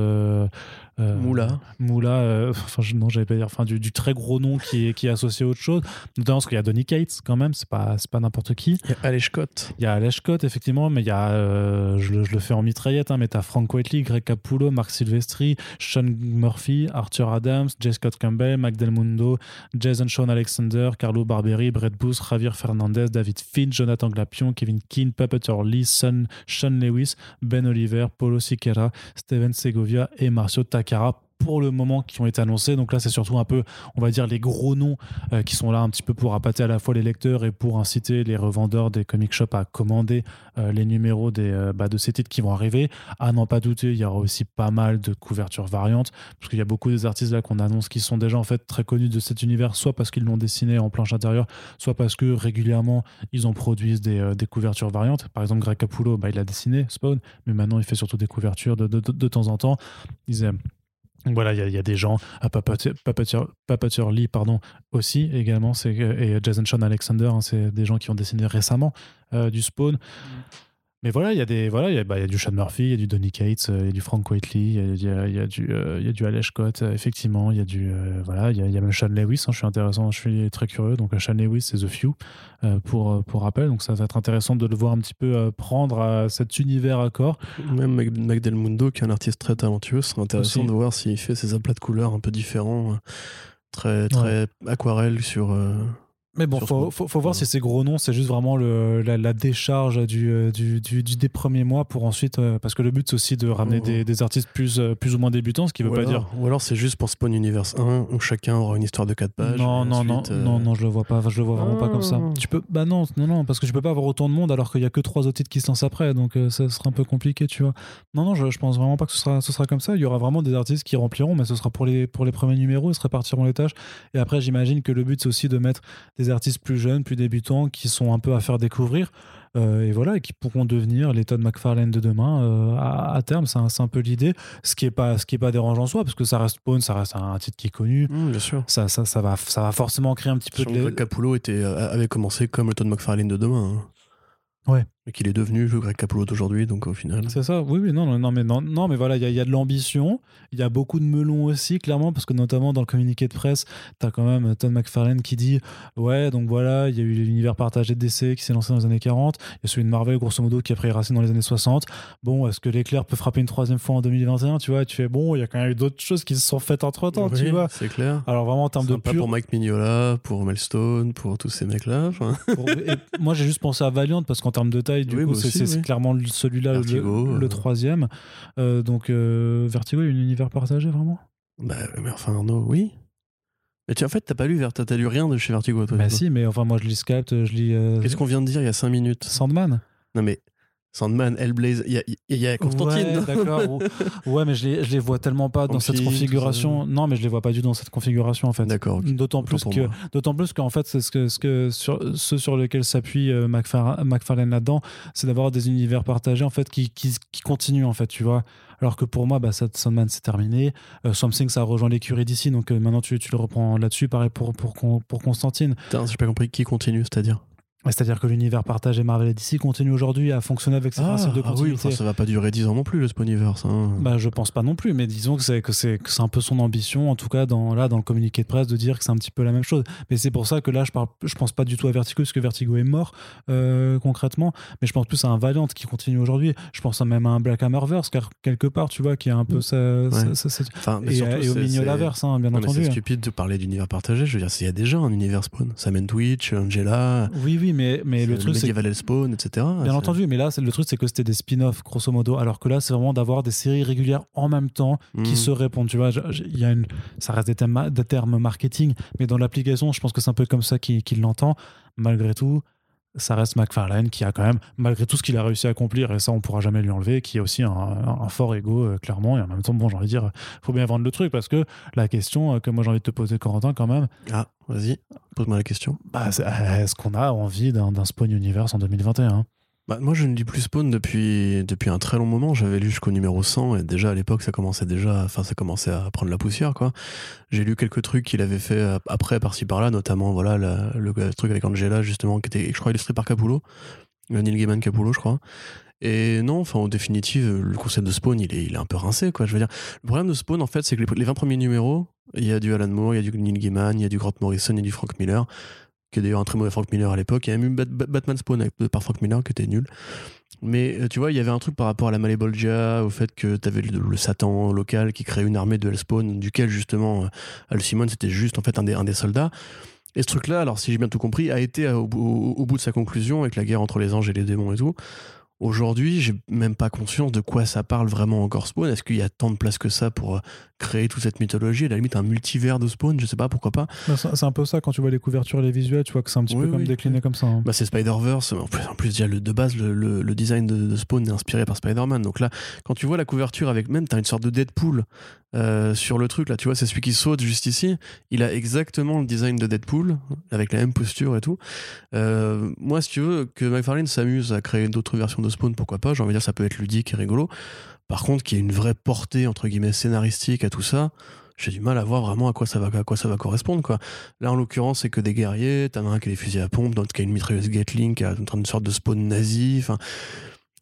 euh, Moula. Moula, euh, enfin je- non j'allais pas dire, enfin du, du très gros nom qui est, qui est associé à autre chose, notamment parce qu'il y a Donny Cates quand même, c'est pas, c'est pas n'importe qui. Il y a Alec Scott. Il y a Alex Scott effectivement, mais il y a, euh, je, le, je le fais en mitraillette, hein, mais t'as Frank Whiteley, Greg Capullo, Mark Silvestri, Sean Murphy, Arthur Adams, J. Scott Campbell, Mac Del Mundo, Jason Sean Alexander, Carlo Barberi, Brett Booth, Javier Fernandez, David Finch, Jonathan Glapion, Kevin Keane, Puppeteer Lee, Son, Sean Lewis, Ben Oliver, Paulo Siqueira, Steven Segovia et Marcio Takara pour le moment qui ont été annoncés. Donc là, c'est surtout un peu, on va dire, les gros noms euh, qui sont là un petit peu pour appâter à la fois les lecteurs et pour inciter les revendeurs des comic shops à commander euh, les numéros des, euh, bah, de ces titres qui vont arriver. À n'en pas douter, il y aura aussi pas mal de couvertures variantes, parce qu'il y a beaucoup des artistes là qu'on annonce qui sont déjà en fait très connus de cet univers, soit parce qu'ils l'ont dessiné en planche intérieure, soit parce que régulièrement ils en produisent des, des couvertures variantes. Par exemple, Greg Capullo, bah, il a dessiné Spawn, mais maintenant il fait surtout des couvertures de, de, de- de temps en temps. Ils aiment. Voilà, il y, a- des gens, à Puppeteer Lee, pardon, aussi également, et Jason Sean Alexander, hein, c'est des gens qui ont dessiné récemment euh, du Spawn. Mais voilà, il y a des voilà, il y a, bah, y a du Sean Murphy, il y a du Donny Cates, euh, il y a du Frank Whiteley, il y y a- il y a du euh, il y a du Scott, euh, effectivement, il y a du euh, voilà, il y a, même Sean Lewis. hein, je suis intéressant, je suis très curieux. Donc euh, Sean Lewis, c'est The Few euh, pour euh, pour rappel. Donc ça va être intéressant de le voir un petit peu euh, prendre à cet univers à corps. Même Mac, Del Mundo, qui est un artiste très talentueux, ce serait intéressant Aussi. de voir s'il fait ses aplats de couleurs un peu différents, euh, très, très aquarelle sur. Mais bon, faut, faut, faut voir Ouais. si ces gros noms, c'est juste vraiment le, la, la décharge du, euh, du, du, du- des premiers mois pour ensuite. euh, parce que le but, c'est aussi de ramener Oh. des, des artistes plus, euh, plus ou moins débutants, ce qui veut ou pas alors, dire. Ou alors c'est juste pour Spawn Universe 1 où chacun aura une histoire de 4 pages. Non, non, non, euh, non, non, je le vois pas. Je le vois vraiment pas comme ça. Ah. Tu peux, bah non, non, non, parce que tu peux pas avoir autant de monde alors qu'il y a que trois autres titres qui se lancent après, donc euh, ça sera un peu compliqué, tu vois. Non, non, je, je pense vraiment pas que ce sera, ce sera comme ça. Il y aura vraiment des artistes qui rempliront, mais ce sera pour les, pour les premiers numéros, ils se répartiront les tâches. Et après, j'imagine que le but c'est aussi de mettre des artistes plus jeunes, plus débutants, qui sont un peu à faire découvrir. euh, et voilà, et qui pourront devenir l'état de McFarlane de demain euh, à, à terme. C'est un, peu l'idée. Ce qui est pas, ce qui est pas dérangeant en soi, parce que ça reste Spawn, ça reste un, titre qui est connu. Mmh, bien sûr. Ça, ça, ça, va, ça va forcément créer un petit peu Sachant de. Capullo était, euh, avait commencé comme le Todd McFarlane de demain. hein. Ouais. Et qu'il est devenu le Greg Capullo d'aujourd'hui, donc au final. C'est ça, oui, oui, non, non, mais, non, non, mais voilà, il y, a- il y a de l'ambition, il y a beaucoup de melons aussi, clairement, parce que notamment dans le communiqué de presse, tu as quand même Todd McFarlane qui dit Ouais, donc voilà, il y a eu l'univers partagé de DC qui s'est lancé dans les années 40, il y a celui de Marvel, grosso modo, qui a pris racine dans les années 60. Bon, est-ce que l'éclair peut frapper une troisième fois en 2021 Tu vois, tu fais Bon, il y a quand même eu d'autres choses qui se sont faites entre temps, tu Oui, vois. C'est clair. Alors vraiment, en termes de pur. pour Mike Mignola, pour Melstone, pour tous ces mecs-là. moi, j'ai juste pensé à Valiant parce qu'en termes de taille, du Oui, coup, c'est oui. clairement celui-là, le, euh. troisième. Euh, donc, euh, Vertigo, il y a un univers partagé, vraiment? Bah, mais enfin, Arnaud, oui. Mais tu, en fait, t'as pas lu, t'as lu rien de chez Vertigo, toi. Bah si, mais enfin, moi, je lis Sculpt, je lis euh, Qu'est-ce qu'on vient de dire il y a 5 minutes? Sandman. Non, mais Sandman, Hellblaze, il y a, y a Constantine. Ouais, d'accord. ouais, mais je les, je les vois tellement pas dans cette configuration. Non, mais je les vois pas du tout dans cette configuration en fait. D'accord. D'autant plus que, d'autant plus qu'en fait, c'est ce que, ce que sur, ce sur lequel s'appuie euh, McFarlane là-dedans, c'est d'avoir des univers partagés en fait qui, qui, qui continuent en fait, tu vois. Alors que pour moi, bah, Sandman c'est terminé. Euh, Something ça rejoint l'écurie d'ici, donc euh, maintenant tu, tu, le reprends là-dessus. Pareil pour, pour, pour Constantine. J'ai pas compris qui continue, c'est-à-dire? C'est-à-dire que l'univers partagé Marvel et DC continue aujourd'hui à fonctionner avec ces ah, principes de continuité. Ah oui, ça va pas durer 10 ans non plus le Spawniverse. Hein. Bah, je pense pas non plus, mais disons que c'est que c'est c'est un peu son ambition, en tout cas dans là dans le communiqué de presse, de dire que c'est un petit peu la même chose. Mais c'est pour ça que là, je parle, je pense pas du tout à Vertigo, parce que Vertigo est mort euh, concrètement, mais je pense plus à un Valiant qui continue aujourd'hui. Je pense même à un Black Hammerverse, car quelque part, tu vois, qui a un peu ça, et, au Mignolaverse, hein, bien entendu. C'est stupide de parler d'univers partagé. Je veux dire, il y a déjà un univers Spawn, Sam Twitch, Angela. Oui, oui, mais mais le truc Medieval Spawn, etc. Bien entendu, mais là, le truc, c'est que c'était des spin-offs, grosso modo, alors que là, c'est vraiment d'avoir des séries régulières en même temps qui hmm. se répondent. Tu vois, il y a une, ça reste des termes, des termes marketing, mais dans l'application, je pense que c'est un peu comme ça qu'il l'entend. Malgré tout, ça reste McFarlane qui a quand même, malgré tout ce qu'il a réussi à accomplir, et ça on pourra jamais lui enlever, qui a aussi un, fort ego, euh, clairement, et en même temps, bon, j'ai envie de dire, faut bien vendre le truc, parce que la question euh, que moi j'ai envie de te poser, Corentin, quand même. Ah, vas-y, pose-moi la question. Bah, est-ce qu'on a envie d'un Spawn Universe en 2021 bah, moi, je ne lis plus Spawn depuis, depuis un très long moment. J'avais lu jusqu'au numéro 100 et déjà à l'époque, ça commençait déjà, enfin, ça commençait à prendre la poussière, quoi. J'ai lu quelques trucs qu'il avait fait après, par-ci par-là, notamment, voilà, le, truc avec Angela, justement, qui était, je crois, illustré par Capullo, Neil Gaiman Capullo, je crois. Et non, enfin, en définitive, le concept de Spawn, il est, il est un peu rincé, quoi. Je veux dire, le problème de Spawn, en fait, c'est que les, les 20 premiers numéros, il y a du Alan Moore, il y a du Neil Gaiman, il y a du Grant Morrison, il y a du Frank Miller qui est d'ailleurs un très mauvais Frank Miller à l'époque. Il y a même eu Batman Spawn avec, par Frank Miller qui était nul. Mais euh, tu vois, il y avait un truc par rapport à la Malebolgia, au fait que tu avais le, Satan local qui créait une armée de Hellspawn, duquel justement euh, Al Simon c'était juste en fait un des, soldats. Et ce truc-là, alors si j'ai bien tout compris, a été au, au, bout de sa conclusion avec la guerre entre les anges et les démons et tout. Aujourd'hui, j'ai même pas conscience de quoi ça parle vraiment encore Spawn. Est-ce qu'il y a tant de place que ça pour euh, créer toute cette mythologie À la limite, un multivers de Spawn, je sais pas, pourquoi pas. Bah, c'est un peu ça quand tu vois les couvertures et les visuels, tu vois que c'est un petit peu comme décliné comme ça. Hein. Bah, c'est Spider-Verse. En plus, en plus, déjà, le, de base, le, design de, Spawn est inspiré par Spider-Man. Donc là, quand tu vois la couverture avec même, tu as une sorte de Deadpool euh, sur le truc, là, tu vois, c'est celui qui saute juste ici. Il a exactement le design de Deadpool, avec la même posture et tout. Euh, moi, si tu veux, que McFarlane s'amuse à créer d'autres versions de Spawn, pourquoi pas? J'ai envie de dire, ça peut être ludique et rigolo. Par contre, qu'il y ait une vraie portée, entre guillemets, scénaristique à tout ça, j'ai du mal à voir vraiment à quoi ça va, à quoi ça va correspondre. Quoi. Là, en l'occurrence, c'est que des guerriers, t'as un qui a des fusils à pompe, d'autres qui a une mitrailleuse Gatling, qui a une sorte de spawn nazi. Enfin,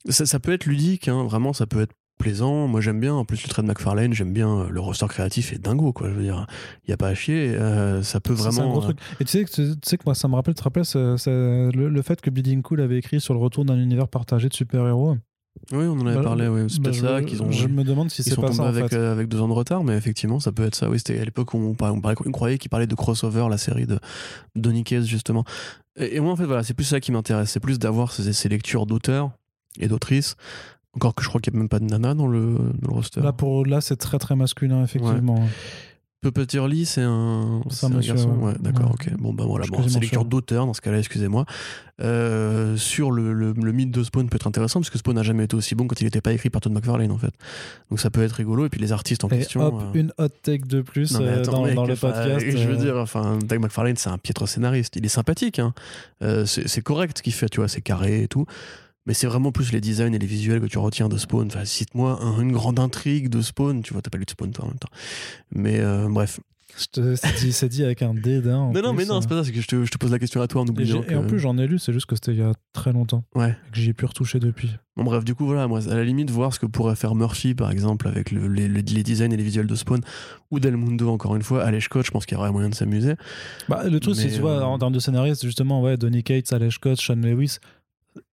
ça, ça, peut être ludique, hein, vraiment, ça peut être plaisant. Moi, j'aime bien. En plus, le trait de McFarlane, j'aime bien. Euh, le roster créatif est dingo, quoi. Je veux dire, il n'y a pas à chier. Euh, ça peut vraiment. C'est un gros truc. Et tu sais, tu sais que moi, ça me rappelle, tu te rappelles, le, fait que Bleeding Cool avait écrit sur le retour d'un univers partagé de super-héros? Oui, on en avait bah, parlé. Oui. C'est bah, ça qu'ils ont. Je me demande si c'est pas ça. Avec, euh, avec deux ans de retard, mais effectivement, ça peut être ça. Oui, c'était à l'époque où on, on, on croyait qu'il parlait de crossover, la série de Donny Case, justement. Et, moi, en fait, voilà, c'est plus ça qui m'intéresse. C'est plus d'avoir ces, ces lectures d'auteurs et d'autrices encore que je crois qu'il n'y a même pas de nana dans le, dans le roster. Là, pour, là c'est très très masculin, effectivement. Ouais. Lee, c'est un, c'est un, garçon. Ouais, d'accord, ok. Bon, ben voilà, bon, c'est lecture d'auteur dans ce cas-là, excusez-moi. Euh, sur le, le, mythe de Spawn peut être intéressant parce que Spawn n'a jamais été aussi bon quand il n'était pas écrit par Todd McFarlane en fait. Donc ça peut être rigolo et puis les artistes en et question. Hop, euh, une hot take de plus euh, dans, dans, le podcast. je veux dire, enfin, Doug McFarlane c'est un piètre scénariste. Il est sympathique, hein. c'est correct ce qu'il fait, tu vois, c'est carré et tout. Mais c'est vraiment plus les designs et les visuels que tu retiens de Spawn. Enfin, cite-moi une grande intrigue de Spawn. Tu vois, t'as pas lu de Spawn toi en même temps. Mais euh, bref. C'est dit, avec un dédain. Non, non, mais non, c'est pas ça. C'est que je te, je te, pose la question à toi en oubliant. Et, en plus, j'en ai lu, c'est juste que c'était il y a très longtemps. Ouais. Et que j'y ai pu retoucher depuis. Bon, bref, du coup, voilà, moi, à la limite, voir ce que pourrait faire Murphy, par exemple, avec le, les, les, designs et les visuels de Spawn, ou Del Mundo, encore une fois, Alex Scott, je pense qu'il y aurait moyen de s'amuser. Bah, le truc, c'est, tu vois, euh, en termes de scénariste, justement, ouais, Donny Cates, Alex Scott, Sean Lewis,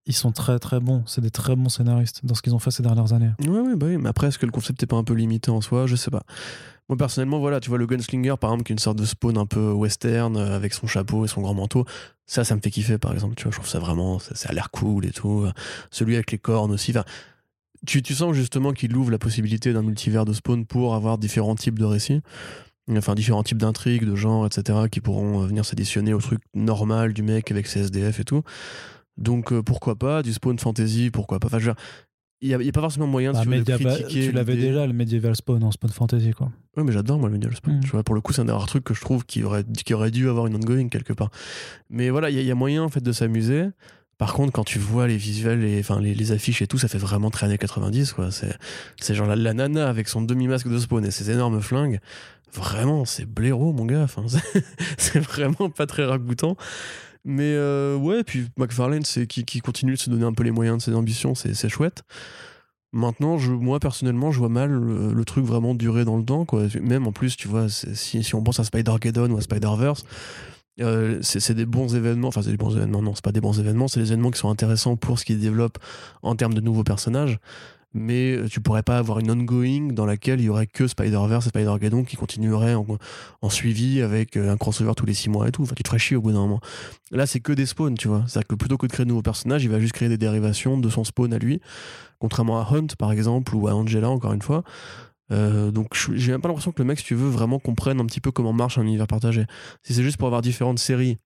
ils sont très très bons. C'est des très bons scénaristes dans ce qu'ils ont fait ces dernières années. Oui, bah oui, mais après, est-ce que le concept n'est pas un peu limité en soi? Je sais pas. Moi, personnellement, voilà, tu vois, le Gunslinger, par exemple, qui est une sorte de spawn un peu western, euh, avec son chapeau et son grand manteau, ça, ça me fait kiffer, par exemple, tu vois, je trouve ça vraiment, ça, a l'air cool et tout. Celui avec les cornes aussi, tu, tu sens justement qu'il ouvre la possibilité d'un multivers de spawn pour avoir différents types de récits enfin différents types d'intrigues, de genres, etc., qui pourront euh, venir s'additionner au truc normal du mec avec ses SDF et tout Donc euh, pourquoi pas du Spawn Fantasy, pourquoi pas. Enfin, je veux dire, il n'y a, pas forcément moyen de, Bah, tu vois, de critiquer. tu l'avais déjà, le Medieval Spawn en Spawn Fantasy, quoi. Ouais, mais j'adore moi le Medieval Spawn. Mm. Vois, pour le coup, c'est un des rares trucs que je trouve qui aurait, qui aurait dû avoir une ongoing quelque part. Mais voilà, il y, a- il y a moyen en fait de s'amuser. Par contre, quand tu vois les visuels, et, enfin les, les affiches et tout, ça fait vraiment très années 90 quoi. C'est, c'est genre la, la nana avec son demi-masque de spawn et ses énormes flingues. Vraiment, c'est blaireau mon gars. Enfin, c'est, c'est vraiment pas très ragoûtant. Mais euh, ouais, puis McFarlane, c'est qui, continue de se donner un peu les moyens de ses ambitions, c'est, chouette. Maintenant, moi personnellement, je vois mal le, truc vraiment durer dans le temps. Quoi. Même en plus, tu vois, si, on pense à Spider-Geddon ou à Spider-Verse, euh, c'est c'est des bons événements. Enfin, c'est des bons événements, non, c'est pas des bons événements, c'est des événements qui sont intéressants pour ce qu'ils développent en termes de nouveaux personnages. Mais euh, tu pourrais pas avoir une ongoing dans laquelle il y aurait que Spider-Verse et Spider-Geddon qui continueraient en, suivi avec euh, un crossover tous les six mois et tout. Enfin, tu te ferais chier au bout d'un moment. Là, c'est que des spawns, tu vois. C'est-à-dire que plutôt que de créer de nouveaux personnages, il va juste créer des dérivations de son spawn à lui. Contrairement à Hunt, par exemple, ou à Angela, encore une fois. Euh, donc j'ai même pas l'impression que le mec, si tu veux, vraiment comprenne un petit peu comment marche un univers partagé. Si c'est juste pour avoir différentes séries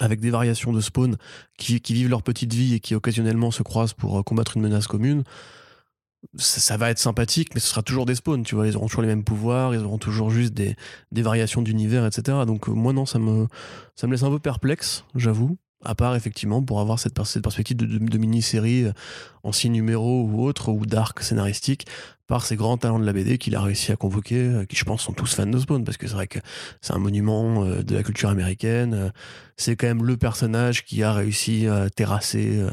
avec des variations de spawn qui, vivent leur petite vie et qui occasionnellement se croisent pour combattre une menace commune, ça, va être sympathique, mais ce sera toujours des spawns, tu vois. Ils auront toujours les mêmes pouvoirs, ils auront toujours juste des, des variations d'univers, etc. Donc euh, moi, non, ça me, ça me laisse un peu perplexe, j'avoue. À part effectivement pour avoir cette, cette perspective de, de- mini-série euh, en six numéros ou autre, ou d'arc scénaristique, par ces grands talents de la BD qu'il a réussi à convoquer, euh, qui je pense sont tous fans de Spawn, parce que c'est vrai que c'est un monument de la culture américaine. C'est quand même le personnage qui a réussi à terrasser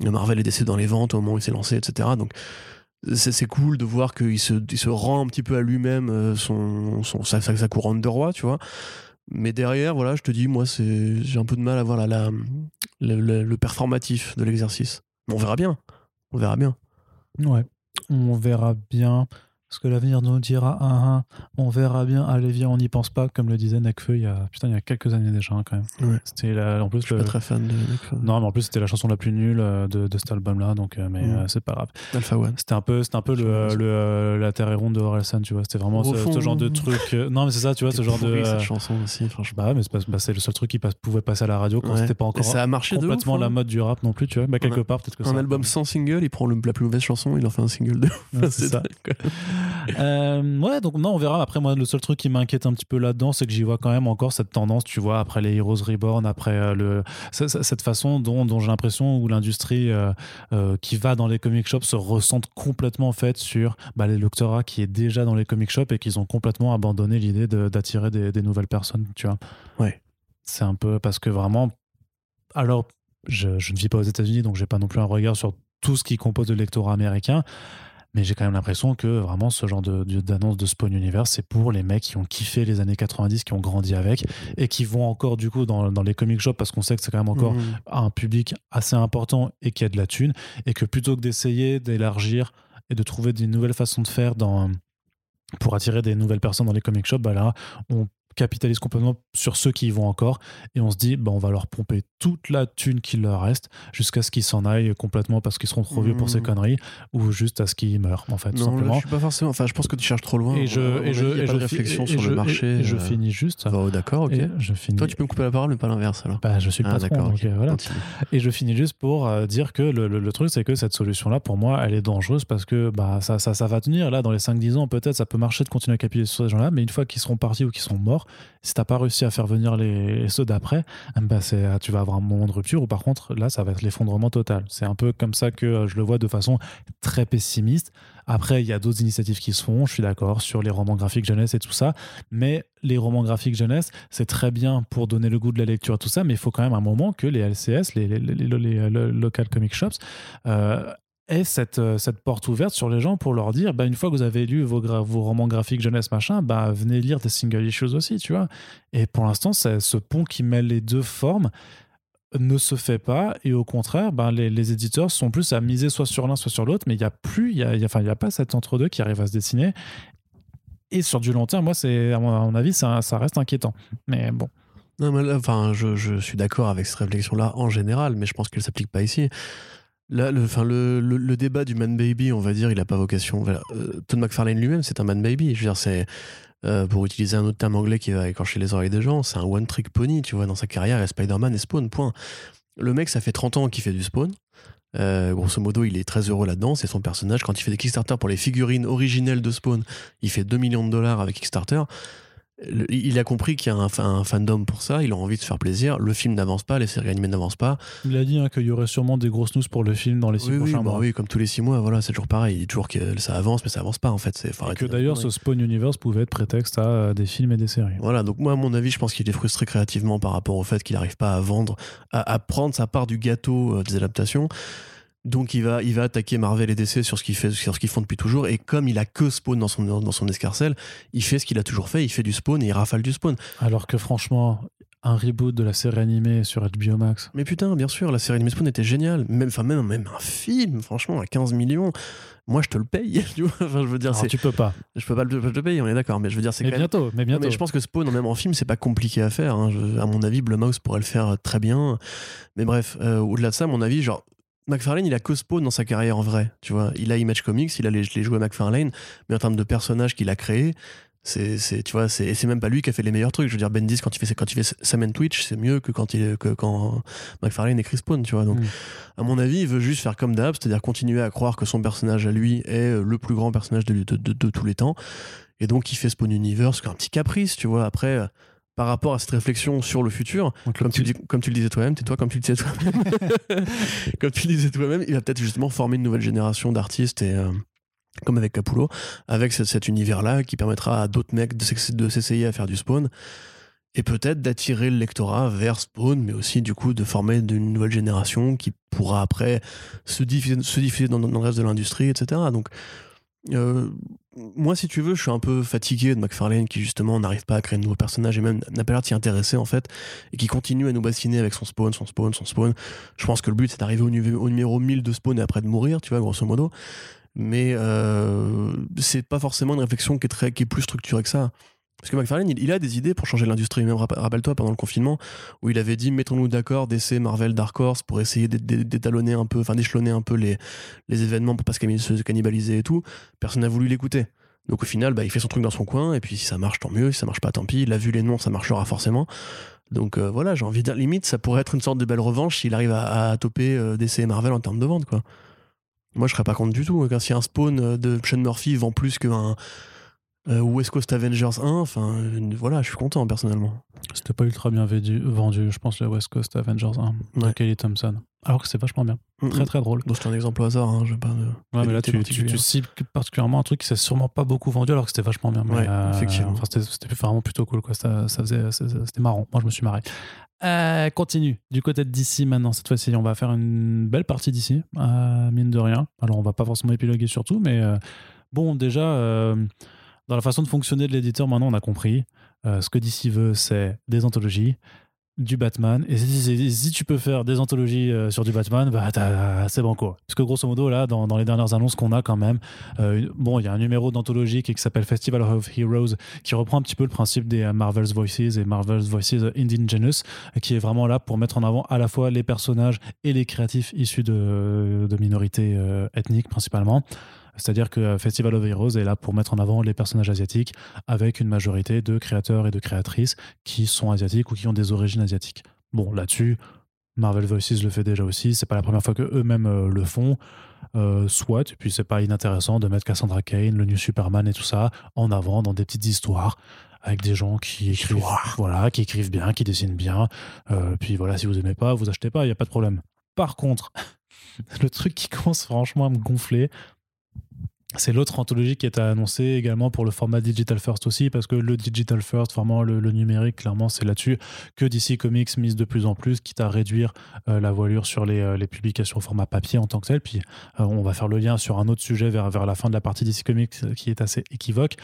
Marvel et DC dans les ventes au moment où il s'est lancé, etc. Donc c'est cool de voir qu'il se, il se rend un petit peu à lui-même euh, son, son, sa, sa- couronne de roi, tu vois. Mais derrière, voilà, je te dis, moi, j'ai un peu de mal à voir le, performatif de l'exercice. On verra bien. On verra bien. Ouais, on verra bien ce que l'avenir nous dira. Ah, ah. On verra bien. Allez, viens, on n'y pense pas, comme le disait Necfeu il y a, putain, il y a quelques années déjà, hein, quand même. Ouais. C'était la- en plus Je suis le- pas très fan de. Non, mais en plus, c'était la chanson la plus nulle euh, de, de cet album-là, donc, euh, mais euh, c'est pas grave. Alpha One. C'était un peu, c'était un peu le, euh, la terre est ronde de Orelsan, tu vois. C'était vraiment ce, fond, ce genre de hein. truc. non, mais c'est ça, tu vois, ce genre de. pourri, euh, cette chanson aussi, franchement. Bah mais c'est, pas- bah, c'est le seul truc qui passe, pouvait passer à la radio quand Ouais. c'était pas Et encore ça a marché de complètement ouf, hein. la mode du rap non plus, tu vois. Bah, quelque Un- part, peut-être que Un ça. album sans single, il prend la plus mauvaise chanson, il en fait un single de. C'est ça. Euh, ouais, donc non, on verra. Après, moi, le seul truc qui m'inquiète un petit peu là-dedans, c'est que j'y vois quand même encore cette tendance, tu vois, après les Heroes Reborn, après euh, le, cette façon dont, dont j'ai l'impression où l'industrie euh, euh, qui va dans les comic shops se ressente complètement en fait sur bah, les lectorats qui est déjà dans les comic shops et qu'ils ont complètement abandonné l'idée de- d'attirer des, des nouvelles personnes, tu vois. Ouais. C'est un peu parce que vraiment, alors, je, je ne vis pas aux États-Unis, donc j'ai pas non plus un regard sur tout ce qui compose le lectorat américain. Mais j'ai quand même l'impression que vraiment ce genre de- d'annonce de, Spawn Universe, c'est pour les mecs qui ont kiffé les années 90, qui ont grandi avec et qui vont encore du coup dans, dans les comic shops parce qu'on sait que c'est quand même encore Mhm. un public assez important et qui a de la thune. Et que plutôt que d'essayer d'élargir et de trouver des nouvelles façons de faire dans, pour attirer des nouvelles personnes dans les comic shops, bah là, on capitalise complètement sur ceux qui y vont encore et on se dit bah on va leur pomper toute la thune qu'il leur reste jusqu'à ce qu'ils s'en aillent complètement parce qu'ils seront trop vieux pour ces Mhm. conneries ou juste à ce qu'ils meurent en fait tout Non, là, simplement je suis pas forcément. Enfin, je pense que tu cherches trop loin. et je et je et je réflexion et sur je- le marché. et je euh. finis juste Oh, d'accord, ok. je finis Toi, tu peux me couper la parole, mais pas l'inverse alors. bah, je suis le Ah, patron donc euh, voilà Continue. Et je finis juste pour euh, dire que le, le- le truc, c'est que cette solution-là, pour moi, elle est dangereuse parce que bah, ça, ça, ça va tenir. Là, dans les 5-10 ans, peut-être, ça peut marcher de continuer à capitaliser sur ces gens-là, mais une fois qu'ils seront partis ou qu'ils sont morts, si t'as pas réussi à faire venir les, ceux d'après, eh ben, c'est, tu vas avoir un moment de rupture ou par contre, là, ça va être l'effondrement total. C'est un peu comme ça que euh, je le vois de façon très pessimiste. Après, il y a d'autres initiatives qui se font, je suis d'accord, sur les romans graphiques jeunesse et tout ça, mais les romans graphiques jeunesse, c'est très bien pour donner le goût de la lecture et tout ça, mais il faut quand même un moment que les LCS, les, les local comic shops, euh, aient cette, euh, cette porte ouverte sur les gens pour leur dire, bah, une fois que vous avez lu vos, romans graphiques jeunesse, machin, bah, venez lire des single issues aussi, tu vois. Et pour l'instant, ce pont qui mêle les deux formes ne se fait pas et au contraire ben, les, éditeurs sont plus à miser soit sur l'un soit sur l'autre mais il n'y a plus il y a, y a- y a pas cet entre-deux qui arrive à se dessiner et sur du long terme moi c'est à mon, avis ça, reste inquiétant mais bon enfin, je, je suis d'accord avec cette réflexion-là en général, mais je pense qu'elle s'applique pas ici. Là, le, enfin, le, le, débat du man baby, on va dire, il a pas vocation. Voilà. Euh, Todd McFarlane lui-même, c'est un man baby. Je veux dire, c'est euh, pour utiliser un autre terme anglais qui va écorcher les oreilles des gens, c'est un one trick pony. Tu vois, dans sa carrière, et Spider-Man et Spawn. Point. Le mec, ça fait 30 ans qu'il fait du spawn. Euh, grosso modo, il est très heureux là-dedans. C'est son personnage. Quand il fait des Kickstarter pour les figurines originelles de Spawn, il fait 2 millions de dollars avec Kickstarter. Le- il a compris qu'il y a un, fa- un fandom pour ça. Il a envie de se faire plaisir. Le film n'avance pas, les séries animées n'avancent pas. Il a dit hein, qu'il y aurait sûrement des grosses news pour le film dans les six Oui, bah mois. oui, comme tous les 6 mois, voilà, c'est toujours pareil. Il dit toujours que ça avance, mais ça avance pas en fait. C'est Et que d'ailleurs, ce Spawn Universe pouvait être prétexte à des films et des séries. Voilà, donc moi, à mon avis, je pense qu'il est frustré créativement par rapport au fait qu'il n'arrive pas à vendre, à, à prendre sa part du gâteau euh, des adaptations. Donc il va, il va attaquer Marvel et DC sur ce qu'ils fait, sur ce qu'ils font depuis toujours. Et comme il a que Spawn dans son, dans son escarcelle, il fait ce qu'il a toujours fait. Il fait du Spawn et il rafale du Spawn. Alors que franchement, un reboot de la série animée sur HBO Max, Mais putain, bien sûr, la série animée Spawn était géniale. Même, enfin, même, même un film, franchement, à 15 millions. Moi, je te le paye. Tu vois enfin, je veux dire, alors tu peux pas. je peux pas le, te payer, on est d'accord. Mais je veux dire, c'est Mais même bientôt, mais Non, bientôt. mais je pense que Spawn, même en film, c'est pas compliqué à faire. hein. Je- à mon avis, Blumhouse pourrait le faire très bien. Mais bref, euh, au-delà de ça, à mon avis, genre, McFarlane, il a que Spawn dans sa carrière en vrai. Tu vois, il a Image Comics, il a les, les jouets McFarlane, mais en termes de personnages qu'il a créés, c'est, c'est, tu vois, c'est, c'est même pas lui qui a fait les meilleurs trucs. Je veux dire, Bendis, quand il fait, quand il fait Sam and Twitch, c'est mieux que quand, il, que quand McFarlane écrit Spawn, tu vois. Donc, Mm. à mon avis, il veut juste faire comme d'hab, c'est-à-dire continuer à croire que son personnage à lui est euh, le plus grand personnage de, de- de- de tous les temps. Et donc, il fait Spawn Universe, un petit caprice, tu vois. Après, par rapport à cette réflexion sur le futur, Donc, comme tu, le dis- comme tu le disais toi-même, tais-toi comme tu le disais toi-même. comme tu le disais toi-même, il va peut-être justement former une nouvelle génération d'artistes et. euh, comme avec Capullo, avec ce- cet univers-là qui permettra à d'autres mecs de s'essayer à faire du spawn et peut-être d'attirer le lectorat vers Spawn, mais aussi du coup de former une nouvelle génération qui pourra après se diffuser, se diffuser dans, dans le reste de l'industrie, etc. Donc, euh, moi, si tu veux, je suis un peu fatigué de McFarlane qui justement n'arrive pas à créer de nouveaux personnages et même n'a pas l'air de s'y intéresser en fait, et qui continue à nous bassiner avec son spawn, son spawn, son spawn. Je pense que le but c'est d'arriver au, numéro 1000 de spawn et après de mourir, tu vois, grosso modo. Mais euh, c'est pas forcément une réflexion qui est, très, qui est plus structurée que ça. Parce que McFarlane, il, il a des idées pour changer l'industrie. Même rapp- rappelle-toi pendant le confinement, où il avait dit mettons-nous d'accord, DC, Marvel, Dark Horse, pour essayer d'é- d'é- d'étalonner un peu, enfin d'échelonner un peu les, événements pour pas se cannibaliser et tout. Personne n'a voulu l'écouter. Donc au final, bah, il fait son truc dans son coin, et puis si ça marche, tant mieux. Si ça marche pas, tant pis. Il a vu les noms, ça marchera forcément. Donc euh, voilà, j'ai envie de dire, limite, ça pourrait être une sorte de belle revanche s'il arrive à, à toper euh, DC et Marvel en termes de vente, quoi. Moi, je serais pas contre du tout. Si un spawn euh, de Sean Murphy vend plus qu'un euh, West Coast Avengers 1, enfin, euh, voilà, je suis content personnellement. C'était pas ultra bien vendu, vendu, je pense, le West Coast Avengers 1 de Ouais. Kelly Thompson. Alors que c'est vachement bien. Mm, Très très drôle. Donc c'est un exemple au hasard, hein, je pas. de- Ouais, mais là, tu, tu, particulière. tu cibles particulièrement un truc qui s'est sûrement pas beaucoup vendu alors que c'était vachement bien. Mais, Ouais, effectivement. Enfin, c'était vraiment plutôt cool. Quoi. Ça, ça faisait, c'était marrant. Moi, je me suis marré. Euh, continue. Du côté DC maintenant, cette fois-ci, on va faire une belle partie d'ici, mine de rien. Alors, on va pas forcément épiloguer sur tout, mais euh, bon, déjà, euh, dans la façon de fonctionner de l'éditeur, maintenant, on a compris. Euh, ce que DC veut, c'est des anthologies, du Batman. Et si, tu peux faire des anthologies euh, sur du Batman, bah, c'est banco. Parce que grosso modo, là, dans, les dernières annonces qu'on a quand même, euh, bon, il y a un numéro d'anthologie qui, s'appelle Festival of Heroes, qui reprend un petit peu le principe des Marvel's Voices et Marvel's Voices Indigenous, qui est vraiment là pour mettre en avant à la fois les personnages et les créatifs issus de, minorités ethniques principalement. C'est-à-dire que euh, Festival of Heroes est là pour mettre en avant les personnages asiatiques avec une majorité de créateurs et de créatrices qui sont asiatiques ou qui ont des origines asiatiques. Bon, là-dessus, Marvel Voices le fait déjà aussi. C'est pas la première fois que eux-mêmes euh, le font. Euh, soit, et puis c'est pas inintéressant de mettre Cassandra Cain, le New Superman et tout ça en avant dans des petites histoires avec des gens qui écrivent, voilà, qui écrivent bien, qui dessinent bien. Euh, puis voilà, si vous aimez pas, vous achetez pas, il y a pas de problème. Par contre, le truc qui commence franchement à me gonfler, c'est l'autre anthologie qui est annoncée également pour le format Digital First aussi, parce que le Digital First, vraiment le, numérique, clairement, c'est là-dessus que DC Comics mise de plus en plus, quitte à réduire euh, la voilure sur les, euh, les publications au format papier en tant que tel. Puis euh, on va faire le lien sur un autre sujet vers, la fin de la partie DC Comics qui est assez équivoque.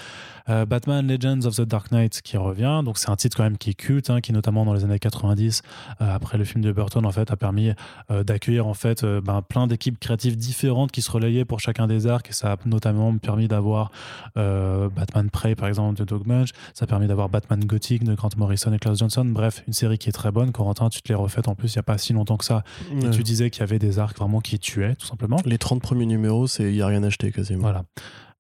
Batman Legends of the Dark Knight qui revient, donc c'est un titre quand même qui est culte, hein, qui notamment dans les années 90, euh, après le film de Burton, en fait, a permis d'accueillir en fait ben, plein d'équipes créatives différentes qui se relayaient pour chacun des arcs et ça a permis d'avoir euh, Batman Prey par exemple de Doug Munch ça a permis d'avoir Batman Gothic de Grant Morrison et Klaus Johnson. Bref une série qui est très bonne. Corentin tu te l'es refaite en plus il n'y a pas si longtemps que ça. Et tu disais qu'il y avait des arcs vraiment qui tuaient tout simplement. Les 30 premiers numéros, il y a rien acheté quasiment. voilà.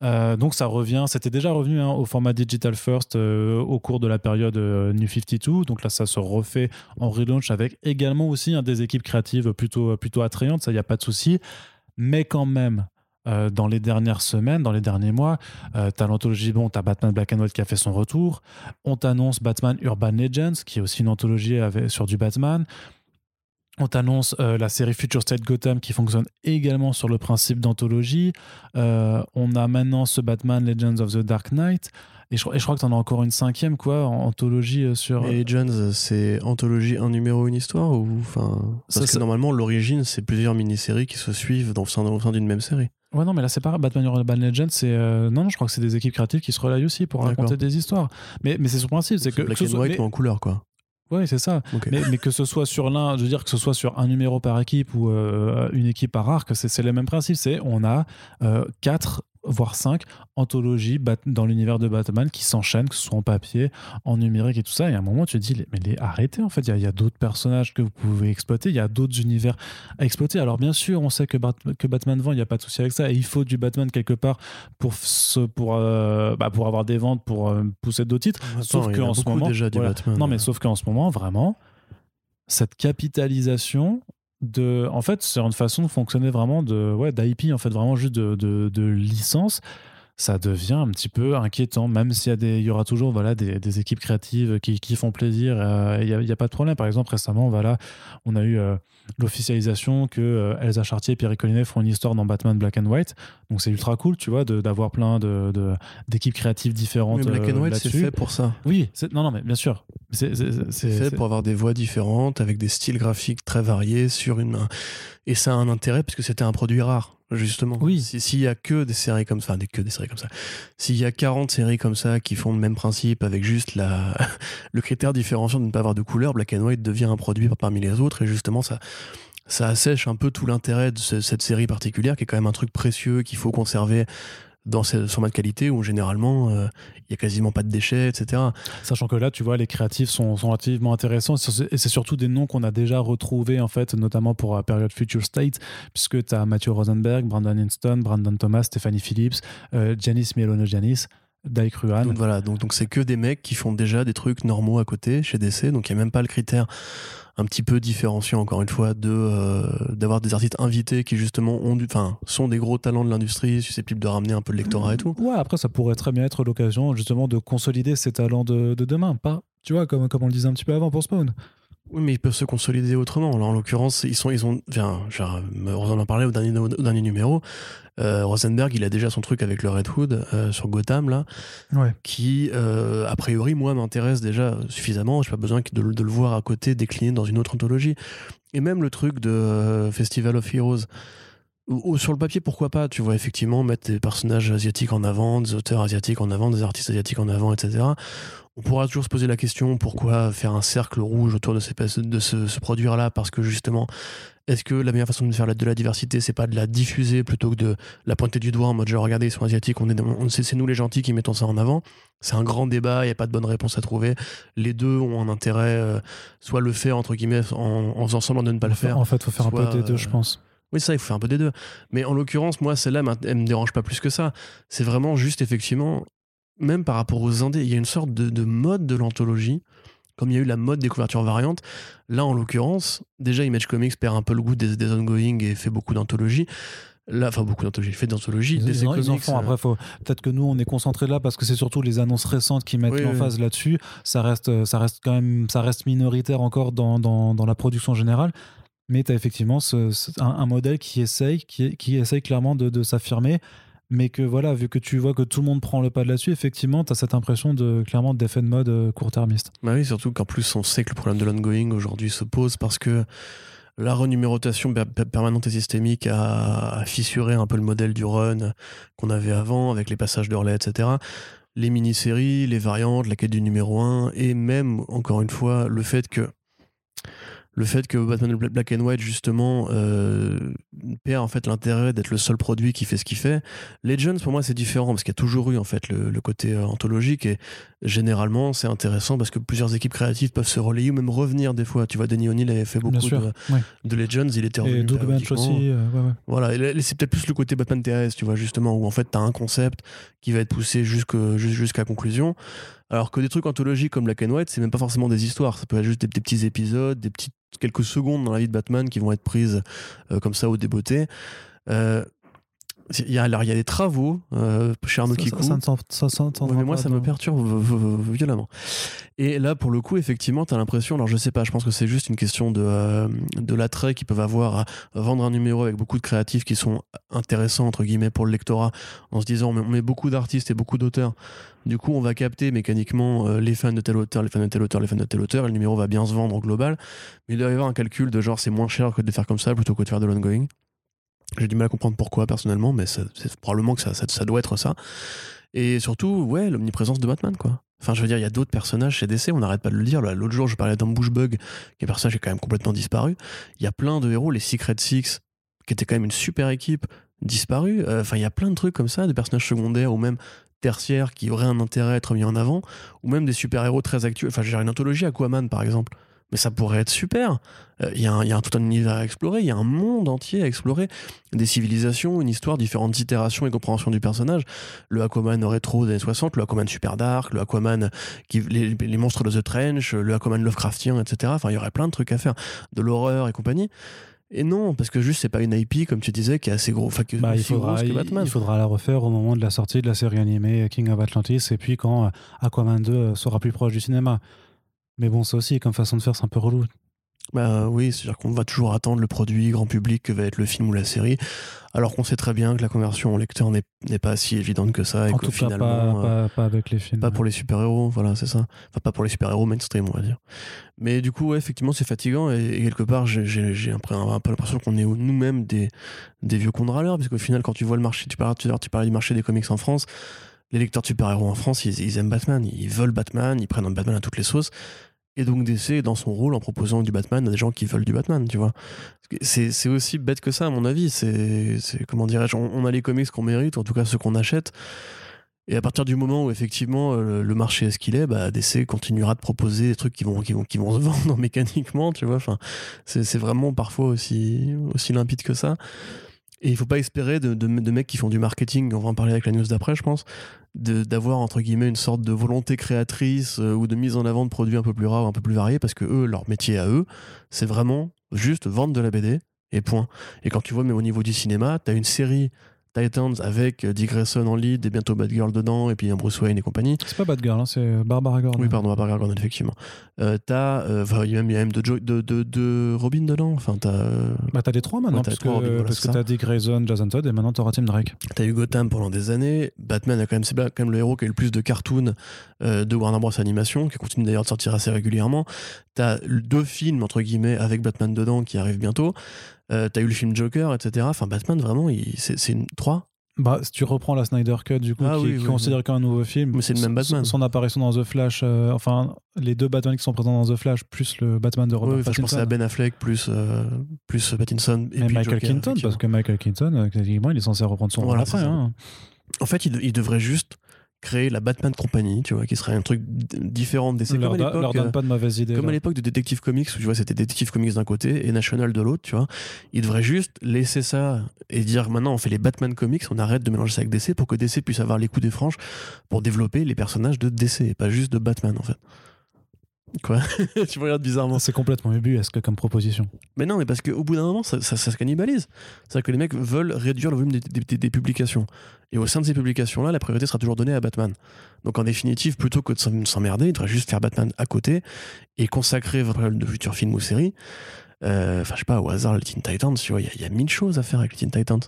Euh, donc ça revient, c'était déjà revenu hein, au format Digital First euh, au cours de la période euh, New 52. Donc là, ça se refait en relaunch avec également aussi hein, des équipes créatives plutôt, plutôt attrayantes, ça, il n'y a pas de souci. Mais quand même, dans les dernières semaines, dans les derniers mois, euh, t'as l'anthologie, bon, t'as Batman Black and White qui a fait son retour. On t'annonce Batman Urban Legends, qui est aussi une anthologie avec, sur du Batman. On t'annonce euh, la série Future State Gotham qui fonctionne également sur le principe d'anthologie. Euh, on a maintenant ce Batman Legends of the Dark Knight. Et je, crois que t'en as encore une cinquième, quoi, en anthologie euh, sur. Et Legends, c'est anthologie un numéro, une histoire ou enfin Parce que normalement, l'origine, c'est plusieurs mini-séries qui se suivent dans, au sein d'une même série. Ouais, non, mais là, c'est pas Batman Urban Legends, c'est. Non, non, je crois que c'est des équipes créatives qui se relaient aussi pour raconter des histoires. Mais, mais c'est son principe, c'est que. Black and White mais... en couleur, quoi. Oui, c'est ça. Mais, que ce soit sur l'un, je veux dire que ce soit sur un numéro par équipe ou euh, une équipe par arc, c'est le même principe. C'est on a euh, quatre voire cinq anthologies dans l'univers de Batman qui s'enchaînent, que ce soit en papier, en numérique et tout ça. Et à un moment, tu te dis, mais les, arrêtez, en fait, il y a, d'autres personnages que vous pouvez exploiter, il y a d'autres univers à exploiter. Alors, bien sûr, on sait que, que Batman vend, il n'y a pas de souci avec ça, et il faut du Batman quelque part pour, pour, euh, bah, pour avoir des ventes, pour euh, pousser d'autres titres. sauf qu'en ce moment. Déjà du Batman, non, mais sauf qu'en ce moment, vraiment, cette capitalisation de en fait c'est une façon de fonctionner vraiment de ouais d'IP en fait vraiment juste de, de, licence. Ça devient un petit peu inquiétant même s'il y il y aura toujours voilà des, équipes créatives qui, qui font plaisir euh, il n'y a, a, pas de problème. Par exemple récemment voilà on a eu euh, l'officialisation que euh, Elsa Chartier et Pierre Collinet font une histoire dans Batman Black and White. Donc c'est ultra cool, tu vois, d'avoir plein d'équipes de, d'équipes créatives différentes. Mais Black and euh, White, c'est fait pour ça. Oui, non, non, mais bien sûr. C'est fait pour avoir des voix différentes, avec des styles graphiques très variés sur une. Et ça a un intérêt parce que c'était un produit rare justement. Oui. S'il y a que des séries comme ça, des, que des séries comme ça, s'il y a 40 séries comme ça qui font le même principe avec juste la, le critère différenciant de ne pas avoir de couleur, Black and White devient un produit parmi les autres et justement ça, ça assèche un peu tout l'intérêt de cette série particulière qui est quand même un truc précieux qu'il faut conserver dans ce format de qualité où généralement euh, il y a quasiment pas de déchets, etc. Sachant que là, tu vois, les créatifs sont, sont relativement intéressants et c'est surtout des noms qu'on a déjà retrouvés en fait, notamment pour la période Future State, puisque tu as Matthew Rosenberg, Brandon Inston, Brandon Thomas, Stephanie Phillips, euh, Janice Mielono Janice. Dai Kruan. Donc voilà, donc donc c'est que des mecs qui font déjà des trucs normaux à côté chez DC, donc il y a même pas le critère un petit peu différenciant encore une fois de euh, d'avoir des artistes invités qui justement ont du enfin sont des gros talents de l'industrie susceptibles de ramener un peu de lectorat et tout. Ouais après ça pourrait très bien être l'occasion justement de consolider ces talents de, de, demain. Pas tu vois comme, comme on le disait un petit peu avant pour Spawn oui, mais ils peuvent se consolider autrement. Là, en l'occurrence, ils sont, ils ont, enfin, on en parlait au dernier, au dernier numéro. Euh, Rosenberg, il a déjà son truc avec le Red Hood euh, sur Gotham là, qui euh, a priori moi m'intéresse déjà suffisamment. J'ai pas besoin de, de, le voir à côté décliné dans une autre anthologie. Et même le truc de Festival of Heroes. Ou, sur le papier, pourquoi pas Tu vois, effectivement, mettre des personnages asiatiques en avant, des auteurs asiatiques en avant, des artistes asiatiques en avant, etc. On pourra toujours se poser la question pourquoi faire un cercle rouge autour de, ces, de ce, ce produire-là? Parce que justement, est-ce que la meilleure façon de faire de la diversité, c'est pas de la diffuser plutôt que de la pointer du doigt en mode genre regardez, ils sont asiatiques, on est, on, c'est nous les gentils qui mettons ça en avant C'est un grand débat, il n'y a pas de bonne réponse à trouver. Les deux ont un intérêt, euh, soit le faire entre guillemets en, en faisant semblant de ne pas le faire. En fait, il faut faire un peu des deux, je pense. Oui, ça, il faut faire un peu des deux. Mais en l'occurrence, moi, celle-là, elle me dérange pas plus que ça. C'est vraiment juste, effectivement, même par rapport aux indés, il y a une sorte de, mode de l'anthologie, comme il y a eu la mode des couvertures variantes. Là, en l'occurrence, déjà, Image Comics perd un peu le goût des, des ongoing et fait beaucoup d'anthologies. Là, enfin, beaucoup d'anthologies, fait d'anthologies. Ils, ils, en font. Après, faut... peut-être que nous, on est concentré là parce que c'est surtout les annonces récentes qui mettent en phase là-dessus. Ça reste, ça reste quand même, ça reste minoritaire encore dans, dans, dans la production générale mais tu as effectivement ce, un, modèle qui essaye, qui, qui essaye clairement de, de s'affirmer, mais que voilà, vu que tu vois que tout le monde prend le pas de là-dessus, effectivement, tu as cette impression de clairement d'effet de mode euh, court-termiste. Bah oui, surtout qu'en plus, on sait que le problème de l'ongoing aujourd'hui se pose parce que la renumérotation permanente et systémique a, fissuré un peu le modèle du run qu'on avait avant avec les passages de relais, etc. Les mini-séries, les variantes, la quête du numéro 1 et même, encore une fois, le fait que le fait que Batman Black and White justement euh, perd en fait l'intérêt d'être le seul produit qui fait ce qu'il fait. Legends pour moi c'est différent parce qu'il y a toujours eu en fait le, côté euh, anthologique et généralement, c'est intéressant parce que plusieurs équipes créatives peuvent se relayer ou même revenir des fois. Tu vois, Denis O'Neill avait fait beaucoup de, de, Legends, il était revenu. Et Doug aussi. Euh, ouais, Voilà, et c'est peut-être plus le côté Batman TAS, tu vois, justement, où en fait, tu as un concept qui va être poussé jusqu'à conclusion. Alors que des trucs anthologiques comme Black and White, c'est même pas forcément des histoires. Ça peut être juste des, petits épisodes, des petites quelques secondes dans la vie de Batman qui vont être prises euh, comme ça au débeauté. Euh, il y, a, alors, il y a des travaux euh, chez Arnaud Kikou. Ça, ça, ça, mais moi, ça me perturbe violemment. Et là, pour le coup, effectivement, tu as l'impression, alors je sais pas, je pense que c'est juste une question de, euh, de l'attrait qu'ils peuvent avoir à vendre un numéro avec beaucoup de créatifs qui sont intéressants, entre guillemets, pour le lectorat, en se disant, on met beaucoup d'artistes et beaucoup d'auteurs. Du coup, on va capter mécaniquement euh, les fans de tel auteur, les fans de tel auteur, les fans de tel auteur, et le numéro va bien se vendre en global. Mais il doit y avoir un calcul de genre, c'est moins cher que de faire comme ça plutôt que de faire de l'ongoing. J'ai du mal à comprendre pourquoi personnellement, mais c'est probablement que ça, doit être ça. Et surtout, ouais, l'omniprésence de Batman, quoi. Enfin, je veux dire, il y a d'autres personnages chez DC, on n'arrête pas de le dire. L'autre jour, je parlais d'un Bushbug, qui est un personnage qui est quand même complètement disparu. Il y a plein de héros, les Secret Six, qui étaient quand même une super équipe, disparus. Euh, enfin, il y a plein de trucs comme ça, des personnages secondaires ou même tertiaires qui auraient un intérêt à être mis en avant, ou même des super-héros très actuels. Enfin, j'ai une anthologie Aquaman, par exemple mais ça pourrait être super. Euh, il y, a tout un univers à explorer, il y a un monde entier à explorer, des civilisations, une histoire, différentes itérations et compréhensions du personnage. Le Aquaman rétro des années 60, le Aquaman super dark, le Aquaman qui les, les monstres de The Trench, le Aquaman Lovecraftien, etc. Enfin, il y aurait plein de trucs à faire, de l'horreur et compagnie. Et non, parce que juste c'est pas une IP comme tu disais qui est assez gros, enfin bah, il faudra, que Batman. Il faudra la refaire au moment de la sortie de la série animée King of Atlantis et puis quand euh, Aquaman 2 sera plus proche du cinéma. Mais bon, ça aussi, comme façon de faire, c'est un peu relou. Bah oui, c'est-à-dire qu'on va toujours attendre le produit grand public que va être le film ou la série, alors qu'on sait très bien que la conversion en lecteur n'est pas si évidente que ça. Et en que tout finalement, cas, euh, pas, avec les films. Pas pour les super-héros, voilà, c'est ça. Enfin, pas pour les super-héros mainstream, on va dire. Mais du coup, effectivement, c'est fatigant et, quelque part, j'ai un, peu l'impression qu'on est nous-mêmes des, des vieux cons de râleurs, parce qu'au final, quand tu vois le marché, tu parlais, tu parlais du marché des comics en France, les lecteurs de super-héros en France, ils, ils, aiment Batman, ils veulent Batman, ils prennent un Batman à toutes les sauces. Et donc DC dans son rôle en proposant du Batman à des gens qui veulent du Batman, tu vois. C'est aussi bête que ça, à mon avis. C'est comment dirais-je, on, a les comics qu'on mérite, en tout cas ceux qu'on achète. Et à partir du moment où effectivement euh, le, marché est ce qu'il est, bah, DC continuera de proposer des trucs qui vont, qui vont, qui vont se vendre mécaniquement, tu vois. Enfin, c'est vraiment parfois aussi, aussi limpide que ça. Et il faut pas espérer de, mecs qui font du marketing, on va en parler avec la news d'après, je pense, d'avoir entre guillemets une sorte de volonté créatrice euh, ou de mise en avant de produits un peu plus rares, un peu plus variés, parce que eux, leur métier à eux, c'est vraiment juste vendre de la BD et point. Et quand tu vois, même au niveau du cinéma, tu as une série Titans avec euh, Dick Grayson en lead et bientôt Batgirl dedans et puis un Bruce Wayne et compagnie. C'est pas Batgirl, hein, c'est euh, Barbara Gordon. Oui, pardon, Barbara Gordon, effectivement. Euh, t'as, euh, il y a même, de, de, de, de, Robin dedans. Enfin, t'as. Bah, t'as les trois maintenant, parce, que, parce que t'as Dick Grayson, Jason Todd et maintenant t'auras Tim Drake. T'as eu Gotham pendant des années. Batman a quand même, c'est quand même le héros qui a eu le plus de cartoons de Warner Bros. Animation, qui continue d'ailleurs de sortir assez régulièrement. T'as deux films, entre guillemets, avec Batman dedans qui arrivent bientôt. T'as eu le film Joker, etc. Enfin, Batman, vraiment, c'est une 3 bah, si tu reprends la Snyder Cut, du coup, ah qui, considéré comme un nouveau film, mais c'est le même Batman. Son, apparition dans The Flash, euh, enfin, les deux Batman qui sont présents dans The Flash, plus le Batman de Robert Pattinson. Je pensais à Ben Affleck, plus, euh, plus Pattinson. Et puis Michael Keaton, parce que Michael Keaton, euh, il est censé reprendre son rôle après. Hein. En fait, il, il devrait juste créer la Batman Company, tu vois, qui serait un truc différent de DC. Leur, comme leur donne euh, pas de mauvaise idée. Comme à l'époque de Detective Comics, où tu vois, c'était Detective Comics d'un côté et National de l'autre, tu vois. Ils devraient juste laisser ça et dire maintenant on fait les Batman Comics, on arrête de mélanger ça avec DC pour que DC puisse avoir les coups des franges pour développer les personnages de DC et pas juste de Batman en fait. Quoi Tu me regardes bizarrement. C'est complètement ubuesque comme proposition. Mais non, mais parce qu'au bout d'un moment, ça, ça, se cannibalise. C'est-à-dire que les mecs veulent réduire le volume des, publications. Et au sein de ces publications-là, la priorité sera toujours donnée à Batman. Donc en définitive, plutôt que de s'emmerder, il devrait juste faire Batman à côté et consacrer votre de futurs films ou séries. Euh, enfin, je sais pas, au hasard, les Teen Titans, tu vois, il y, y, a mille choses à faire avec les Teen Titans.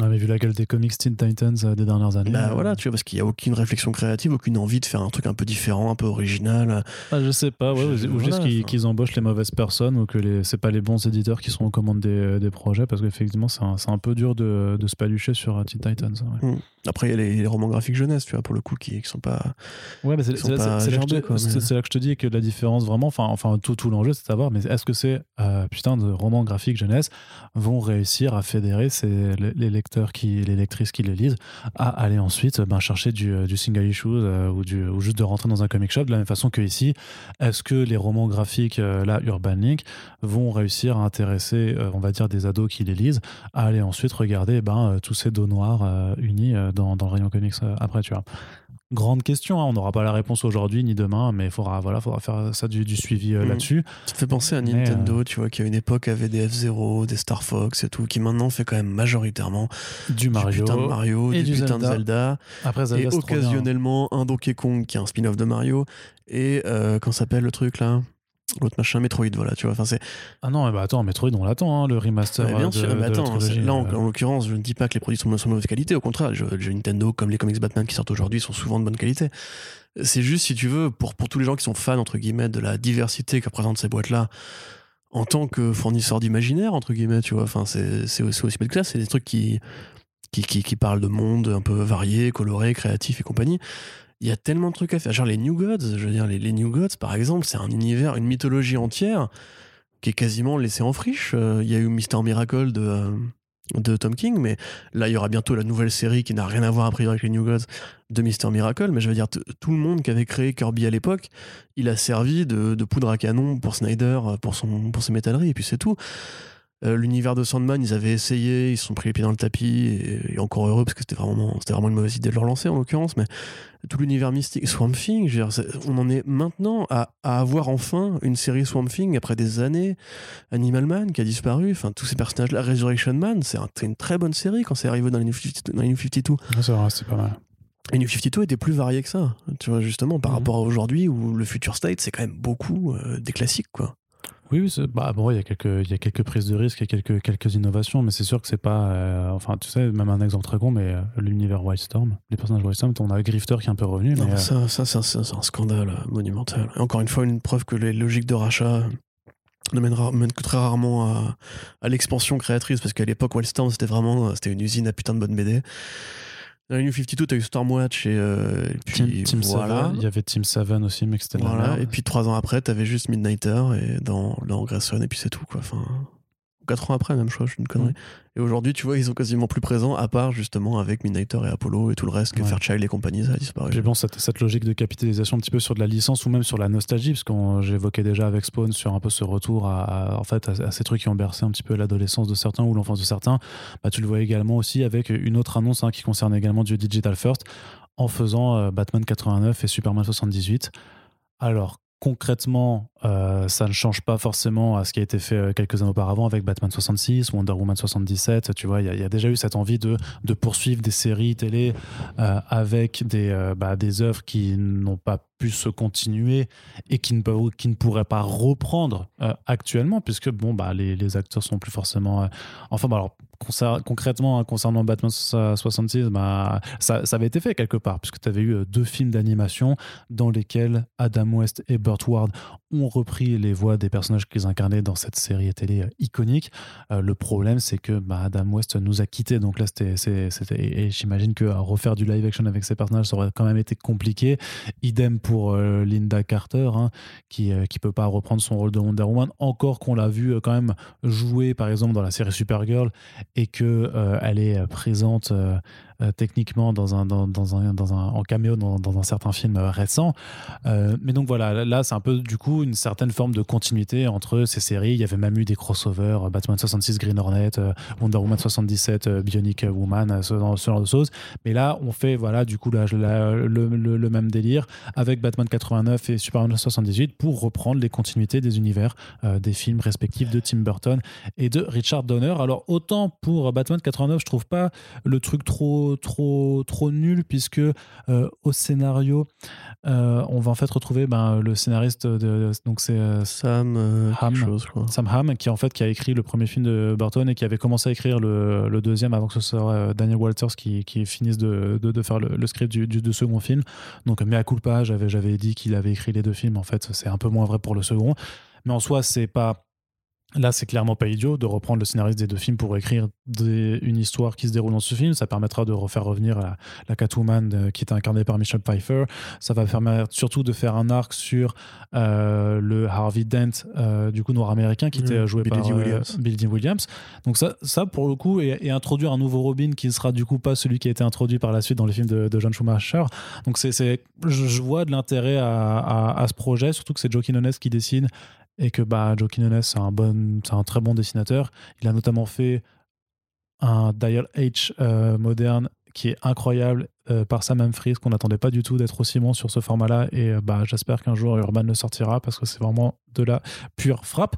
On avait vu la gueule des comics Teen Titans euh, des dernières années. Bah voilà, tu vois, parce qu'il n'y a aucune réflexion créative, aucune envie de faire un truc un peu différent, un peu original. Ah, je sais pas, ouais, ou juste qu'ils embauchent les mauvaises personnes ou que les, c'est pas les bons éditeurs qui sont aux commandes des, euh, des projets, parce qu'effectivement, c'est un, un, peu dur de, de se palucher sur euh, Teen Titans. Mm. Après, il y a les, romans graphiques jeunesse, tu vois, pour le coup, qui, qui sont pas. Ouais, mais c'est, là, là, que je te dis que la différence vraiment, enfin, enfin tout, tout l'enjeu, c'est de savoir, mais est-ce que ces putain de romans graphiques jeunesse vont réussir à fédérer ces, les, les qui, les lectrices qui le lisent, à aller ensuite ben, chercher du, du single issue ou, du, ou juste de rentrer dans un comic shop de la même façon que ici. Est-ce que les romans graphiques, là, Urban Link, vont réussir à intéresser, on va dire, des ados qui les lisent, à aller ensuite regarder ben, tous ces dos noirs unis dans le rayon comics après, tu vois? Grande question. Hein. On n'aura pas la réponse aujourd'hui ni demain, mais il faudra, voilà, faudra faire ça du, suivi euh, mm. là-dessus. Ça fait penser à Nintendo, euh, tu vois, qui à une époque avait des F-Zero, des Star Fox et tout, qui maintenant fait quand même majoritairement du Mario, du putain de Mario, et du, putain Zelda. de Zelda. Après, Zelda, et occasionnellement un Donkey Kong qui est un spin-off de Mario. Et euh, quand s'appelle le truc là? L'autre machin Metroid voilà tu vois enfin c'est ah non bah attends Metroid on l'attend hein, le remaster bien sûr mais attends là en, euh. l'occurrence je ne dis pas que les produits sont, de mauvaise qualité au contraire je, Nintendo comme les comics Batman qui sortent aujourd'hui sont souvent de bonne qualité c'est juste si tu veux pour, pour tous les gens qui sont fans entre guillemets de la diversité que représentent ces boîtes là en tant que fournisseur d'imaginaire entre guillemets tu vois enfin c'est aussi belle classe c'est des trucs qui qui, qui, qui parlent de monde un peu varié coloré créatif et compagnie il y a tellement de trucs à faire. Genre les New Gods, je veux dire, les, New Gods, par exemple, c'est un univers, une mythologie entière qui est quasiment laissée en friche. Euh, il y a eu Mister Miracle de, euh, de Tom King, mais là, il y aura bientôt la nouvelle série qui n'a rien à voir a priori avec les New Gods de Mister Miracle. Mais je veux dire, tout le monde qui avait créé Kirby à l'époque, il a servi de, poudre à canon pour Snyder, pour, son, pour ses métalleries, et puis c'est tout. Euh, l'univers de Sandman, ils avaient essayé, ils se sont pris les pieds dans le tapis, et, encore heureux parce que c'était vraiment, c'était vraiment une mauvaise idée de leur lancer en l'occurrence, mais tout l'univers mystique, Swamp Thing, on en est maintenant à, avoir enfin une série Swamp Thing après des années, Animal Man qui a disparu, enfin tous ces personnages-là, Resurrection Man, c'est une très bonne série quand c'est arrivé dans les New 52. c'est vrai, c'est pas mal. Et New 52 était plus varié que ça, tu vois, justement, par mhm. rapport à aujourd'hui où le Future State, c'est quand même beaucoup euh, des classiques, quoi. Oui, bah, bon, il y a quelques, il y a quelques prises de risque et quelques, quelques innovations, mais c'est sûr que c'est pas, euh, enfin, tu sais, même un exemple très con, mais euh, l'univers Wildstorm, les personnages Wildstorm, on a Grifter qui est un peu revenu. mais, euh, ça, ça c'est un, scandale monumental. Et encore une fois, une preuve que les logiques de rachat ne mènent, que très rarement à, à l'expansion créatrice, parce qu'à l'époque, Wildstorm, c'était vraiment, c'était une usine à putain de bonne BD. Dans la New 52, t'as eu Stormwatch et, euh, puis Team, voilà. Il y avait Team Seven aussi, mais c'était voilà. Et puis trois ans après, t'avais juste Midnighter et dans, dans Grayson et puis c'est tout quoi. Enfin, 4 ans après, même, je je suis une connerie. Mm. Et aujourd'hui, tu vois, ils sont quasiment plus présents, à part justement avec Midnighter et Apollo et tout le reste, que Fairchild et compagnie, ça a disparu. J'ai bon, cette, cette, logique de capitalisation un petit peu sur de la licence ou même sur la nostalgie, parce que j'évoquais déjà avec Spawn sur un peu ce retour à, en fait, à, ces trucs qui ont bercé un petit peu l'adolescence de certains ou l'enfance de certains. Bah, tu le vois également aussi avec une autre annonce hein, qui concerne également du Digital First en faisant euh, Batman 89 et Superman 78. Alors, concrètement, euh, ça ne change pas forcément à ce qui a été fait euh, quelques années auparavant avec Batman 66, Wonder Woman 77. Tu vois, il y, a déjà eu cette envie de, de poursuivre des séries télé euh, avec des, bah, des œuvres qui n'ont pas pu se continuer et qui ne, qui ne pourraient pas reprendre actuellement, puisque bon, bah, les, les acteurs sont plus forcément. enfin, bah, alors, concrètement, hein, concernant Batman 66, bah, ça, ça, avait été fait quelque part, puisque tu avais eu deux films d'animation dans lesquels Adam West et Burt Ward ont repris les voix des personnages qu'ils incarnaient dans cette série télé euh, iconique. Euh, le problème, c'est que bah, Adam West nous a quittés. Donc là, c'était, et j'imagine que refaire du live action avec ces personnages, ça aurait quand même été compliqué. Idem pour euh, Linda Carter, hein, qui ne peut pas reprendre son rôle de Wonder Woman, encore qu'on l'a vu quand même jouer, par exemple, dans la série Supergirl, et qu'elle elle est présente euh, techniquement dans un, dans, un, dans un, en caméo dans, dans un certain film euh, récent. Euh, mais donc voilà, là c'est un peu du coup une certaine forme de continuité entre ces séries. Il y avait même eu des crossovers, Batman 66, Green Hornet, Wonder Woman 77, Bionic Woman, ce, genre de choses. Mais là, on fait voilà du coup le, même délire avec Batman 89 et Superman 78 pour reprendre les continuités des univers des films respectifs de Tim Burton et de Richard Donner. Alors autant pour Batman 89, je trouve pas le truc trop trop, trop, nul puisque euh, au scénario, euh, on va en fait retrouver ben, le scénariste de, donc c'est euh, Sam Ham, Sam Ham qui en fait qui a écrit le premier film de Burton et qui avait commencé à écrire le, le deuxième avant que ce soit Daniel Walters qui, qui finisse de, de, faire le, script du, du, second film. Donc mais à culpa, j'avais j'avais dit qu'il avait écrit les deux films. En fait, c'est un peu moins vrai pour le second, mais en soi c'est pas Là, c'est clairement pas idiot de reprendre le scénariste des deux films pour écrire une histoire qui se déroule dans ce film. Ça permettra de refaire revenir la, Catwoman euh, qui est incarnée par Michelle Pfeiffer. Ça va permettre surtout de faire un arc sur euh, le Harvey Dent, euh, du coup noir américain, qui était joué par Williams. Bill Williams. Donc ça, ça pour le coup, et, introduire un nouveau Robin qui sera du coup pas celui qui a été introduit par la suite dans les films de, John Schumacher. Donc c'est, je, vois de l'intérêt à, à, ce projet, surtout que c'est Joe Quinones qui dessine et que bah, Joe Quinones, c'est un, bon, un très bon dessinateur. Il a notamment fait un Dial H euh, moderne qui est incroyable euh, par Sam Humphries, qu'on n'attendait pas du tout d'être aussi bon sur ce format-là. Et euh, bah, j'espère qu'un jour Urban le sortira parce que c'est vraiment de la pure frappe.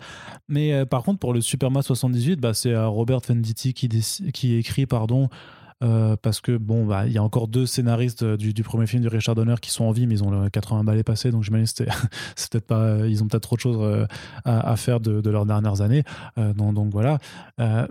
Mais par contre, pour le Superman 78, bah, c'est Robert Venditti qui, qui écrit pardon, euh, parce que bon, bah, il y a encore deux scénaristes euh, du, premier film de Richard Donner qui sont en vie, mais ils ont 80 balais passés, donc j'imagine que c'est peut-être pas, ils ont peut-être trop de choses euh, à, faire de, leurs dernières années. donc, voilà.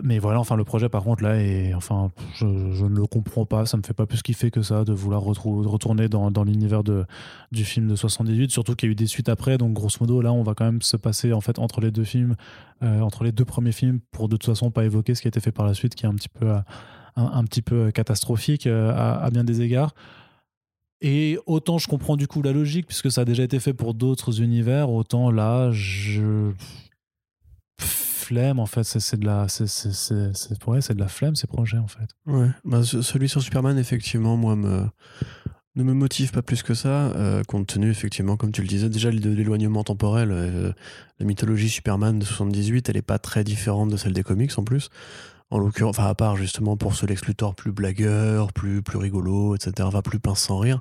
mais voilà, enfin le projet par contre là, et enfin, je, ne le comprends pas. Ça me fait pas plus kiffer que ça de vouloir retourner dans, l'univers du film de 78, surtout qu'il y a eu des suites après. Donc grosso modo, là, on va quand même se passer en fait entre les deux films, entre les deux premiers films, pour de toute façon pas évoquer ce qui a été fait par la suite, qui est un petit peu un, petit peu catastrophique euh, à, bien des égards. Et autant je comprends du coup la logique, puisque ça a déjà été fait pour d'autres univers, autant là, je. Flemme, en fait, c'est de la. C'est c'est de la flemme, ces projets, en fait. Ouais, bah, celui sur Superman, effectivement, moi, me, ne me motive pas plus que ça, euh, compte tenu, effectivement, comme tu le disais, déjà de l'éloignement temporel. Euh, la mythologie Superman de 78, elle est pas très différente de celle des comics en plus en l'occurrence, enfin à part justement pour ce Lex plus blagueur, plus, plus rigolo, etc., va plus pince sans rire.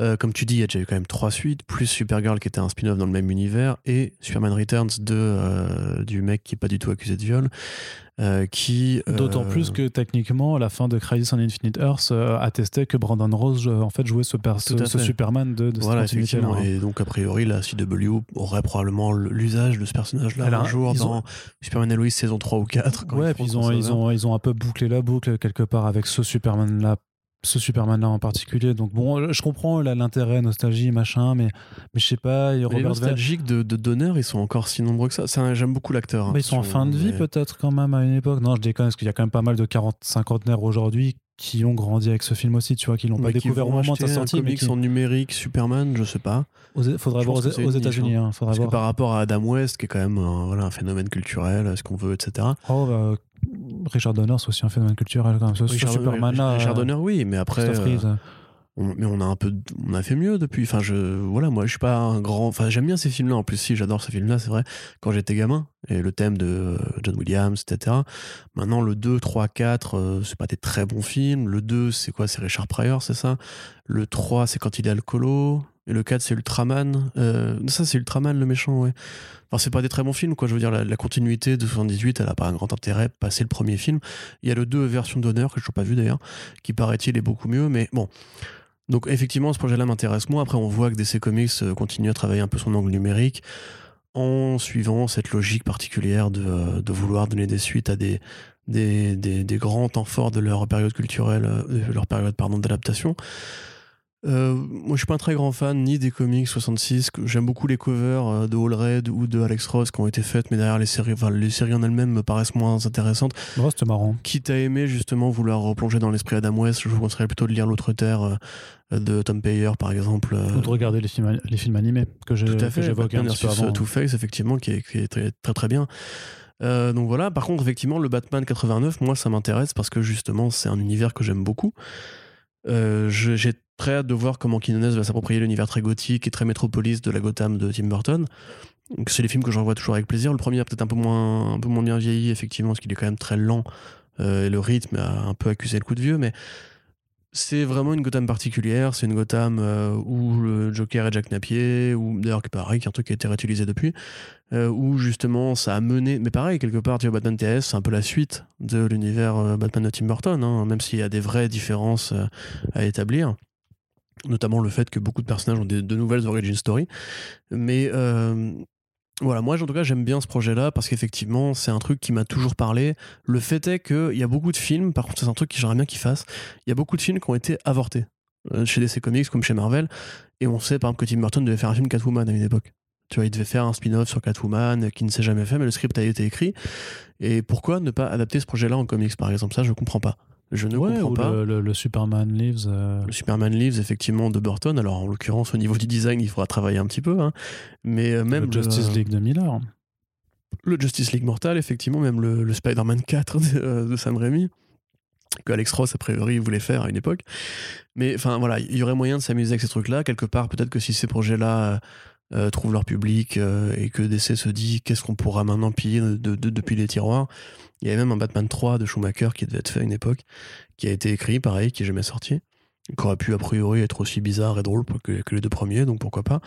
Euh, comme tu dis, il y a déjà eu quand même trois suites, plus Supergirl qui était un spin-off dans le même univers, et Superman Returns de, euh, du mec qui est pas du tout accusé de viol. Euh, qui D'autant plus que techniquement, la fin de Crisis on Infinite Earth attestait que Brandon Rose en fait jouait ce, ce Superman de, de voilà, effectivement. Et donc a priori, la CW aurait probablement l'usage de ce personnage-là un jour dans Superman et Lois saison 3 ou 4. ouais, puis ils ont, ils, ont, ils ont un peu bouclé la boucle quelque part avec ce Superman-là ce Superman-là en particulier. Donc bon, je comprends l'intérêt, nostalgie, machin, mais, mais je sais pas. les nostalgiques de, de Donner, ils sont encore si nombreux que ça. J'aime beaucoup l'acteur. Hein, ils sont en fin de vie peut-être quand même à une époque. Non, je déconne, parce qu'il y a quand même pas mal de 40 50 aujourd'hui qui ont grandi avec ce film aussi, tu vois, qui l'ont pas découvert au moment de sa sortie. mais qui... en numérique, Superman, je sais pas. faudrait voir aux, États-Unis. Hein. Parce que par rapport à Adam West, qui est quand même un, voilà, un phénomène culturel, ce qu'on veut, etc. Oh, bah, Richard Donner, c'est aussi un phénomène culturel quand même. Richard, Superman, Richard, Donner, oui, mais après. Euh, on, mais on a un peu, on a fait mieux depuis. Enfin, je, voilà, moi, je suis pas un grand. Enfin, j'aime bien ces films-là. En plus, si, j'adore ces films-là, c'est vrai. Quand j'étais gamin, et le thème de euh, John Williams, etc. Maintenant, le 2, 3, 4, c'est pas des très bons films. Le 2, c'est quoi? C'est Richard Pryor, c'est ça? Le 3, c'est quand il est alcoolo. Et le 4, c'est Ultraman. Euh, ça, c'est Ultraman, le méchant, ouais. Enfin, c'est pas des très bons films, quoi. Je veux dire, la, continuité de 78, elle a pas un grand intérêt, passer le premier film. Il y a le 2 version d'honneur, que je n'ai pas vu d'ailleurs, qui paraît-il est beaucoup mieux, mais bon. Donc, effectivement, ce projet-là m'intéresse moins. Après, on voit que DC Comics euh, continue à travailler un peu son angle numérique en suivant cette logique particulière de, euh, de vouloir donner des suites à des, des, des, des, grands temps forts de leur période culturelle, de leur période pardon d'adaptation. Euh, moi, je suis pas un très grand fan ni des comics 66. J'aime beaucoup les covers euh, de All Red ou de Alex Ross qui ont été faites, mais derrière les séries, enfin, les séries en elles-mêmes me paraissent moins intéressantes. Ouais, c'était marrant. Quitte à aimer justement vouloir replonger dans l'esprit Adam West, je vous conseillerais plutôt de lire L'autre Terre euh, de Tom Payer, par exemple. Ou de regarder les films, les films animés que j'évoquais un petit peu avant. Two Face, effectivement, qui est, qui est très, très, très bien. donc voilà, par contre, effectivement, le Batman 89, moi, ça m'intéresse parce que justement, c'est un univers que j'aime beaucoup. j'ai très hâte de voir comment Quinones va s'approprier l'univers très gothique et très métropolis de la Gotham de Tim Burton. C'est les films que j'en vois toujours avec plaisir. Le premier a peut-être un peu moins, un peu moins bien vieilli, effectivement, parce qu'il est quand même très lent euh, et le rythme a un peu accusé le coup de vieux, mais c'est vraiment une Gotham particulière. C'est une Gotham euh, où le Joker est Jack Napier, ou d'ailleurs, pareil, qui est un truc qui a été réutilisé depuis, euh, où justement ça a mené. Mais pareil, quelque part, Batman TS, c'est un peu la suite de l'univers Batman de Tim Burton, hein, même s'il y a des vraies différences à établir notamment le fait que beaucoup de personnages ont de nouvelles origin story. Mais euh, voilà, moi en tout cas j'aime bien ce projet-là parce qu'effectivement c'est un truc qui m'a toujours parlé. Le fait est qu'il y a beaucoup de films, par contre c'est un truc que j'aimerais bien qu'ils fassent, il y a beaucoup de films qui ont été avortés euh, chez DC Comics comme chez Marvel, et on sait par exemple que Tim Burton devait faire un film Catwoman à une époque. Tu vois, il devait faire un spin-off sur Catwoman qui ne s'est jamais fait, mais le script a été écrit. Et pourquoi ne pas adapter ce projet-là en comics, par exemple? Ça, je comprends pas. Je ne Ouais, comprends ou pas. le, le- le Superman Lives. euh, Le Superman Lives, effectivement, de Burton. Alors, en l'occurrence, au niveau du design, il faudra travailler un petit peu. hein. Mais euh, même le Justice League de Miller. le Justice League Mortal, effectivement, même le, le Spider-Man 4 de, euh, de Sam Raimi, que Alex Ross, a priori, voulait faire à une époque. Mais enfin, voilà, il y aurait moyen de s'amuser avec ces trucs-là. Quelque part, peut-être que si ces projets-là euh, trouvent leur public euh, et que DC se dit qu'est-ce qu'on pourra maintenant piller de- de- depuis les tiroirs. Il y avait même un Batman 3 de Schumacher qui devait être fait à une époque, qui a été écrit, pareil, qui est jamais sorti, qui aurait pu a priori être aussi bizarre et drôle que, les deux premiers, donc pourquoi pas.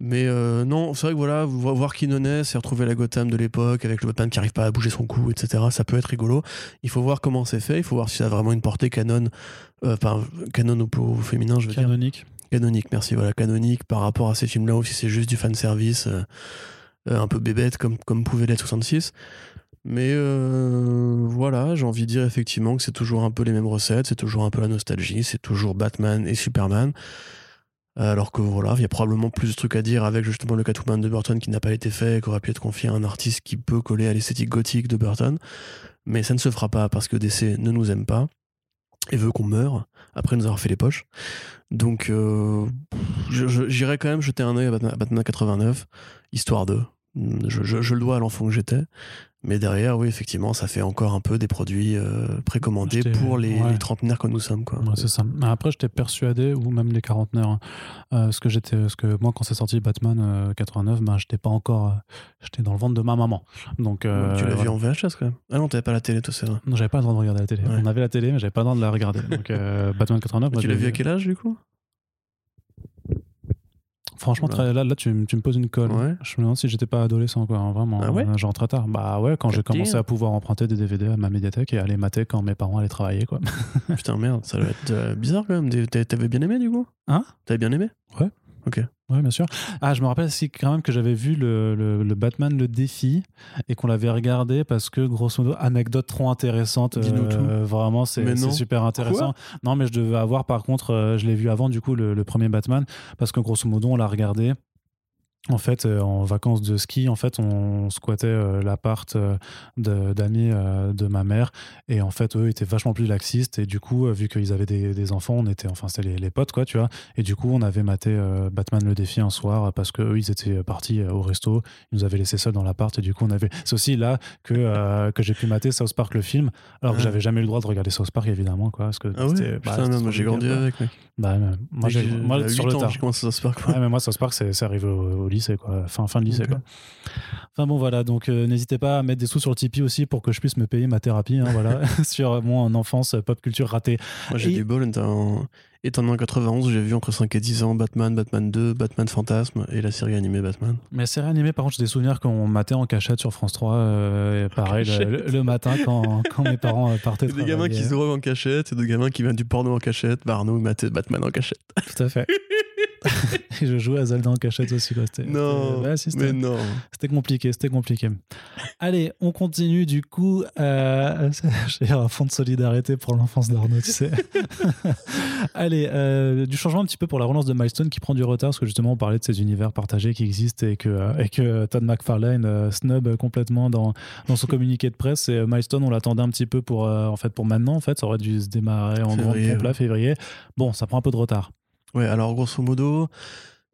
Mais euh, non, c'est vrai que voilà, vo- voir qui Nonnet et retrouver la Gotham de l'époque avec le Batman qui arrive pas à bouger son cou, etc. Ça peut être rigolo. Il faut voir comment c'est fait. Il faut voir si ça a vraiment une portée canon, enfin canon au, au féminin, je veux dire. Canonique. Merci. Voilà, canonique par rapport à ces films-là, ou si c'est juste du fan service, euh, euh, un peu bébête comme comme pouvait l'être 66. Mais euh, voilà, j'ai envie de dire effectivement que c'est toujours un peu les mêmes recettes, c'est toujours un peu la nostalgie, c'est toujours Batman et Superman. Alors que voilà, il y a probablement plus de trucs à dire avec justement le Catwoman de Burton qui n'a pas été fait, qui aurait pu être confié à un artiste qui peut coller à l'esthétique gothique de Burton. Mais ça ne se fera pas parce que DC ne nous aime pas et veut qu'on meure après nous avoir fait les poches. Donc euh, j'irai quand même jeter un œil à Batman 89, histoire de. Je, je- je le dois à l'enfant que j'étais. Mais derrière, oui, effectivement, ça fait encore un peu des produits euh, précommandés pour les, ouais. les trentenaires que nous sommes. Quoi. Ouais, c'est ça. Après, j'étais persuadé, ou même les quarantenaires, hein, euh, parce que j'étais, parce que moi, quand c'est sorti Batman euh, 89, ben, j'étais pas encore, euh, j'étais dans le ventre de ma maman. Donc, euh, tu l'as vu en VHS quand même Ah non, t'avais pas la télé, toi, c'est vrai. Non, j'avais pas le droit de regarder la télé. Ouais. On avait la télé, mais j'avais pas le droit de la regarder. Donc, euh, Batman 89, moi, tu l'as vu à quel âge du coup? Franchement, très- là, là tu, me poses une colle. Ouais. Je me demande si j'étais pas adolescent, quoi. hein, Vraiment. Ah ouais? euh, genre très tard. Bah ouais, quand j'ai commencé damn. à pouvoir emprunter des DVD à ma médiathèque et aller mater quand mes parents allaient travailler, quoi. Putain, merde, ça doit être euh, bizarre quand même. T'a- T'avais bien aimé du coup? Hein? T'avais bien aimé? Ouais, bien sûr. Ah, je me rappelle aussi quand même que j'avais vu le, le- le Batman le défi et qu'on l'avait regardé parce que grosso modo anecdote trop intéressante. Dis-nous euh, Vraiment, c'est super intéressant. non, mais je devais avoir par contre, euh, je l'ai vu avant du coup le, le premier Batman parce que grosso modo on l'a regardé. En fait, euh, en vacances de ski, en fait, on squattait euh, l'appart euh, de- d'amis de ma mère. Et en fait, eux étaient vachement plus laxistes. Et du coup, vu qu'ils avaient des, des enfants, on était, enfin, c'était les, les potes, quoi, tu vois. Et du coup, on avait maté Batman le défi un soir parce que eux, ils étaient partis au resto. Ils nous avaient laissé seuls dans l'appart. Et du coup, on avait. C'est aussi là que, euh, que j'ai pu mater South Park le film. Alors que Ah. j'avais jamais eu le droit de regarder South Park, évidemment, quoi. Parce que Ah ouais? bah, Putain, non, moi j'ai grandi avec, mec. Bah, moi, j'ai, sur 8 le ans, tard. j'ai commencé à se faire quoi. Ouais, mais moi, South Park, c'est c'est arrivé au, au lycée, quoi. Fin, fin de lycée, Ok. quoi. Enfin bon, voilà. Donc, euh, n'hésitez pas à mettre des sous sur le Tipeee aussi pour que je puisse me payer ma thérapie, hein, voilà, sur mon enfance euh, pop culture ratée. Moi j'ai Et- du bol, étant, en 91, j'ai vu entre 5 et 10 ans Batman, Batman 2, Batman Fantasme et la série animée Batman. Mais c'est réanimé, par contre, j'ai des souvenirs qu'on matait en cachette sur France 3, euh, pareil, le, le- matin quand, quand mes parents euh, partaient des gamins qui se droguent en cachette, et des gamins qui viennent du porno en cachette. Bah Arnaud, il matait Batman en cachette. Tout à fait. et je jouais à Zelda en cachette aussi, quoi. C'était- Non, si, mais non. C'était compliqué, c'était compliqué. Allez, on continue du coup. Euh, J'ai un fond de solidarité pour l'enfance d'Arnaud, tu sais. Allez, euh, du changement un petit peu pour la relance de Milestone qui prend du retard, parce que justement on parlait de ces univers partagés qui existent et que, et que Todd McFarlane euh, snub complètement dans, dans son communiqué de presse. Et euh, Milestone, on l'attendait un petit peu pour, euh, en fait, pour maintenant, en fait, ça aurait dû se démarrer en Février, là, ouais. février. Bon, ça prend un peu de retard. Ouais, alors grosso modo,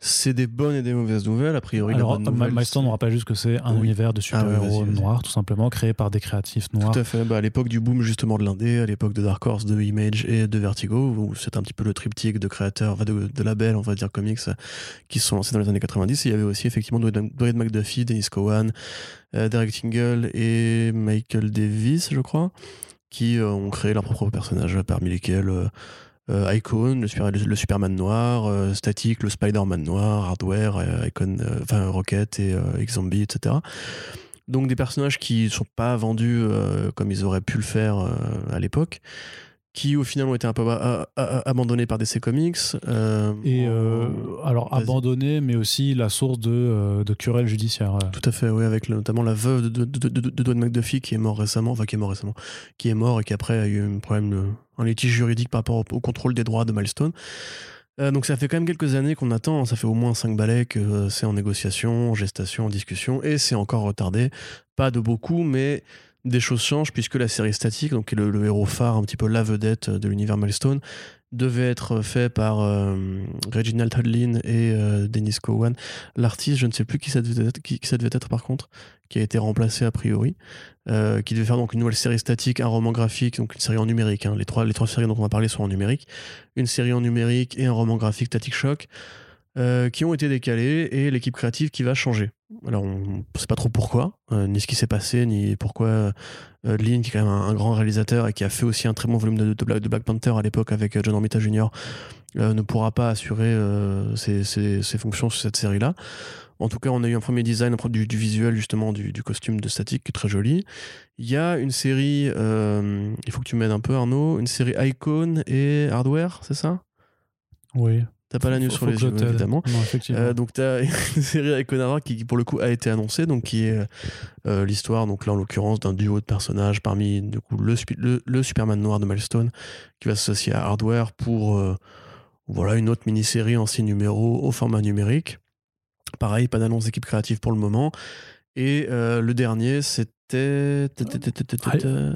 c'est des bonnes et des mauvaises nouvelles. A priori, Alors, la bonne nouvelle, Milestone, on rappelle juste que c'est un Oui. univers de Ah super-héros noirs, tout simplement, créé par des créatifs noirs. Tout à fait. Bah, à l'époque du boom justement de l'indé, à l'époque de Dark Horse, de Image et de Vertigo, où c'est un petit peu le triptyque de créateurs, enfin de, de labels, on va dire comics, euh, qui sont lancés dans les années 90. Et il y avait aussi effectivement Dwayne McDuffie, Dennis Cowan, euh, Derek Tingle et Michael Davis, je crois, qui euh, ont créé leurs propres personnages, parmi lesquels euh, euh, Icon, le, super- le Superman noir, euh, Static, le Spider-Man noir, Hardware, euh, Icon, euh, enfin Rocket et X-Zombie, etc. Donc des personnages qui sont pas vendus comme ils auraient pu le faire à l'époque, qui au final ont été un peu abandonnés par DC Comics. euh, Et euh, alors Vas-y. abandonné, mais aussi la source de, euh, de querelles judiciaires. Tout à fait, oui, avec le- notamment la veuve de, de, de, de, de Dwayne McDuffie qui est mort récemment, enfin qui est mort récemment, qui est mort et qui après a eu un problème, un litige juridique par rapport au, au contrôle des droits de Milestone. Euh, donc ça fait quand même quelques années qu'on attend, ça fait au moins 5 balais que c'est en négociation, en gestation, en discussion, et c'est encore retardé. Pas de beaucoup, mais des choses changent puisque la série statique, donc le, héros phare, un petit peu la vedette de l'univers Milestone, devait être fait par euh, Reginald Hudlin et euh, Dennis Cowan. L'artiste, je ne sais plus qui ça, devait être, par contre, qui a été remplacé a priori, euh, qui devait faire donc une nouvelle série statique, un roman graphique, donc une série en numérique. hein. Les, trois, les trois séries dont on va parler sont en numérique. Une série en numérique et un roman graphique Static Shock. euh, qui ont été décalés et l'équipe créative qui va changer. Alors on ne sait pas trop pourquoi, euh, ni ce qui s'est passé, ni pourquoi euh, Lynn, qui est quand même un, grand réalisateur et qui a fait aussi un très bon volume de, Black, Panther à l'époque avec euh, John Romita Jr., euh, ne pourra pas assurer euh, ses, fonctions sur cette série-là. En tout cas, on a eu un premier design du, du visuel justement du, costume de Static qui est très joli. Il y a une série, euh, il faut que tu m'aides un peu Arnaud, une série Icon et Hardware, c'est ça? Oui. T'as pas la news Faut- sur faut les t'aide. évidemment. Non. Euh, donc tu as une série avec Conara qui, qui, pour le coup a été annoncée donc qui est euh, l'histoire donc là en l'occurrence d'un duo de personnages parmi du coup le, le Superman noir de Milestone qui va s'associer à Hardware pour euh, voilà une autre mini-série en six numéros au format numérique. Pareil, pas d'annonce d'équipe créative pour le moment. Et euh, le dernier, c'était.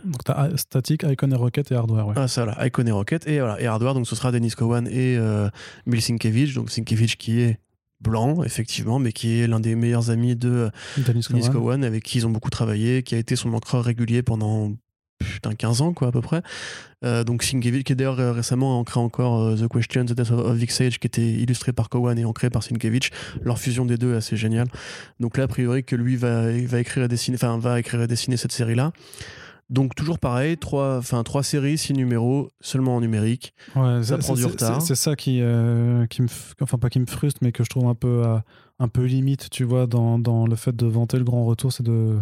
Donc t'as I- Static, Icon et Rocket et Hardware. Ouais. Ah, ça, là, Icon et Rocket. Et, voilà, et Hardware, donc ce sera Dennis Cowan et euh, Bill Sienkiewicz. Donc Sienkiewicz qui est blanc, effectivement, mais qui est l'un des meilleurs amis de euh, Dennis Cowan. Cowan, avec qui ils ont beaucoup travaillé, qui a été son encreur régulier pendant putain 15 ans quoi à peu près. Euh, donc Sienkiewicz qui est d'ailleurs euh, récemment ancré encore euh, The Question The Death of, Vic Sage qui était illustré par Cowan et ancré par Sienkiewicz leur fusion des deux est assez géniale. Donc là a priori que lui va, va écrire et dessiner enfin va écrire et dessiner cette série là donc toujours pareil trois enfin trois séries six numéros seulement en numérique. Ouais, Ça prend du retard. C'est ça qui, euh, qui me, enfin pas qui me frustre, mais que je trouve un peu, euh, un peu limite, tu vois, dans, dans le fait de vanter le grand retour, c'est de,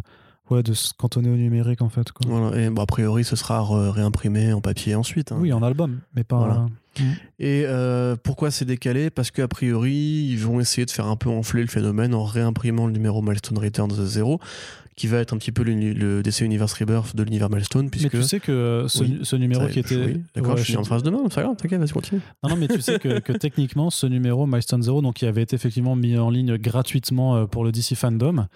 ouais, de se cantonner au numérique en fait. Quoi. voilà. et bon, a priori ce sera réimprimé en papier ensuite hein. Oui, en album, mais pas. Voilà. Mm. Et euh, pourquoi c'est décalé? Parce qu'a priori, ils vont essayer de faire un peu enfler le phénomène en réimprimant le numéro Milestone Returns 0, qui va être un petit peu le, le DC Universe Rebirth de l'univers Milestone. Mais Puisque tu sais que euh, ce, Oui. ce numéro Ça- qui était. oui, D'accord, Ouais, je suis je- en phrase de main, c'est pas grave, t'inquiète, vas-y, continue. Non, non, mais tu sais que, que techniquement, ce numéro, Milestone Zero, donc qui avait été effectivement mis en ligne gratuitement euh, pour le DC Fandom,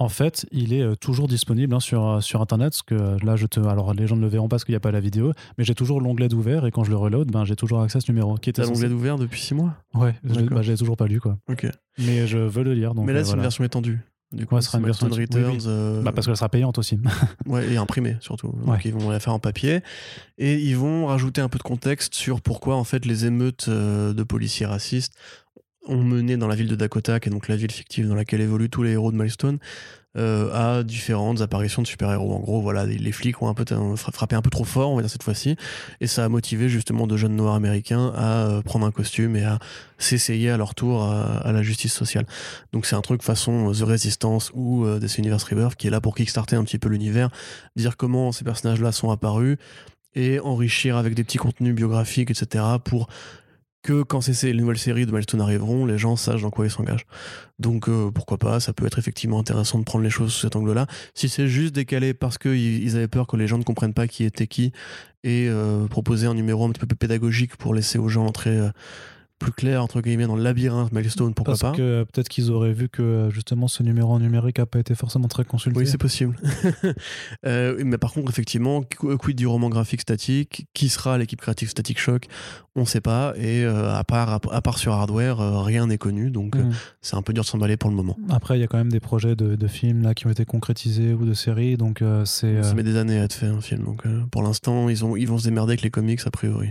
en fait, il est euh, toujours disponible hein, sur, euh, sur Internet. Parce que euh, là, je te. Alors, les gens ne le verront pas parce qu'il n'y a pas la vidéo, mais j'ai toujours l'onglet d'ouvert et quand je le reload, ben, j'ai toujours accès à ce numéro. Qui était T'as l'onglet d'ouvert depuis 6 mois? Ouais, je je l'ai toujours pas lu, quoi. Ok. Mais je veux le lire. Donc, Mais là, euh, c'est une version étendue. Du coup, Ouais, ce sera c'est une version. Oui, Returns. euh, Bah, parce qu'elle sera payante aussi. Ouais, et imprimé surtout. Donc Ouais. ils vont la faire en papier. Et ils vont rajouter un peu de contexte sur pourquoi en fait les émeutes de policiers racistes ont mené dans la ville de Dakota, qui est donc la ville fictive dans laquelle évoluent tous les héros de Milestone, euh, à différentes apparitions de super-héros. En gros, voilà, les, flics ont un peu fra- frappé un peu trop fort, on va dire cette fois-ci, et ça a motivé justement de jeunes noirs américains à euh, prendre un costume et à s'essayer à leur tour à, la justice sociale. Donc c'est un truc façon euh, The Resistance ou euh, DC Universe Rebirth qui est là pour kickstarter un petit peu l'univers, dire comment ces personnages-là sont apparus et enrichir avec des petits contenus biographiques, etc. pour que quand ces ces nouvelles séries de Milestone arriveront, les gens sachent dans quoi ils s'engagent. Donc euh, pourquoi pas, ça peut être effectivement intéressant de prendre les choses sous cet angle-là. Si c'est juste décalé parce qu'ils ils avaient peur que les gens ne comprennent pas qui était qui et euh, proposer un numéro un petit peu plus pédagogique pour laisser aux gens entrer euh, plus clair entre guillemets dans le labyrinthe Milestone, pourquoi Parce pas que euh, peut-être qu'ils auraient vu que euh, justement ce numéro en numérique a pas été forcément très consulté. Oui, c'est possible. Euh, mais par contre, effectivement, qu- quid du roman graphique statique? Qui sera l'équipe créative Static Shock? On ne sait pas. Et euh, à, part, à part sur hardware, euh, rien n'est connu. Donc Mm. c'est un peu dur de s'emballer pour le moment. Après, il y a quand même des projets de, de films là qui ont été concrétisés ou de séries, donc c'est. Ça met des années à être fait un film. Donc pour l'instant, ils, ont, ils vont se démerder avec les comics a priori.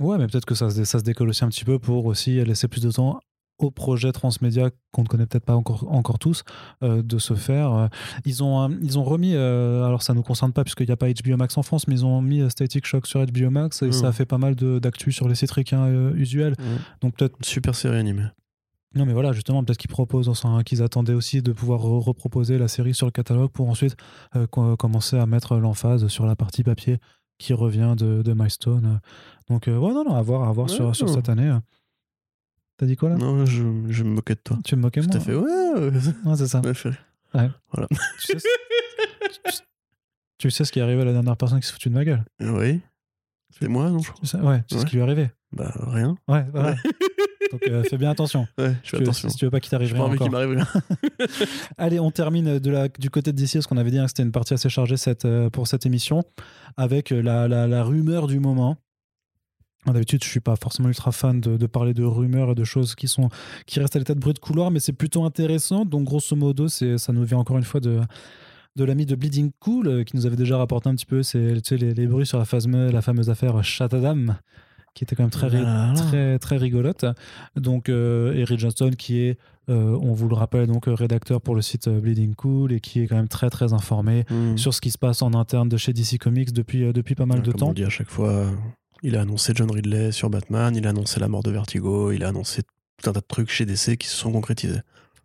Ouais, mais peut-être que ça, se dé- ça se décolle aussi un petit peu pour aussi laisser plus de temps aux projets transmédia qu'on ne connaît peut-être pas encore, encore tous euh, de se faire. Euh, Ils ont, euh, ils ont remis, euh, alors ça ne nous concerne pas puisqu'il n'y a pas HBO Max en France, mais ils ont mis Static Shock sur HBO Max et ça a fait pas mal d'actu sur les sites ricains euh, usuels. Donc peut-être Super série animée. Non, mais voilà, justement, peut-être qu'ils proposent, enfin, qu'ils attendaient aussi de pouvoir re- reproposer la série sur le catalogue pour ensuite co- commencer à mettre l'emphase sur la partie papier qui revient de, de Milestone. Donc, euh, ouais, non, non, à voir, à voir Ouais, sur, sur cette année. T'as dit quoi là? Non, je, je me moquais de toi. Tu me moquais Tout moi à fait. Ouais, ouais, Ouais, c'est ça. ouais, fait. Tu sais, tu- tu sais ce qui est arrivé à la dernière personne qui s'est foutue de ma gueule? Oui. C'est moi, non je crois. Ouais, tu sais ce qui lui est arrivé Bah, rien. Ouais, voilà. Donc euh, fais bien attention. Ouais, je fais Tu- attention. Si tu veux pas qu'il t'arrive Je rien pas m'arrive. Allez, on termine de la, du côté de DC, parce qu'on avait dit hein, que c'était une partie assez chargée cette, euh, pour cette émission, avec euh, la, la- la rumeur du moment. D'habitude, je suis pas forcément ultra fan de, de parler de rumeurs et de choses qui, sont, qui restent à l'état de bruit de couloir, mais c'est plutôt intéressant. Donc, grosso modo, c'est, ça nous vient encore une fois de, de l'ami de Bleeding Cool, qui nous avait déjà rapporté un petit peu c'est, tu sais, les, les bruits sur la fameuse, la fameuse affaire Chatadam, qui était quand même très, Ah très, très rigolote. Donc, euh, Eric Johnston, qui est, euh, on vous le rappelle, donc euh, rédacteur pour le site Bleeding Cool et qui est quand même très très informé Hmm. sur ce qui se passe en interne de chez DC Comics depuis, depuis pas mal Ouais, de comme temps. on dit à chaque fois, il a annoncé John Ridley sur Batman, il a annoncé la mort de Vertigo, il a annoncé tout un tas de trucs chez DC qui se sont concrétisés.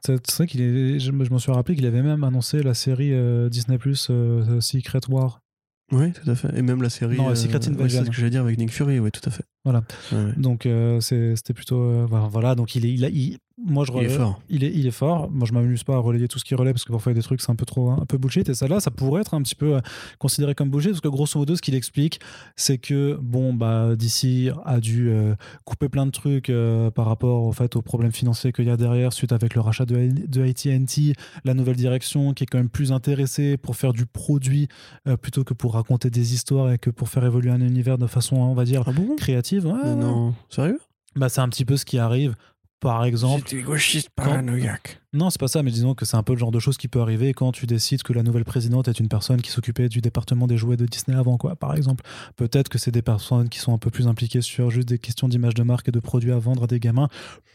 C'est vrai qu'il est, je, me je m'en suis rappelé qu'il avait même annoncé la série euh, Disney Plus Secret War. Oui, tout à fait. Et même la série. Non, euh, Secret oui, Invasion. c'est ce que j'allais dire avec Nick Fury, oui, tout à fait. Voilà. Ouais, ouais. Donc euh, c'était plutôt euh, voilà, voilà. Donc il est, il a, il- moi je Il est fort. Il est, il est fort. Moi je m'amuse pas à relayer tout ce qui relaie parce que parfois il y a des trucs c'est un peu trop un peu bullshit et ça là ça pourrait être un petit peu euh, considéré comme bullshit parce que grosso modo ce qu'il explique c'est que bon bah DC a dû euh, couper plein de trucs euh, par rapport au fait aux problèmes financiers qu'il y a derrière suite avec le rachat de, de AT&T la nouvelle direction qui est quand même plus intéressée pour faire du produit euh, plutôt que pour raconter des histoires et que pour faire évoluer un univers de façon on va dire Ah bon? créative Ouais, Mais ouais. Non, sérieux? Bah, c'est un petit peu ce qui arrive. Par exemple, J'étais gauchiste quand- paranoïaque. Non, c'est pas ça, mais disons que c'est un peu le genre de choses qui peut arriver quand tu décides que la nouvelle présidente est une personne qui s'occupait du département des jouets de Disney avant, quoi, par exemple. Peut-être que c'est des personnes qui sont un peu plus impliquées sur juste des questions d'image de marque et de produits à vendre à des gamins,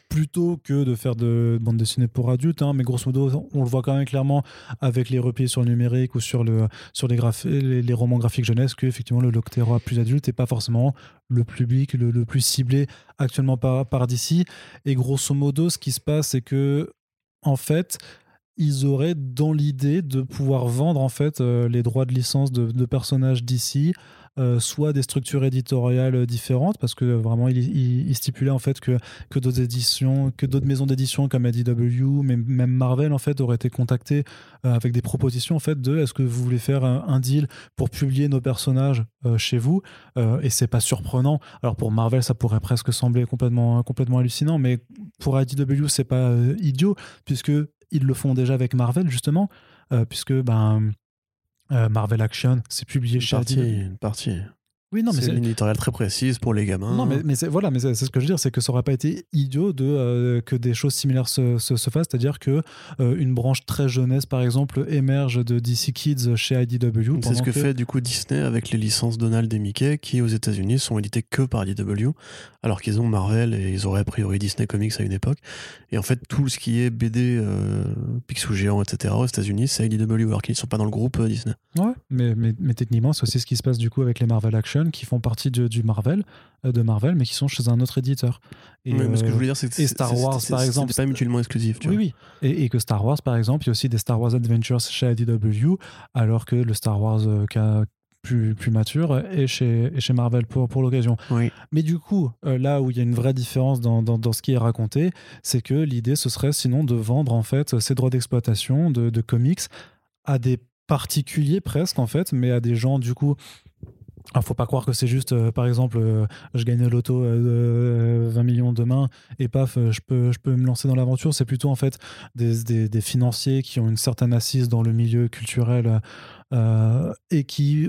plutôt que de faire de bande dessinée pour adultes, hein, mais grosso modo, on le voit quand même clairement avec les replis sur le numérique ou sur, le, sur les, les, les romans graphiques jeunesse que effectivement le Loctera plus adulte n'est pas forcément le public le, plus ciblé actuellement par, par DC. Et grosso modo, ce qui se passe, c'est que en fait, ils auraient dans l'idée de pouvoir vendre en fait euh, les droits de licence de, de personnages d'ici, soit des structures éditoriales différentes, parce que vraiment il, il- stipulait en fait que, que d'autres éditions, que d'autres maisons d'édition comme IDW, mais même Marvel en fait auraient été contactés euh, avec des propositions en fait de est-ce que vous voulez faire un, deal pour publier nos personnages euh, chez vous Euh, et c'est pas surprenant. Alors pour Marvel ça pourrait presque sembler complètement complètement hallucinant, mais pour IDW c'est pas euh, idiot puisque ils le font déjà avec Marvel justement, euh, puisque ben euh, Marvel Action c'est publié Une chez partie, une partie. Oui non mais c'est une éditoriale très précise pour les gamins. non, mais, mais c'est, voilà, mais c'est, ce que je veux dire, c'est que ça aurait pas été idiot de, euh, que des choses similaires se, se, se fassent, c'est-à-dire que euh, une branche très jeunesse, par exemple, émerge de DC Kids chez IDW. C'est ce que, fait du coup Disney avec les licences Donald et Mickey qui aux États-Unis sont éditées que par IDW, alors qu'ils ont Marvel et ils auraient a priori Disney Comics à une époque. Et en fait, tout ce qui est BD, euh, Picsou géant, etc. aux États-Unis, c'est IDW, alors qu'ils ne sont pas dans le groupe euh, Disney. Ouais, mais, mais, mais techniquement, c'est aussi ce qui se passe du coup avec les Marvel Action, qui font partie de- du Marvel, euh, de Marvel, mais qui sont chez un autre éditeur. Et, mais, mais ce que je voulais dire, c'est que et c'est- Star Wars, par exemple, c'est pas mutuellement exclusif. Tu Oui, vois. oui. Et, et que Star Wars, par exemple, il y a aussi des Star Wars Adventures chez IDW, alors que le Star Wars euh, plus, plus mature est chez, Marvel pour, pour l'occasion. Oui. Mais du coup, euh, là où il y a une vraie différence dans, dans, dans ce qui est raconté, c'est que l'idée, ce serait sinon de vendre en fait ces droits d'exploitation de, de comics à des particuliers presque en fait, mais à des gens du coup. Alors, faut pas croire que c'est juste, euh, par exemple, euh, je gagne le loto euh, 20 millions demain et paf, euh, je peux, je peux me lancer dans l'aventure. C'est plutôt en fait des, des, financiers qui ont une certaine assise dans le milieu culturel euh, et qui,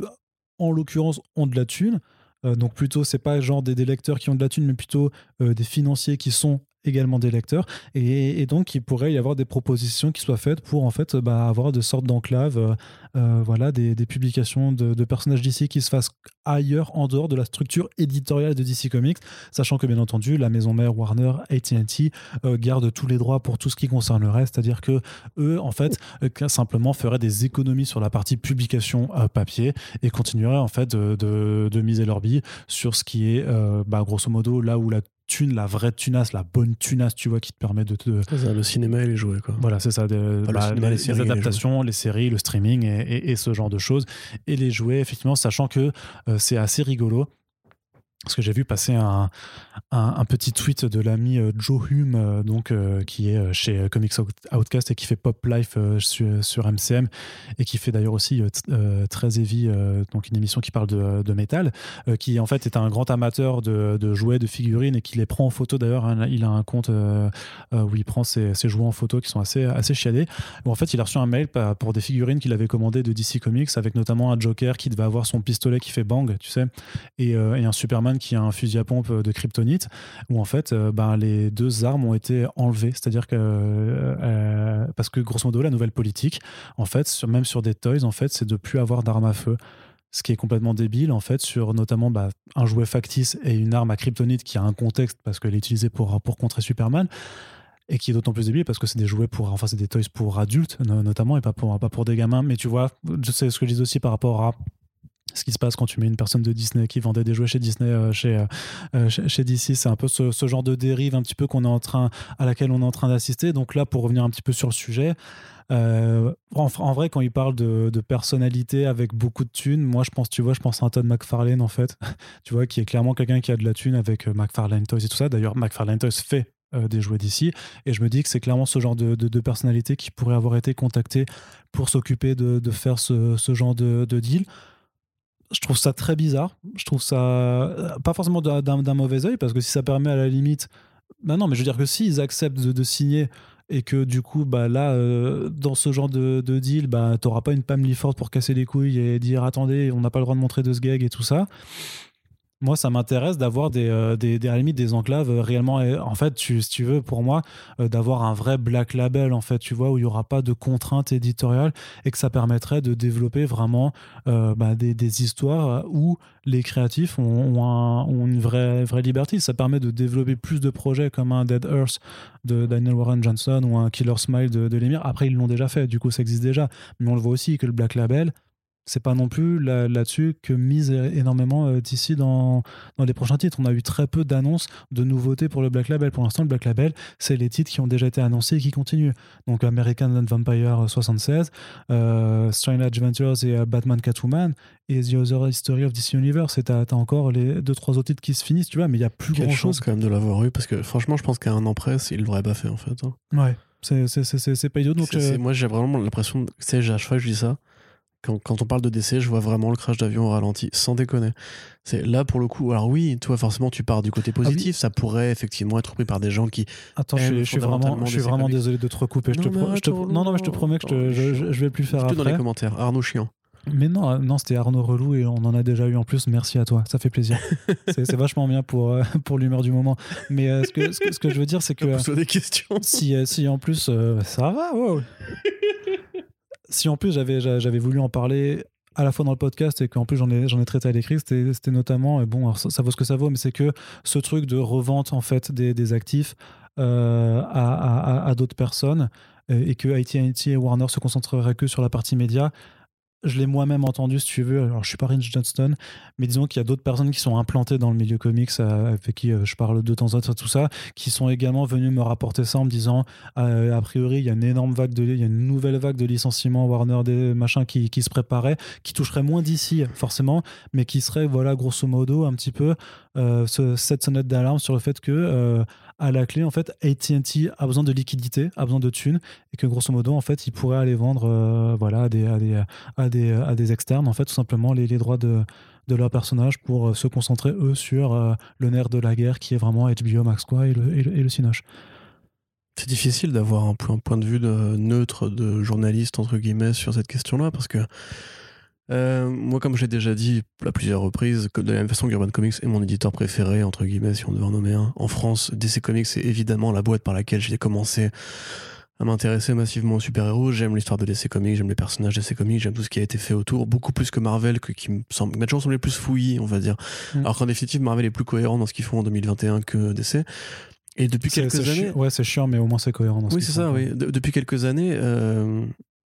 en l'occurrence, ont de la thune. Euh, donc plutôt, c'est pas genre des, lecteurs qui ont de la thune, mais plutôt euh, des financiers qui sont également des lecteurs. Et, donc il pourrait y avoir des propositions qui soient faites pour en fait bah, avoir de sortes d'enclaves euh, euh, voilà des, publications de, personnages d'ici qui se fassent ailleurs en dehors de la structure éditoriale de DC Comics sachant que bien entendu la maison mère Warner AT&T euh, garde tous les droits pour tout ce qui concerne le reste. C'est-à-dire que eux en fait euh, simplement feraient des économies sur la partie publication papier et continueraient en fait de, miser leur bille sur ce qui est bah, grosso modo là où la thune, la vraie tunasse, la bonne tunasse, tu vois, qui te permet de te. C'est ça, le cinéma et les jouets, quoi. Voilà, c'est ça. de- le bah, cinéma, les, les séries et les les adaptations, les, séries, le streaming et, et- et ce genre de choses. Et les jouets, effectivement, sachant que euh, c'est assez rigolo. Parce que j'ai vu passer un, un, petit tweet de l'ami euh, Joe Hume, euh, donc, euh, qui est chez Comics Outcast et qui fait Pop Life sur, sur, MCM et qui fait d'ailleurs aussi Très Heavy, donc une émission qui parle de, de métal, qui en fait est un grand amateur de, de, jouets, de figurines et qui les prend en photo. D'ailleurs, hein, il a un compte où il prend ses, ses, jouets en photo qui sont assez, assez chiadés. Où en fait, il a reçu un mail pour des figurines qu'il avait commandées de DC Comics avec notamment un Joker qui devait avoir son pistolet qui fait bang, tu sais, et, et un Superman qui a un fusil à pompe de kryptonite, où en fait, euh, ben, les deux armes ont été enlevées. C'est-à-dire que, euh, parce que grosso modo, la nouvelle politique, en fait, même sur des toys, en fait, c'est de plus avoir d'armes à feu ce qui est complètement débile en fait sur notamment bah, un jouet factice et une arme à kryptonite qui a un contexte parce qu'elle est utilisée pour, pour contrer Superman et qui est d'autant plus débile parce que c'est des jouets pour enfin c'est des toys pour adultes notamment et pas pour pas pour des gamins mais tu vois je sais ce que je dis aussi par rapport à ce qui se passe quand tu mets une personne de Disney qui vendait des jouets chez Disney euh, euh, euh, chez, chez, DC c'est un peu ce, genre de dérive un petit peu qu'on est en train à laquelle on est en train d'assister. Donc là pour revenir un petit peu sur le sujet en, vrai quand il parle de, personnalité avec beaucoup de thunes moi je pense tu vois je pense à un Todd McFarlane en fait. Tu vois qui est clairement quelqu'un qui a de la thune avec McFarlane Toys et tout ça. D'ailleurs McFarlane Toys fait des jouets d'ici. Et je me dis que c'est clairement ce genre de, de, personnalité qui pourrait avoir été contacté pour s'occuper de, faire ce genre de, deal je trouve ça très bizarre. Je trouve ça euh, pas forcément d'un mauvais oeil parce que si ça permet à la limite, bah non, mais je veux dire que s'ils acceptent de, signer et que du coup, bah là, euh, dans ce genre de, deal, bah t'auras pas une Pam Lifford pour casser les couilles et dire attendez, on n'a pas le droit de montrer de ce gag et tout ça. Moi, ça m'intéresse d'avoir des, euh, des, des, des enclaves euh, réellement. En fait, tu, si tu veux, pour moi, euh, d'avoir un vrai black label, en fait, tu vois, où il n'y aura pas de contraintes éditoriales et que ça permettrait de développer vraiment bah, des, des, histoires où les créatifs ont, ont, une vraie, vraie liberté. Ça permet de développer plus de projets comme un Dead Earth de Daniel Warren Johnson ou un Killer Smile de, de Lemire. Après, ils l'ont déjà fait, du coup, ça existe déjà. Mais on le voit aussi que le black label, c'est pas non plus là-dessus que mise énormément euh, d'ici dans, dans les prochains titres. On a eu très peu d'annonces de nouveautés pour le Black Label. Pour l'instant, le Black Label, c'est les titres qui ont déjà été annoncés et qui continuent. Donc American Vampire 76, euh, Strange Adventures et euh, Batman Catwoman et The Other History of DC Universe. Et t'as as encore les deux, trois autres titres qui se finissent, tu vois, mais il y a plus grand chose. quand même de l'avoir eu parce que franchement, je pense qu'à un an près, il l'aurait pas fait en fait. Hein. Ouais. C'est pas idiot. Donc, Moi, j'ai vraiment l'impression, tu sais, à chaque fois que je dis ça, quand, on parle de décès, je vois vraiment le crash d'avion au ralenti, sans déconner. C'est là pour le coup. Alors oui, toi forcément tu pars du côté ah positif. Ça pourrait effectivement être pris par des gens qui. Attends, je, suis vraiment, je suis vraiment désolé de te recouper. Je non, te, non, non, mais je te promets que je, je, vais plus faire après. dans les commentaires. Arnaud chiant. Mais non, euh, non c'était Arnaud Relou et on en a déjà eu en plus. Merci à toi, ça fait plaisir. c'est vachement bien pour, euh, pour l'humeur du moment. Mais euh, ce, que, ce, que, je veux dire, c'est que. des questions. Si, si en plus. ça va, wow si en plus j'avais, j'avais voulu en parler à la fois dans le podcast et qu'en plus j'en ai, j'en ai traité à l'écrit, c'était, c'était notamment, et bon, ça, vaut ce que ça vaut, mais c'est que ce truc de revente en fait des, des actifs euh, à, à, d'autres personnes et que AT&T et Warner se concentreraient que sur la partie média, je l'ai moi-même entendu, si tu veux. Alors, je suis pas Rich Johnston, mais disons qu'il y a d'autres personnes qui sont implantées dans le milieu comics, euh, avec qui euh, je parle de temps en temps, tout ça, qui sont également venus me rapporter ça en me disant, euh, a priori, il y a une énorme vague de, il y a une nouvelle vague de licenciements Warner des machins qui, se préparait, qui toucherait moins d'ici, forcément, mais qui serait, voilà, grosso modo, un petit peu ce, cette sonnette d'alarme sur le fait que à la clé, en fait, AT&T a besoin de liquidité, a besoin de thunes, et que grosso modo, en fait, il pourrait aller vendre, euh, voilà, à des, à des, à des, à des, externes, en fait, tout simplement les, les droits de, de leur personnage pour euh, se concentrer eux sur euh, le nerf de la guerre qui est vraiment HBO Max quoi et le, et le, Cinoche. C'est difficile d'avoir un, un, point de vue neutre de journaliste entre guillemets sur cette question-là parce que euh, moi, comme j'ai déjà dit à plusieurs reprises, de la même façon que Urban Comics est mon éditeur préféré, entre guillemets, si on devait en nommer un, en France, DC Comics, c'est évidemment la boîte par laquelle j'ai commencé à m'intéresser massivement aux super-héros. J'aime l'histoire de DC Comics, j'aime les personnages de DC Comics, j'aime tout ce qui a été fait autour, beaucoup plus que Marvel, qui me semble, m'a toujours semblé plus fouillis, on va dire. Mm. Alors qu'en définitive, Marvel est plus cohérent dans ce qu'ils font en 2021 que DC. Et depuis quelques années. Ouais, c'est chiant, mais au moins c'est cohérent. Dans oui, c'est ça, oui. depuis quelques années, euh,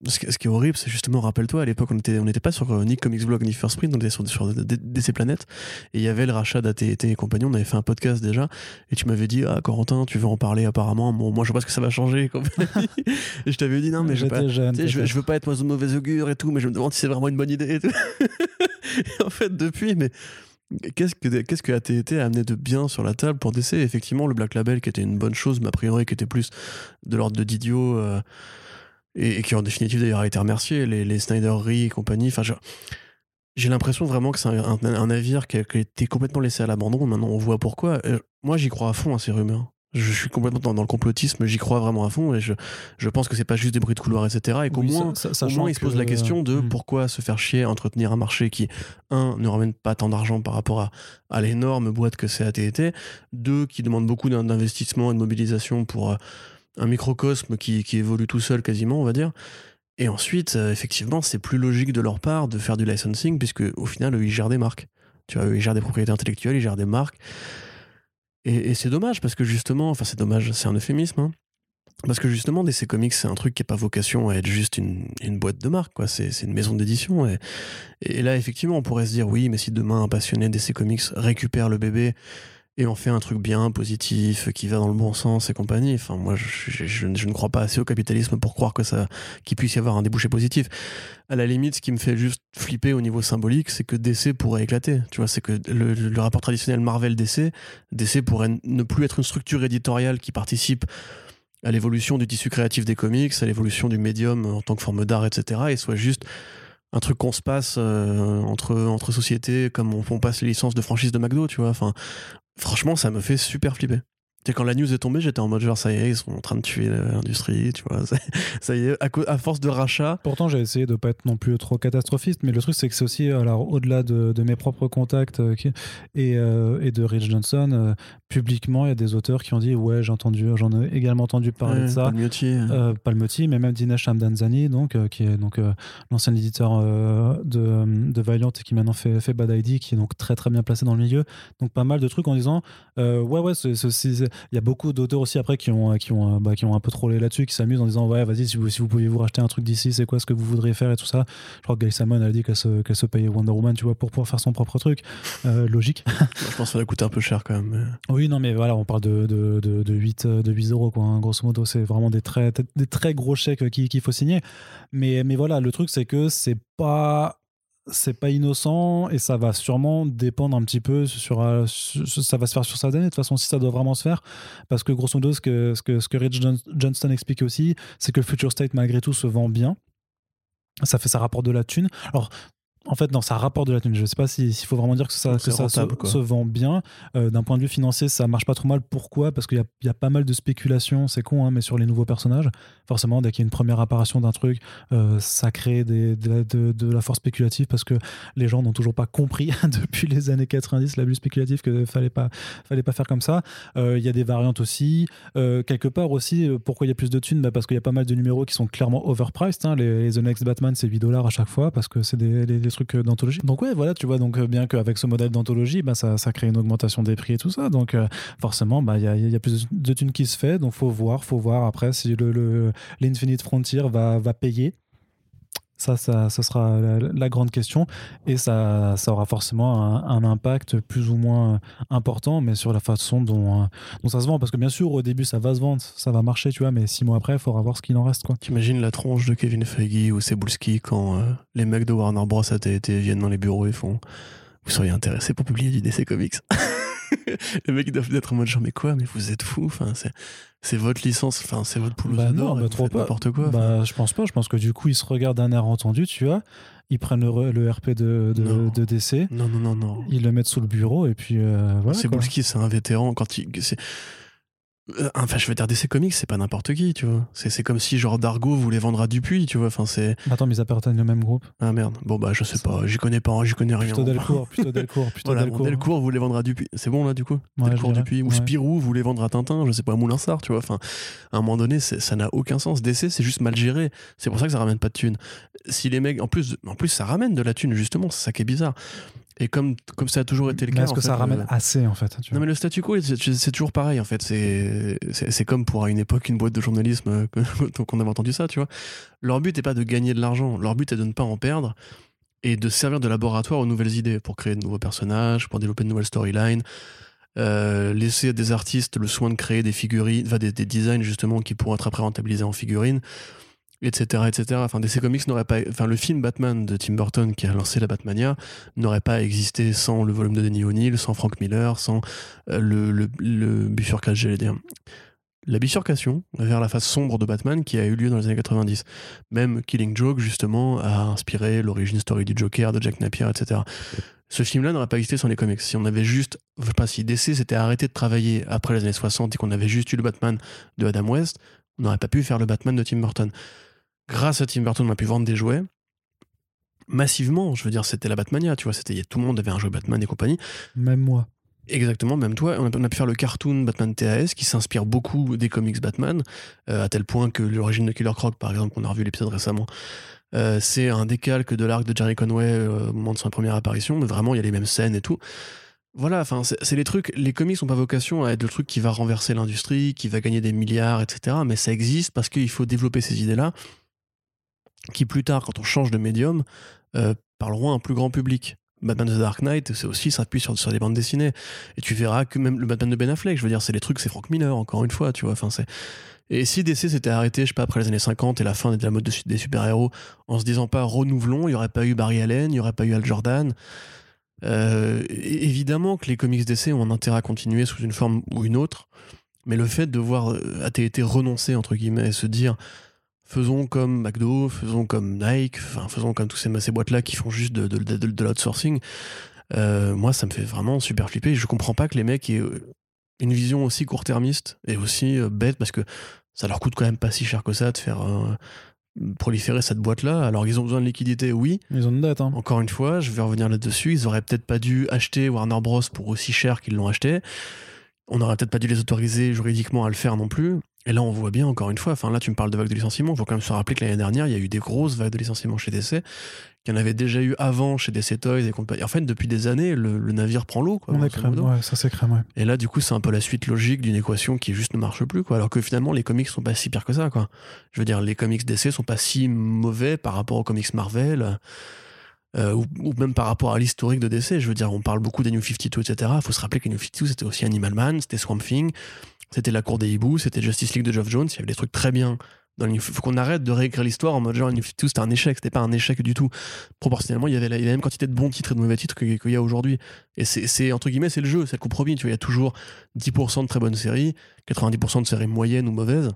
ce, qui est horrible, c'est justement, rappelle-toi, à l'époque, on n'était on pas sur euh, ni Comics Blog ni First Print, on était sur, sur DC Planète, et il y avait le rachat d'AT&T et compagnie, on avait fait un podcast déjà, et tu m'avais dit, ah, Corentin, tu veux en parler apparemment, bon, moi je sais pas ce que ça va changer, et je t'avais dit, non, mais je veux, pas, je, veux pas être mauvais augure et tout, mais je me demande si c'est vraiment une bonne idée et, tout. et en fait, depuis, mais Qu'est-ce que, qu'est-ce que AT&T a amené de bien sur la table pour DC Effectivement, le Black Label qui était une bonne chose, mais a priori qui était plus de l'ordre de Didio, euh, et, qui en définitive d'ailleurs a été remercié, les, les Snyder et compagnie. Enfin, j'ai l'impression vraiment que c'est un, navire qui a, été complètement laissé à l'abandon. Maintenant, on voit pourquoi. Euh, moi, j'y crois à fond à ces rumeurs. Je suis complètement dans, le complotisme, j'y crois vraiment à fond et je, je pense que c'est pas juste des bruits de couloir, etc. Et qu'au moins, au moins il se pose la question de hmm. pourquoi se faire chier à entretenir un marché qui, un, ne ramène pas tant d'argent par rapport à, à l'énorme boîte que c'est AT&T, deux, qui demande beaucoup d'investissement et de mobilisation pour euh, un microcosme qui, qui évolue tout seul quasiment, on va dire. Et ensuite, euh, effectivement, c'est plus logique de leur part de faire du licensing, puisque au final, eux, ils gèrent des marques. Tu vois, eux, ils gèrent des propriétés intellectuelles, ils gèrent des marques. Et, c'est dommage parce que justement, enfin c'est dommage, c'est un euphémisme, hein. parce que justement DC Comics c'est un truc qui n'a pas vocation à être juste une, boîte de marque, quoi. C'est, une maison d'édition. Et, et, là effectivement on pourrait se dire oui, mais si demain un passionné DC Comics récupère le bébé et on fait un truc bien, positif, qui va dans le bon sens et compagnie. Enfin, moi, je, ne crois pas assez au capitalisme pour croire que ça, qu'il puisse y avoir un débouché positif. À la limite, ce qui me fait juste flipper au niveau symbolique, c'est que DC pourrait éclater. Tu vois, c'est que le, rapport traditionnel Marvel-DC, DC pourrait ne plus être une structure éditoriale qui participe à l'évolution du tissu créatif des comics, à l'évolution du médium en tant que forme d'art, etc., et soit juste un truc qu'on se passe euh, entre, entre sociétés, comme on, passe les licences de franchise de McDo, tu vois. Enfin, franchement, ça me fait super flipper quand la news est tombée, j'étais en mode genre ça y est, ils sont en train de tuer l'industrie, tu vois. Ça y est, à, force de rachat. Pourtant, j'ai essayé de pas être non plus trop catastrophiste, mais le truc c'est que c'est aussi, alors au-delà de, mes propres contacts euh, et, euh, et, de Rich Johnson, euh, publiquement, il y a des auteurs qui ont dit ouais, j'ai entendu, j'en ai également entendu parler de ça. Palmiotti. Palmiotti, mais même Dinesh Shamdanzani, donc qui est donc l'ancien éditeur de, de Valiant et qui maintenant fait, fait Bad ID, qui est donc très très bien placé dans le milieu. Donc pas mal de trucs en disant ouais ouais, c'est il y a beaucoup d'auteurs aussi après qui ont, qui ont, bah, qui ont un peu trollé là-dessus, qui s'amusent en disant Ouais, vas-y, si vous, si vous pouviez vous racheter un truc d'ici, c'est quoi ce que vous voudriez faire et tout ça. Je crois que Guy Salmon a dit qu'elle se, qu'elle se payait Wonder Woman, tu vois, pour pouvoir faire son propre truc. Euh, logique. je pense que ça va coûter un peu cher quand même. Oui, non, mais voilà, on parle de, de, de, de 8, de 8 euros, quoi. Hein. grosso modo, c'est vraiment des très, des très gros chèques qu'il faut signer. Mais, mais voilà, le truc, c'est que c'est pas c'est pas innocent et ça va sûrement dépendre un petit peu sur, euh, ça va se faire sur sa année de toute façon si ça doit vraiment se faire. Parce que grosso modo ce que ce que, ce que Rich Johnston explique aussi c'est que Future State malgré tout se vend bien. Ça fait ça rapporte de la thune. Alors en fait, dans ça rapporte de la thune. Je ne sais pas s'il faut vraiment dire que ça, que ça se, vend bien. Euh, d'un point de vue financier, ça marche pas trop mal. Pourquoi? Parce qu'il y, y, a pas mal de spéculation, c'est con, hein, mais sur les nouveaux personnages. Forcément, dès qu'il y a une première apparition d'un truc, euh, ça crée des, de, la force spéculative parce que les gens n'ont toujours pas compris depuis les années 90 l'abus spéculatif que fallait pas, fallait pas faire comme ça. Euh, il y a des variantes aussi. quelque part aussi, pourquoi il y a plus de thunes? Bah Parce qu'il y a pas mal de numéros qui sont clairement overpriced. Hein. Les, The Next Batman, c'est 8 dollars à chaque fois parce que c'est des, euh, d'anthologie. Donc ouais, voilà, tu vois, donc euh, bien qu'avec ce modèle d'anthologie, bah, ça, ça crée une augmentation des prix et tout ça. Donc euh, forcément, bah, il y, a, y, a, plus de thunes qui se fait. Donc faut voir, faut voir après si le l'Infinite Frontier va, va payer. Ça, ça, ça sera la, grande question. Et ça, ça aura forcément un, impact plus ou moins important, mais sur la façon dont, dont, ça se vend. Parce que bien sûr, au début, ça va se vendre, ça va marcher, tu vois, mais six mois après, il faudra voir ce qu'il en reste. Quoi. T'imagines la tronche de Kevin Feige ou Cebulski quand euh, les mecs de Warner Bros. AT&T viennent dans les bureaux et font Vous seriez intéressé pour publier du DC Comics les mecs doivent être en mode genre mais quoi mais vous êtes fou enfin c'est votre licence enfin c'est votre poulet bah non bah trop pas. n'importe quoi bah je pense pas je pense que du coup ils se regardent d'un air entendu tu vois. Ils prennent le, le RP de, de, de, DC non non non non. Ils le mettent sous le bureau et puis euh, voilà c'est Boulski c'est un vétéran quand il euh, enfin, je veux dire, DC Comics, c'est pas n'importe qui, tu vois. C'est comme si, genre, Dargo voulait vendre à Dupuis, tu vois. Enfin, c'est. Attends, mais ils appartiennent le même groupe. Ah merde. Bon, bah, je sais pas. J'y connais pas, j'y connais rien. Plutôt Delcourt, plutôt Delcourt. Plutôt voilà, Delcourt. Delcourt voulait vendre à Dupuis. C'est bon, là, du coup? Ouais, Delcourt, Dupuis. Ou Spirou voulait vendre à Tintin, je sais pas, à Moulinsart, tu vois. Enfin, à un moment donné, ça n'a aucun sens. DC, c'est juste mal géré. C'est pour ça que ça ramène pas de thunes. Si les mecs. En plus, en plus, ça ramène de la thune, justement. C'est ça qui est bizarre. Et comme, comme ça a toujours été le cas. Est-ce que ça ramène assez en fait Non, mais le statu quo, c'est toujours pareil en fait. C'est comme pour à une époque une boîte de journalisme euh, qu'on avait entendu ça, tu vois. Leur but n'est pas de gagner de l'argent, leur but est de ne pas en perdre et de servir de laboratoire aux nouvelles idées pour créer de nouveaux personnages, pour développer de nouvelles storylines. Euh, laisser à des artistes le soin de créer des figurines, des, des designs justement qui pourront être après rentabilisés en figurines etc., etc. Enfin, DC Comics n'aurait pas, enfin, le film Batman de Tim Burton qui a lancé la Batmania n'aurait pas existé sans le volume de Denny O'Neill, sans Frank Miller, sans euh, le, le, le bifurcage, j'allais dire. La bifurcation vers la face sombre de Batman qui a eu lieu dans les années 90. Même Killing Joke, justement, a inspiré l'origine story du Joker, de Jack Napier, etc. Ce film-là n'aurait pas existé sans les comics. Si on avait juste, je sais pas, si DC s'était arrêté de travailler après les années 60 et qu'on avait juste eu le Batman de Adam West, on n'aurait pas pu faire le Batman de Tim Burton grâce à Tim Burton, on a pu vendre des jouets massivement. Je veux dire, c'était la Batmania, tu vois. C'était, tout le monde avait un jouet Batman et compagnie. Même moi. Exactement, même toi. On a, pu faire le cartoon Batman TAS qui s'inspire beaucoup des comics Batman, euh, à tel point que l'origine de Killer Croc, par exemple, qu'on a revu l'épisode récemment, euh, c'est un décalque de l'arc de Jerry Conway euh, au moment de sa première apparition, mais vraiment, il y a les mêmes scènes et tout. Voilà, enfin, c'est les trucs. Les comics n'ont pas vocation à être le truc qui va renverser l'industrie, qui va gagner des milliards, etc. Mais ça existe parce qu'il faut développer ces idées-là qui plus tard, quand on change de médium, euh, parleront à un plus grand public. Batman The Dark Knight, c'est aussi, ça appuie sur, sur les bandes dessinées. Et tu verras que même le Batman de Ben Affleck, je veux dire, c'est les trucs, c'est Frank Miller, encore une fois, tu vois. Enfin. Et si DC s'était arrêté, je sais pas, après les années 50 et la fin de la mode des super-héros, en se disant pas renouvelons, il n'y aurait pas eu Barry Allen, il n'y aurait pas eu Al Jordan. Euh, évidemment que les comics DC ont un intérêt à continuer sous une forme ou une autre, mais le fait de voir euh, AT&T renoncer, entre guillemets, et se dire faisons comme McDo, faisons comme Nike, enfin, faisons comme tous ces, ces boîtes-là qui font juste de, de, de, de l'outsourcing. Euh, moi, ça me fait vraiment super flipper. Je comprends pas que les mecs aient euh, une vision aussi court-termiste et aussi euh, bête parce que ça leur coûte quand même pas si cher que ça de faire proliférer cette boîte-là. Alors, ils ont besoin de liquidité, oui. Ils ont une dette. Hein. Encore une fois, je vais revenir là-dessus. Ils auraient peut-être pas dû acheter Warner Bros. pour aussi cher qu'ils l'ont acheté. On n'aurait peut-être pas dû les autoriser juridiquement à le faire non plus. Et là, on voit bien, encore une fois, enfin là, tu me parles de vagues de licenciement, il faut quand même se rappeler que l'année dernière, il y a eu des grosses vagues de licenciement chez DC, qu'il y en avait déjà eu avant chez DC Toys et compagnie. En fait, depuis des années, le, navire prend l'eau. On est crème, ouais, ça c'est crème, ouais. Et là, du coup, c'est un peu la suite logique d'une équation qui juste ne marche plus, quoi. Alors que finalement, les comics sont pas si pires que ça, quoi. Je veux dire, les comics DC sont pas si mauvais par rapport aux comics Marvel. Euh, ou, même par rapport à l'historique de DC, je veux dire, on parle beaucoup des New 52, etc. Il faut se rappeler que les New 52, c'était aussi Animal Man, c'était Swamp Thing, c'était La Cour des Hiboux, c'était Justice League de Geoff Jones, il y avait des trucs très bien. Il faut qu'on arrête de réécrire l'histoire en mode genre New 52 c'était un échec, c'était pas un échec du tout. Proportionnellement, il y avait la, même quantité de bons titres et de mauvais titres qu'il y a aujourd'hui. Et c'est entre guillemets, c'est le jeu, c'est le compromis. Tu vois, il y a toujours 10% de très bonnes séries, 90% de séries moyennes ou mauvaises.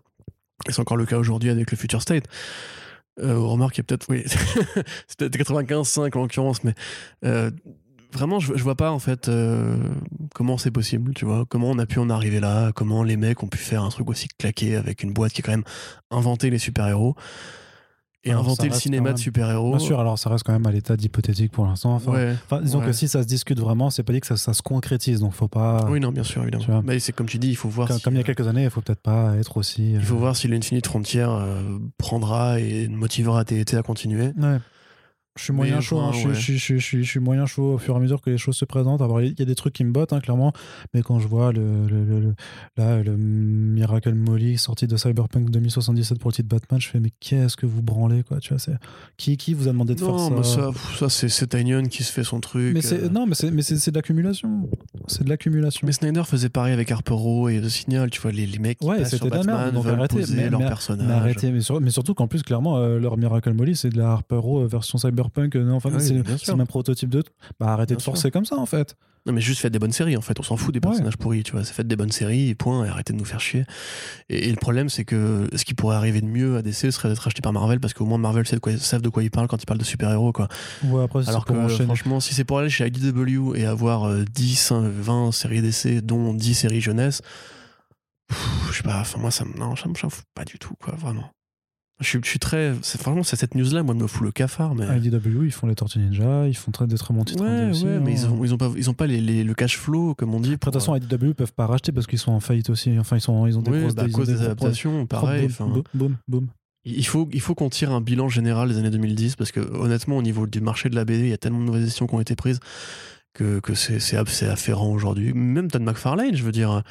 Et c'est encore le cas aujourd'hui avec le Future State. Euh, remarque, il y a peut-être, oui, c'est peut-être 95-5 en l'occurrence, mais euh, vraiment, je, je, vois pas en fait euh, comment c'est possible, tu vois, comment on a pu en arriver là, comment les mecs ont pu faire un truc aussi claqué avec une boîte qui a quand même inventé les super-héros? Et inventer le cinéma de super-héros. Bien sûr, alors ça reste quand même à l'état d'hypothétique pour l'instant. Enfin, disons que si ça se discute vraiment, c'est pas dit que ça, ça, se concrétise, donc faut pas. Oui, non, bien sûr, évidemment. Mais c'est comme tu dis, il faut voir. Comme, comme il y a euh, quelques années, il faut peut-être pas être aussi. Il faut euh, voir si l'Infinite Frontier euh, prendra et motivera TT à continuer. Ouais. Je suis moyen chaud, hein, je, je, je, je, suis moyen chaud au fur et à mesure que les choses se présentent. Alors, il y a des trucs qui me bottent, hein, clairement, mais quand je vois le, le, le, là, le Miracle Molly sorti de Cyberpunk 2077 pour le titre Batman, je fais, mais qu'est-ce que vous branlez, quoi, tu vois, c'est... Qui, qui vous a demandé de faire ça? Non, ça, ça c'est Tanyon qui se fait son truc. Mais c'est, euh. Non, mais c'est, mais c'est, de l'accumulation. C'est de l'accumulation. Mais Snyder faisait pareil avec Harper Row et The Signal, tu vois, les, les mecs qui ouais, passent sur Batman donc veulent arrêtez, poser mais, leur mais, personnage. Mais, arrêtez, mais, mais surtout qu'en plus, clairement, euh, leur Miracle Molly, c'est de la Harper Row version Cyberpunk Cyberpunk, non, enfin, c'est même prototype de. Bah, arrêtez de forcer comme ça, en fait. Non, mais juste faites des bonnes séries, en fait. On s'en fout des personnages pourris, tu vois. Faites des bonnes séries, et point, et arrêtez de nous faire chier. Et, le problème, c'est que ce qui pourrait arriver de mieux à DC serait d'être acheté par Marvel, parce qu'au moins Marvel sait de quoi, savent de quoi ils parlent quand ils parlent de super-héros, quoi. Ouais, après, Alors que, franchement, si c'est pour aller chez IDW et avoir 10, euh, 20 séries DC, dont 10 séries jeunesse, je sais pas, enfin, moi, ça, non, ça me pas du tout, quoi, vraiment. Je suis, je suis très. C'est vraiment cette news-là, moi, me fout le cafard. Mais... IDW, ils font les Tortues Ninja, ils font très, des titres. Ouais, aussi, ouais, mais ils hein. ont, ils ont pas, ils ont pas les, les, le cash flow, comme on dit. De toute façon, IDW peuvent pas racheter parce qu'ils sont en faillite aussi. Enfin, ils, sont, ils ont des grosses bah, à cause des, des adaptations, pareil. Boom, boom, Il faut, il faut qu'on tire un bilan général des années 2010 parce que, honnêtement, au niveau du marché de la BD, il y a tellement de nouvelles décisions qui ont été prises que, que c'est afférent aujourd'hui. Même Todd McFarlane, je veux dire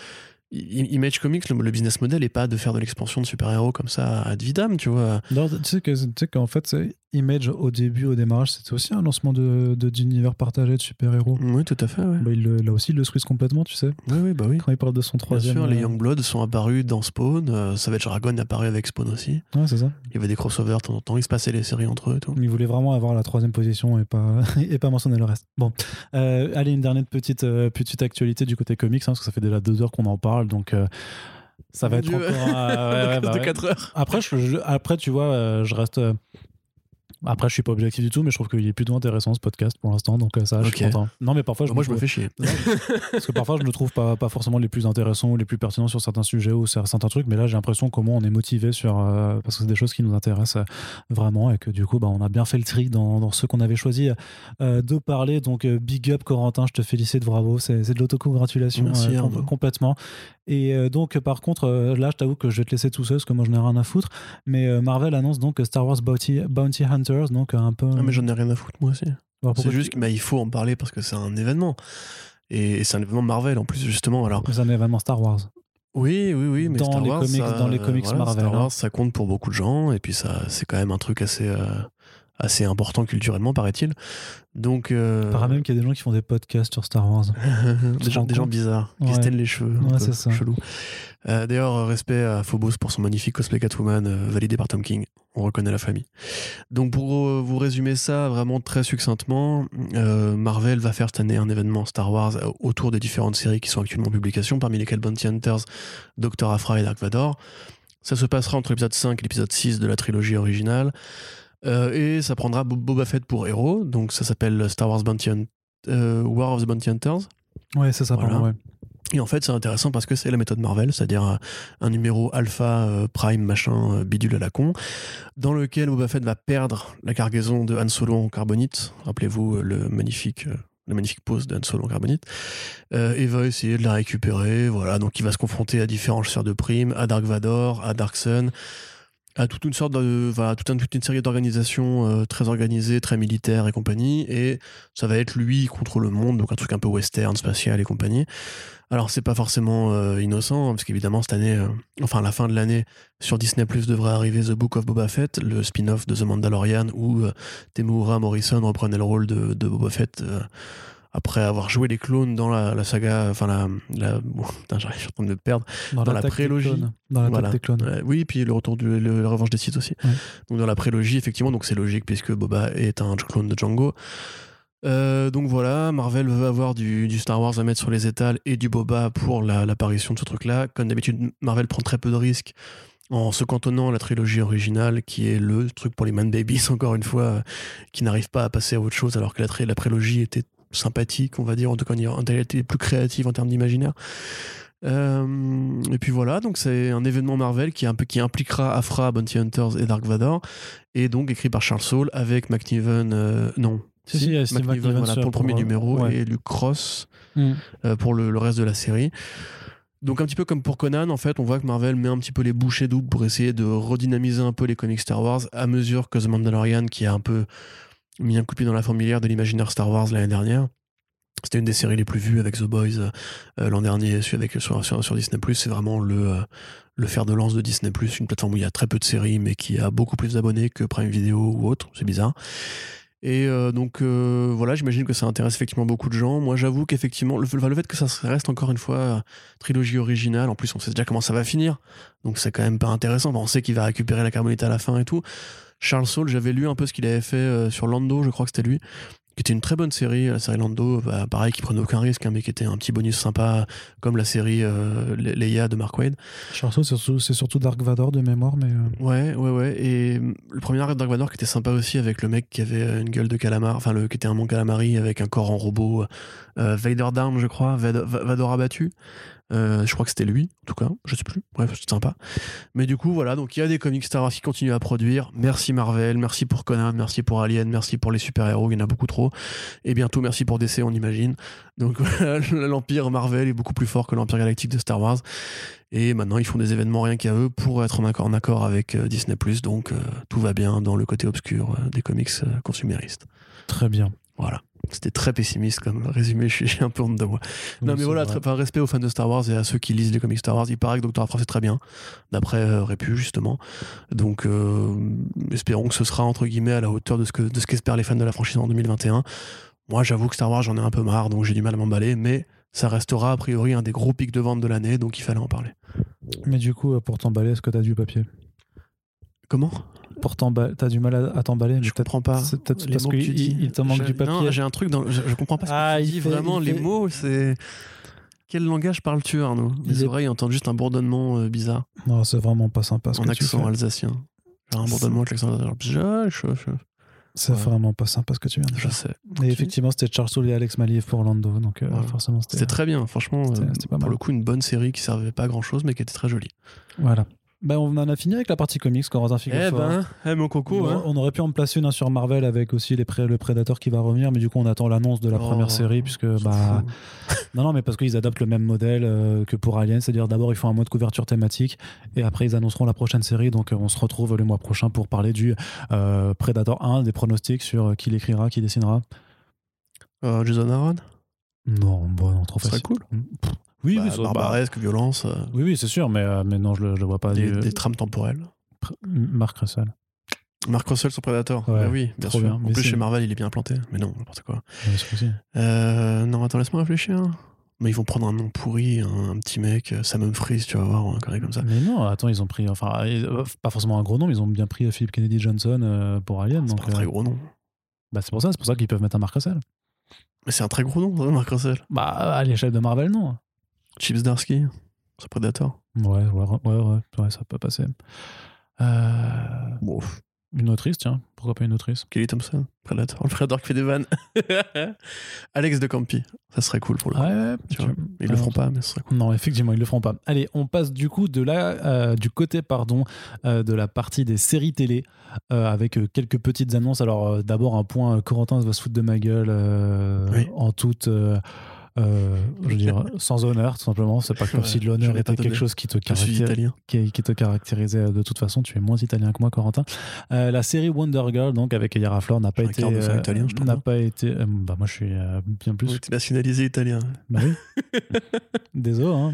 Image Comics, le, business model n'est pas de faire de l'expansion de super-héros comme ça ad vidam, tu vois. Non, tu sais qu'en fait, Image au début, au démarrage, c'était aussi un lancement de d'univers partagé de super-héros. Oui, tout à fait. Ouais. Bah, il, là aussi, il le squeeze complètement, tu sais. Oui, oui, bah oui. Quand il parle de son troisième. Bien sûr, les euh, Youngbloods sont apparus dans Spawn. euh, Savage Dragon est apparu avec Spawn aussi. Ouais, c'est ça. Il y avait des crossovers de temps en temps. Il se passait les séries entre eux et tout. Il voulait vraiment avoir la troisième position et pas, et pas mentionner le reste. Bon, Euh, allez, une dernière petite, euh, petite actualité du côté comics, hein, parce que ça fait déjà deux heures qu'on en parle, donc ça va Mon être Dieu. encore. euh, ouais, ouais, bah de ouais. 4 heures. Après, je, je- après, tu vois, euh, je reste. euh, après, je suis pas objectif du tout, mais je trouve qu'il est plutôt intéressant ce podcast pour l'instant, donc euh, ça, je suis content. Non, mais parfois, je Moi, me je me fais chier. parce que parfois, je ne trouve pas, pas forcément les plus intéressants ou les plus pertinents sur certains sujets ou sur certains trucs, mais là, j'ai l'impression comment on est motivé sur. euh, parce que c'est des choses qui nous intéressent euh, vraiment et que du coup, bah, on a bien fait le tri dans, dans ceux qu'on avait choisi euh, de parler. Donc, big up, Corentin, je te félicite, bravo. C'est de l'autocongratulation euh, complètement. Et donc, par contre, là, je t'avoue que je vais te laisser tout seul parce que moi, je n'ai rien à foutre. Mais Marvel annonce donc Star Wars Bounty, Bounty Donc un peu. Ah, mais j'en ai rien à foutre, moi aussi. Pourquoi C'est tu- juste qu'il il faut en parler parce que c'est un événement. Et, c'est un événement Marvel en plus, justement. Alors, C'est un événement Star Wars. oui, oui, oui, mais Dans Star les Wars, comics- ça- dans les comics voilà, Marvel, Star hein. Wars, ça compte pour beaucoup de gens. Et puis, ça, c'est quand même un truc assez, euh, assez important culturellement, paraît-il. Donc. euh, paraît même qu'il y a des gens qui font des podcasts sur Star Wars. des, gens, des gens bizarres qui se tiennent les cheveux. Ouais, c'est ça. Chelou. Euh, D'ailleurs, respect à Phobos pour son magnifique cosplay Catwoman euh, validé par Tom King. On reconnaît la famille. Donc, pour euh, vous résumer ça vraiment très succinctement, euh, Marvel va faire cette année un événement Star Wars euh, autour des différentes séries qui sont actuellement en publication, parmi lesquelles Bounty Hunters, Doctor Aphra et Dark Vador. Ça se passera entre l'épisode 5 et l'épisode 6 de la trilogie originale. Euh, et ça prendra Bo- Boba Fett pour héros. Donc, ça s'appelle Star Wars Bounty Hunt- euh, War of the Bounty Hunters. Ouais, c'est ça, Voilà. ouais. Et en fait, c'est intéressant parce que c'est la méthode Marvel, c'est-à-dire un, numéro alpha, euh, prime, machin, euh, bidule à la con, dans lequel Boba Fett va perdre la cargaison de Han Solo en carbonite. Rappelez-vous euh, le magnifique. la magnifique pose de Han Solo en carbonite, et va essayer de la récupérer. Voilà, donc il va se confronter à différents chasseurs de primes, à Dark Vador, à Dark Sun, à toute une sorte de, toute, un- toute une série d'organisations euh, très organisées, très militaires et compagnie. Et ça va être lui contre le monde, donc un truc un peu western, spatial et compagnie. Alors c'est pas forcément euh, innocent, hein, parce qu'évidemment cette année, euh, enfin la fin de l'année, sur Disney Plus devrait arriver The Book of Boba Fett, le spin-off de The Mandalorian, où Temuera Morrison reprenait le rôle de, de Boba Fett. Après avoir joué les clones dans la, la saga, enfin la, la bon, putain, j'arrive, je suis en train de me perdre. Dans la des prélogie. clones. Dans l'attaque Voilà. des clones. Euh, oui, puis le retour du le, la revanche des Sith aussi. Ouais. Donc dans la prélogie, effectivement, donc c'est logique puisque Boba est un clone de Django. Euh, donc voilà, Marvel veut avoir du, du Star Wars à mettre sur les étals et du Boba pour la- l'apparition de ce truc-là. Comme d'habitude, Marvel prend très peu de risques en se cantonnant à la trilogie originale, qui est le truc pour les Man Babies, encore une fois, euh, qui n'arrive pas à passer à autre chose, alors que la, la prélogie était sympathique, on va dire, en tout cas, elle était plus créative en termes d'imaginaire. Euh, et puis voilà, donc c'est un événement Marvel qui, est un peu, qui impliquera Afra, Bounty Hunters et Dark Vador, et donc écrit par Charles Saul avec McNiven, euh, non, Si, McNiven, voilà, pour le premier pour, numéro ouais. et Luke Cross Mm. euh, pour le, le reste de la série. Donc un petit peu comme pour Conan, en fait, on voit que Marvel met un petit peu les bouchées doubles pour essayer de redynamiser un peu les comics Star Wars à mesure que The Mandalorian, qui a un peu mis un coup de pied dans la fourmilière de l'imaginaire Star Wars l'année dernière. C'était une des séries les plus vues avec The Boys euh, l'an dernier avec, sur, sur, Disney+. C'est vraiment le, euh, le fer de lance de Disney+, une plateforme où il y a très peu de séries, mais qui a beaucoup plus d'abonnés que Prime Video ou autre. C'est bizarre. Et euh, donc voilà, j'imagine que ça intéresse effectivement beaucoup de gens. Moi, j'avoue qu'effectivement, le, le fait que ça reste encore une fois trilogie originale, en plus on sait déjà comment ça va finir, donc c'est quand même pas intéressant. On sait qu'il va récupérer la carbonite à la fin et tout. Charles Saul, j'avais lu un peu ce qu'il avait fait euh, sur Lando, je crois que c'était lui, qui était une très bonne série, la série Lando, bah, pareil, qui prenait aucun risque, hein, mais qui était un petit bonus sympa, comme la série euh, Le- Leia de Mark Wade. Charles, c'est surtout, c'est surtout Dark Vador de mémoire, mais. euh, Ouais, ouais, ouais. Et hum, le premier de Dark Vador qui était sympa aussi avec le mec qui avait une gueule de calamar, enfin, le, qui était un mon calamari avec un corps en robot, euh, Vader Down, je crois, Vad- Va- Vador abattu. Euh, je crois que c'était lui, en tout cas, je sais plus. Bref, c'est sympa. Mais du coup, voilà, donc il y a des comics Star Wars qui continuent à produire. Merci Marvel, merci pour Conan, merci pour Alien, merci pour les super-héros, il y en a beaucoup trop. Et bientôt, merci pour DC, on imagine. Donc voilà, l'Empire Marvel est beaucoup plus fort que l'Empire Galactique de Star Wars. Et maintenant, ils font des événements rien qu'à eux pour être en accord, en accord avec euh, Disney+. Donc, euh, tout va bien dans le côté obscur des comics consuméristes. Très bien. Voilà. C'était très pessimiste comme résumé, je suis un peu honte de moi. non, mais voilà, très, enfin, respect aux fans de Star Wars et à ceux qui lisent les comics Star Wars. Il paraît que Doctor Afra c'est très bien, d'après euh, Répu, justement. Donc, euh, espérons que ce sera, entre guillemets, à la hauteur de ce que- de ce qu'espèrent les fans de la franchise en 2021. Moi, j'avoue que Star Wars, j'en ai un peu marre, donc j'ai du mal à m'emballer, mais ça restera, a priori, un des gros pics de vente de l'année, donc il fallait en parler. Mais du coup, euh, pour t'emballer, est-ce que t'as du papier? Comment? Pour t'emballer, t'as du mal à, à t'emballer Je comprends pas. C'est peut-être les parce tu qu'il te manque Je- du papier. Non, j'ai un truc dans. Je, je comprends pas ce que Ah, tu il dis fait- vraiment. il les fait- mots, c'est. Quel langage parles-tu, Arnaud? Il Les est- oreilles entendent juste un bourdonnement euh, bizarre, Non, c'est vraiment pas sympa ce en que tu accent fais. alsacien. Genre un bourdonnement avec l'accent alsacien. Je, je, je, C'est Ouais. vraiment pas sympa ce que tu viens de je faire. sais. Et effectivement, c'était Charles Soule et Alex Maliev pour Orlando, donc euh, forcément C'était c'était. très bien, franchement. c'était- euh, c'était pas pour mal. le coup, une bonne série qui servait pas à grand chose, mais qui était très jolie. Voilà. Ben, on en a fini avec la partie comics, Corentin Eh figure-toi. ben, eh, mon coco, on, hein. on aurait pu en placer une hein, sur Marvel avec aussi les pré- le Predator qui va revenir, mais du coup on attend l'annonce de la Oh, première série puisque bah non non mais parce qu'ils adoptent le même modèle euh, que pour Alien, c'est-à-dire d'abord ils font un mode couverture thématique et après ils annonceront la prochaine série, donc euh, on se retrouve le mois prochain pour parler du euh, Predator 1, des pronostics sur qui l'écrira, qui dessinera. Euh, Jason Aaron? Non, bon, non, trop facile. cool. Oui, Bah, oui, ça- bah, barbaresque, violence, euh, oui, oui, c'est sûr, mais, euh, mais non, je le, je vois pas. des, du- des trames temporelles. Pr- Mark Russell. Mark Russell sur Predator. Ouais, Bah oui, bien sûr. bien. En Mais plus, c'est- chez Marvel, il est bien implanté. Mais non, n'importe quoi. Ouais, c'est. Euh, non, attends, laisse-moi réfléchir. Mais ils vont prendre un nom pourri, un, un petit mec, euh, Sam Humphries, tu vas voir, un connerie comme ça. Mais non, attends, ils ont pris, enfin, pas forcément un gros nom, mais ils ont bien pris Philip Kennedy Johnson euh, pour Alien. C'est Donc, pas un très gros nom. bah, c'est pour ça, c'est pour ça qu'ils peuvent mettre un Mark Russell. Mais c'est un très gros nom, ça, Mark Russell. Bah, à l'échelle de Marvel, non. Chips Darsky, sur Predator. Ouais, ouais, ouais, ouais, ouais, ça peut passer. Euh, Bon, une autrice, tiens, pourquoi pas une autrice? Kelly Thompson, Predator. Le Predator qui fait des vannes. Alex de Campi, ça serait cool pour le. Ouais, Tu vois, Ils le feront pas, mais ce serait cool. Non, effectivement, ils le feront pas. Allez, on passe du coup de là, euh, du côté pardon, euh, de la partie des séries télé euh, avec euh, quelques petites annonces. Alors euh, d'abord un point, euh, Corentin va se foutre de ma gueule euh, Oui. en toute, euh, euh, je veux dire, sans honneur tout simplement. C'est pas comme si je l'honneur était quelque chose qui te italien. qui, qui te caractérisait euh, de toute façon. Tu es moins italien que moi, Corentin. Euh, la série Wonder Girl, donc avec Yara Flor, n'a pas été, de sang italien, je n'a hein. pas été. euh, bah moi, je suis euh, bien plus. Oui, nationalisé italien. Bah oui. Désolé. Hein.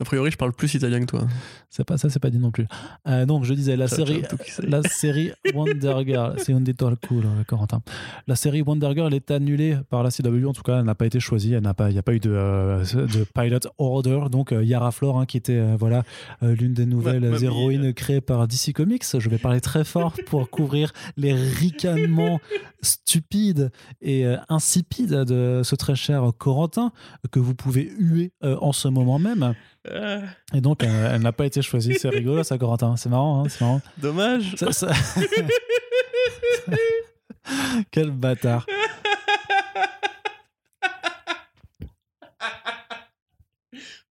A priori, je parle plus italien que toi. C'est pas ça, c'est pas dit non plus. Euh, donc je disais la série, la série Wonder Girl, c'est un détour cool, euh, Corentin. La série Wonder Girl est annulée par la CW, en tout cas, elle n'a pas été choisie, elle n'a pas, il n'y a pas eu de, euh, de pilot order. Donc euh, Yara Flor, hein, qui était voilà l'une des nouvelles Ma- héroïnes créées par DC Comics. Je vais parler très fort pour couvrir les ricanements stupides et insipides de ce très cher Corentin que vous pouvez huer en ce moment même. Et donc, elle n'a pas été choisie. C'est rigolo, ça, Corentin. C'est marrant, hein, c'est marrant. dommage. Ça- ça- Quel bâtard.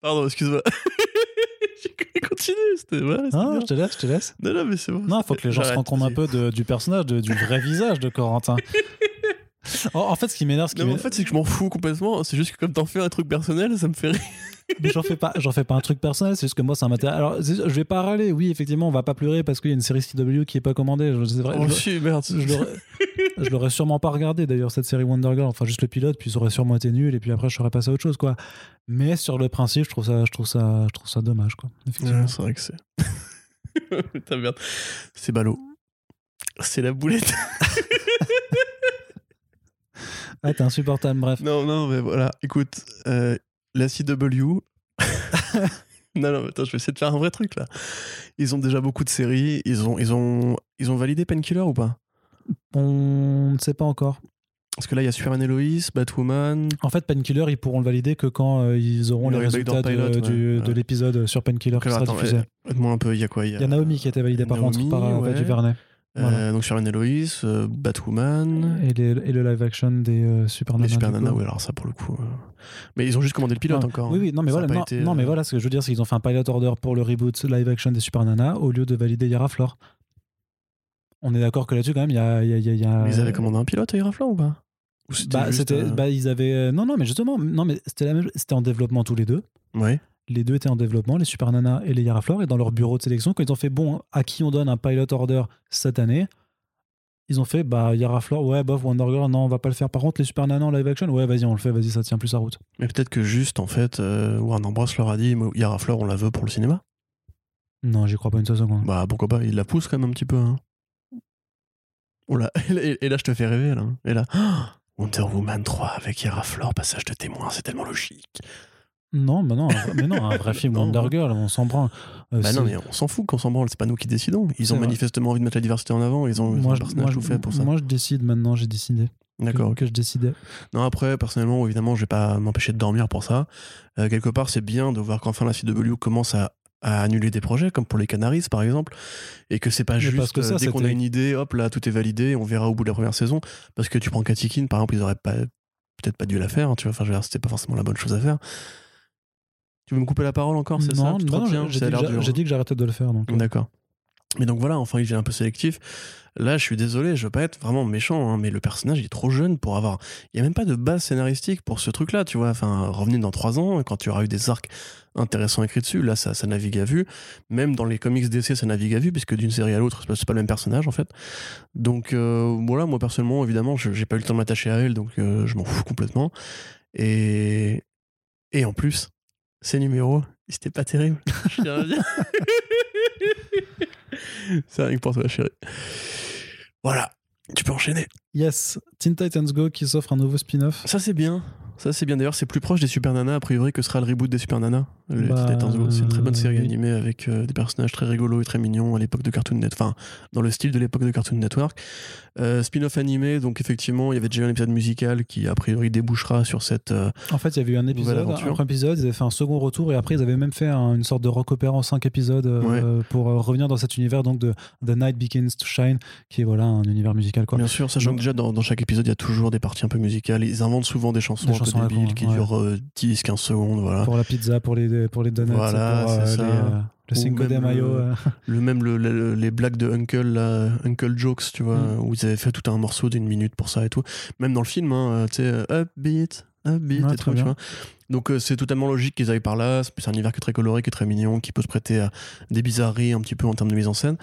Pardon, excuse-moi. Continue, c'était voilà, Non, je te laisse, je te laisse. Non, non, mais c'est bon. Non, faut que les gens se rendent compte un peu de- du personnage, de- du vrai visage de Corentin. En, fait, ce qui m'énerve, ce en fait, c'est que je m'en fous complètement. C'est juste que comme t'en fais un truc personnel, ça me fait rire. mais j'en fais pas, j'en fais pas un truc personnel. C'est juste que moi, c'est un matériel. Alors, je vais pas râler. Oui, effectivement, on va pas pleurer parce qu'il y a une série CW qui est pas commandée. Je- C'est vrai. Oh, je- si, merde. je l'aurais- sûrement pas regardé d'ailleurs cette série Wonder Girl enfin juste le pilote puis ça aurait sûrement été nul et puis après je serais passé à autre chose quoi mais sur le principe je trouve ça je trouve ça je trouve ça dommage quoi effectivement Ouais, c'est vrai que c'est. Putain, merde. C'est ballot. C'est la boulette. ah t'es insupportable bref non, non, mais voilà. Écoute, euh, la CW. non, non, mais attends, je vais essayer de faire un vrai truc là. Ils ont déjà beaucoup de séries. Ils ont, ils ont, ils ont validé Painkiller ou pas? On ne sait pas encore Parce que là, il y a Superman et Lois, Batwoman. en fait Painkiller ils pourront le valider que quand euh, ils auront y les résultats de, Pilot, du- ouais. de Ouais. l'épisode sur Painkiller qui sera diffusé aide-moi un peu, il y a quoi Il y a, y a Naomi qui a été validée par contre Naomi, par euh, ouais. Duvernay voilà. donc Superman et Lois, euh, Batwoman. et, les- et le live action des euh, Super Les Nana, Super du coup. Nana, oui, alors ça pour le coup. euh. Mais ils ont juste commandé le pilote encore. Oui, hein. oui, non, mais Ça voilà, pas non, été, non, mais euh, voilà, ce que je veux dire, c'est qu'ils ont fait un pilot order pour le reboot live action des Super Nana au lieu de valider Yara Flor. On est d'accord que là-dessus, quand même, il y a. y a- y a- y a- Mais ils avaient commandé un pilote à ou pas? Ou c'était Bah, juste, euh, bah, ils avaient. euh, Non, non, mais justement, non, mais c'était la même. C'était en développement tous les deux. Ouais. Les deux étaient en développement, les Super Nana et les Yara Flor. Et dans leur bureau de sélection, quand ils ont fait bon, à qui on donne un pilot order cette année, ils ont fait bah Yara Flor, ouais, bof, Wonder Girl, non, on va pas le faire. Par contre, les Super Nana en live action, ouais, vas-y, on le fait, vas-y, ça tient plus sa route. Mais peut-être que juste, en fait, euh, Warner Bros. leur a dit Yara Flor, on la veut pour le cinéma. Non, j'y crois pas une seule seconde. Bah pourquoi pas, il la pousse quand même un petit peu. Hein. Oh là, et, là, je te fais rêver, là. Et là, Wonder Woman 3 avec Yara Flor, passage de témoin, c'est tellement logique. Non, bah non, un mais non, un vrai film Non. Wonder Girl, on s'en branle. Euh, Bah non, mais on s'en fout qu'on s'en branle, c'est pas nous qui décidons. Ils ont vrai. manifestement envie de mettre la diversité en avant, ils ont, ils ont moi, un je, personnage moi, tout fait pour ça. moi, je décide maintenant, j'ai décidé. D'accord. Que je décidais. Non, après, personnellement, évidemment, je vais pas m'empêcher de dormir pour ça. Euh, quelque part, c'est bien de voir qu'enfin la CW commence à, à annuler des projets, comme pour les Canaries, par exemple, et que c'est pas Mais juste parce que ça, euh, dès qu'on a une idée, hop, là, tout est validé, on verra au bout de la première saison. Parce que tu prends Katikin, par exemple, ils auraient pas, peut-être pas dû la faire, tu vois, enfin, je veux dire, c'était pas forcément la bonne chose à faire. Tu veux me couper la parole encore, c'est ça bah j'ai dit, que j'arrêtais de le faire. Euh, D'accord. Mais donc voilà, enfin, il est un peu sélectif. Là, je suis désolé, je veux pas être vraiment méchant, hein, mais le personnage il est trop jeune pour avoir. Il y a même pas de base scénaristique pour ce truc-là, tu vois. Enfin, revenez dans trois ans, quand tu auras eu des arcs intéressants écrits dessus, là, ça, ça navigue à vue. Même dans les comics DC, ça navigue à vue, puisque d'une série à l'autre, c'est pas- le même personnage, en fait. Donc euh, voilà, moi personnellement, évidemment, je- j'ai pas eu le temps de m'attacher à elle, donc euh, je m'en fous complètement. Et et en plus, ces numéros, c'était pas terrible. Je tiens à le dire. C'est rien que pour toi, chérie. Voilà, tu peux enchaîner. Yes, Teen Titans Go qui s'offre un nouveau spin-off. Ça, c'est bien. Ça, c'est bien. D'ailleurs, c'est plus proche des Super Nana, a priori, que sera le reboot des Super Nana. Le Bah. C'est une très bonne série animée avec euh, des personnages très rigolos et très mignons à l'époque de Cartoon Network. Enfin, dans le style de l'époque de Cartoon Network. Euh, Spin-off animé, donc effectivement, il y avait déjà un épisode musical qui, a priori, débouchera sur cette. euh, En fait, il y avait eu un épisode, un premier épisode, ils avaient fait un second retour et après ils avaient même fait un- une sorte de rock opéra en cinq épisodes pour revenir dans cet univers donc de The Night Begins to Shine, qui est voilà un univers musical quoi. Bien sûr, sachant que déjà dans, dans chaque épisode, il y a toujours des parties un peu musicales. Ils inventent souvent des chansons qui ouais. durent euh, 10-15 secondes. Voilà. Pour la pizza, pour les pour les donuts, Voilà, pour euh, c'est ça. les, euh, le Cinco de même Mayo. le- euh. Le même le, le- les blagues de Uncle, là, Uncle Jokes, tu vois, Mm. où ils avaient fait tout un morceau d'une minute pour ça et tout. Même dans le film, hein, tu sais, upbeat, upbeat Ouais, et tout, tu bien. vois. Donc euh, c'est totalement logique qu'ils aillent par là. C'est c'est un univers qui est très coloré, qui est très mignon, qui peut se prêter à des bizarreries un petit peu en termes de mise en scène.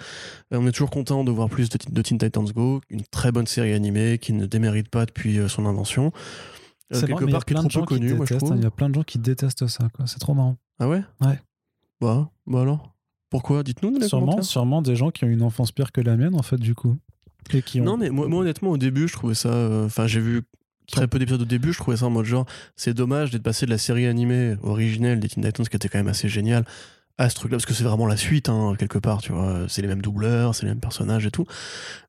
On est toujours content de voir plus de, de Teen Titans Go, une très bonne série animée qui ne démérite pas depuis euh, son invention. Euh, C'est quelque marrant, mais il y a part qui est plein trop de gens peu qui connu, moi je détestent, trouve. hein, Il y a plein de gens qui détestent ça. C'est trop marrant. Ah ouais? Ouais. Bah, bah alors? Pourquoi? Dites-nous Sûrement, sûrement des gens qui ont une enfance pire que la mienne, en fait, du coup. Et qui ont. Non, mais moi, moi, honnêtement, au début, je trouvais ça. euh, Enfin, j'ai vu très peu d'épisodes au début. Je trouvais ça en mode genre, c'est dommage d'être passé de la série animée originelle des Teen Titans, qui était quand même assez géniale, à ce truc-là, parce que c'est vraiment la suite, hein, quelque part, tu vois. C'est les mêmes doubleurs, c'est les mêmes personnages et tout.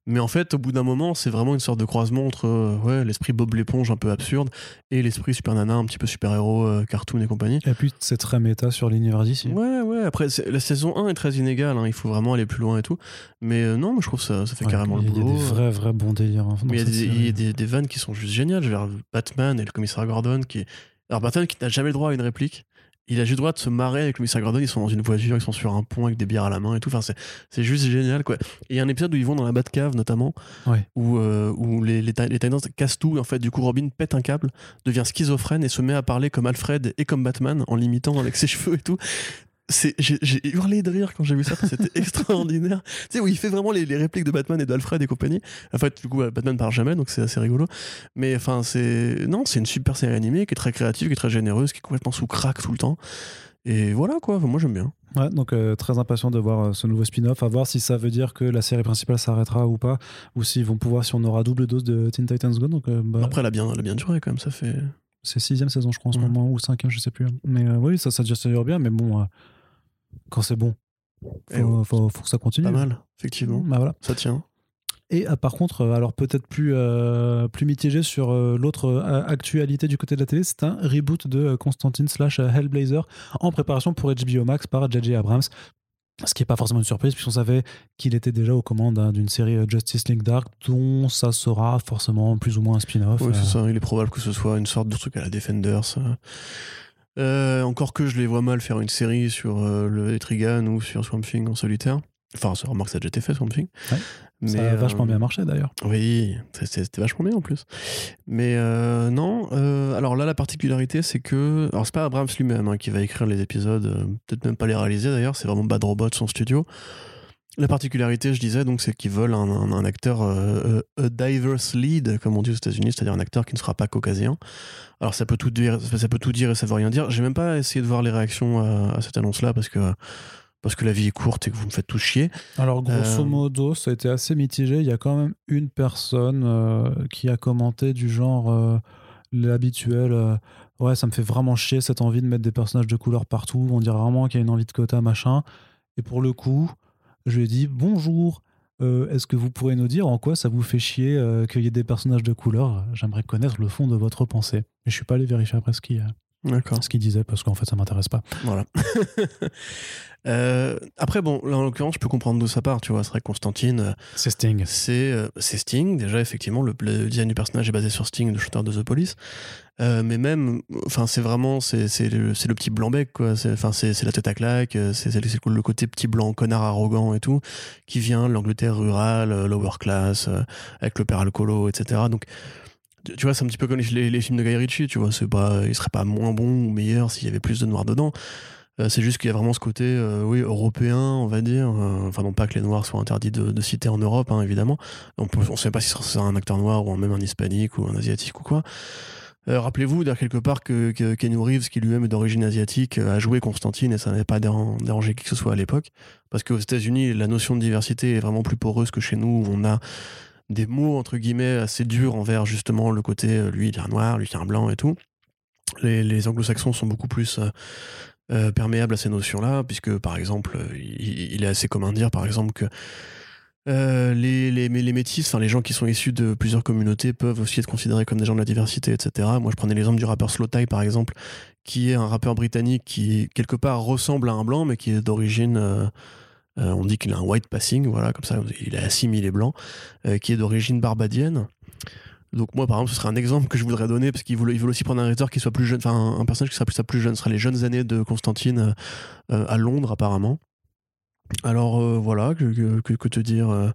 Mais en fait, au bout d'un moment, c'est vraiment une sorte de croisement entre euh, ouais, l'esprit Bob l'éponge un peu absurde et l'esprit Super Nana, un petit peu super-héros, euh, cartoon et compagnie. Et puis, c'est très méta sur l'univers d'ici. Ouais, ouais, après, la saison 1 est très inégale, hein, il faut vraiment aller plus loin et tout. Mais euh, non, mais je trouve que ça, ça fait Ouais, carrément le a- Il y a boulot. des vrais, vrais bons délires. hein, dans Mais il y a, des, série. il y a des, des vannes qui sont juste géniales. Dire, Batman et le commissaire Gordon qui. Alors, Batman qui n'a jamais le droit à une réplique. Il a juste le droit de se marrer avec le commissaire Gordon. Ils sont dans une voiture, ils sont sur un pont avec des bières à la main et tout. Enfin, c'est, c'est juste génial, quoi. Et il y a un épisode où ils vont dans la Batcave, notamment, Ouais. où, euh, où les, les, les Titans cassent tout. Et en fait, du coup, Robin pète un câble, devient schizophrène et se met à parler comme Alfred et comme Batman en l'imitant avec ses cheveux et tout. C'est, j'ai, hurlé de rire quand j'ai vu ça, c'était extraordinaire. Tu sais, où il fait vraiment les, les répliques de Batman et d'Alfred et compagnie. En fait, du coup, Batman parle jamais, donc c'est assez rigolo. Mais enfin, c'est. Non, c'est une super série animée qui est très créative, qui est très généreuse, qui est complètement sous crack tout le temps. Et voilà, quoi. Enfin, moi, j'aime bien. Ouais, donc euh, très impatient de voir euh, ce nouveau spin-off, à voir si ça veut dire que la série principale s'arrêtera ou pas, ou s'ils vont pouvoir, si on aura double dose de Teen Titans Go. Donc euh, bah, Après, elle a, bien, elle a bien duré, quand même. Ça fait. c'est sixième saison, je crois, en ce Ouais. moment, ou cinquième, je sais plus. Mais euh, oui, ça, ça, ça dure bien, mais bon, euh, quand c'est bon, faut, faut, faut que ça continue. Pas mal, effectivement. Bah voilà. Ça tient. Et euh, par contre, euh, alors peut-être plus, euh, plus mitigé sur euh, l'autre euh, actualité du côté de la télé, c'est un reboot de Constantine slash Hellblazer en préparation pour HBO Max par J.J. Abrams. Ce qui n'est pas forcément une surprise, puisqu'on savait qu'il était déjà aux commandes hein, d'une série Justice League Dark, dont ça sera forcément plus ou moins un spin-off. Oui, c'est ça. Il est probable que ce soit une sorte de truc à la Defenders. Euh. Encore que je les vois mal faire une série sur euh, le Etrigan ou sur Swamp Thing en solitaire. Enfin, ça remarque, ça a déjà été fait, Swamp Thing. Ouais. Mais, ça a vachement euh, bien marché d'ailleurs. Oui, c'était vachement bien en plus. Mais non, alors là, la particularité, c'est que. Alors, c'est pas Abrams lui-même hein, qui va écrire les épisodes, peut-être même pas les réaliser d'ailleurs, c'est vraiment Bad Robot, son studio. La particularité, je disais, donc, c'est qu'ils veulent un, acteur euh, a diverse lead, comme on dit aux États-Unis, c'est-à-dire un acteur qui ne sera pas caucasien. Alors ça peut tout dire, ça peut tout dire et ça veut rien dire. J'ai même pas essayé de voir les réactions à, cette annonce-là parce que parce que la vie est courte et que vous me faites tous chier. Alors grosso modo, ça a été assez mitigé. Il y a quand même une personne qui a commenté du genre l'habituel. ouais, ça me fait vraiment chier cette envie de mettre des personnages de couleur partout. On dirait vraiment qu'il y a une envie de quota machin. Et pour le coup, je lui ai dit bonjour. Euh, est-ce que vous pourrez nous dire en quoi ça vous fait chier euh, qu'il y ait des personnages de couleur? J'aimerais connaître le fond de votre pensée. Mais je suis pas allé vérifier après ce qu'il ce qu'il disait parce qu'en fait ça m'intéresse pas. Voilà. Euh, après, bon, là en l'occurrence, je peux comprendre d'où ça part, tu vois. C'est vrai Constantine. Euh, c'est Sting. C'est Sting. Déjà, effectivement, le, design du personnage est basé sur Sting, le shooter de The Police. Euh, mais même, enfin, c'est vraiment, c'est le, le, petit blanc-bec, quoi. Enfin, c'est la tête à claque, c'est le côté petit blanc, connard arrogant et tout, qui vient de l'Angleterre rurale, lower class, avec le père alcoolo, etc. Donc, tu vois, c'est un petit peu comme les, films de Guy Ritchie, tu vois. Pas, il serait pas moins bon ou meilleur s'il y avait plus de noir dedans. Euh, c'est juste qu'il y a vraiment ce côté, euh, oui, européen, on va dire. Euh, enfin, non pas que les noirs soient interdits de, citer en Europe, hein, évidemment. On ne sait pas si c'est un acteur noir ou même un hispanique ou un asiatique ou quoi. Rappelez-vous, d'ailleurs, quelque part, que, que Kenny Reeves, qui lui-même est d'origine asiatique, a joué Constantine et ça n'avait pas dérangé qui que ce soit à l'époque. Parce qu'aux États-Unis, la notion de diversité est vraiment plus poreuse que chez nous, où on a des mots, entre guillemets, assez durs envers justement le côté, lui, il est un noir, lui, il est un blanc et tout. Les, anglo-saxons sont beaucoup plus euh, perméable à ces notions-là, puisque par exemple, il, est assez commun de dire par exemple que euh, les, les, les, métis, enfin les gens qui sont issus de plusieurs communautés peuvent aussi être considérés comme des gens de la diversité, etc. Moi je prenais l'exemple du rappeur Slow Tie par exemple, qui est un rappeur britannique qui quelque part ressemble à un blanc, mais qui est d'origine... Euh, on dit qu'il a un white passing, voilà, comme ça, il est assimilé blanc, qui est d'origine barbadienne. Donc moi, par exemple, ce serait un exemple que je voudrais donner parce qu'il voulait, il aussi prendre un qui soit plus jeune, un, personnage qui sera plus, jeune. Ce sera les jeunes années de Constantine euh, euh, à Londres apparemment. Alors euh, voilà, que, que, te dire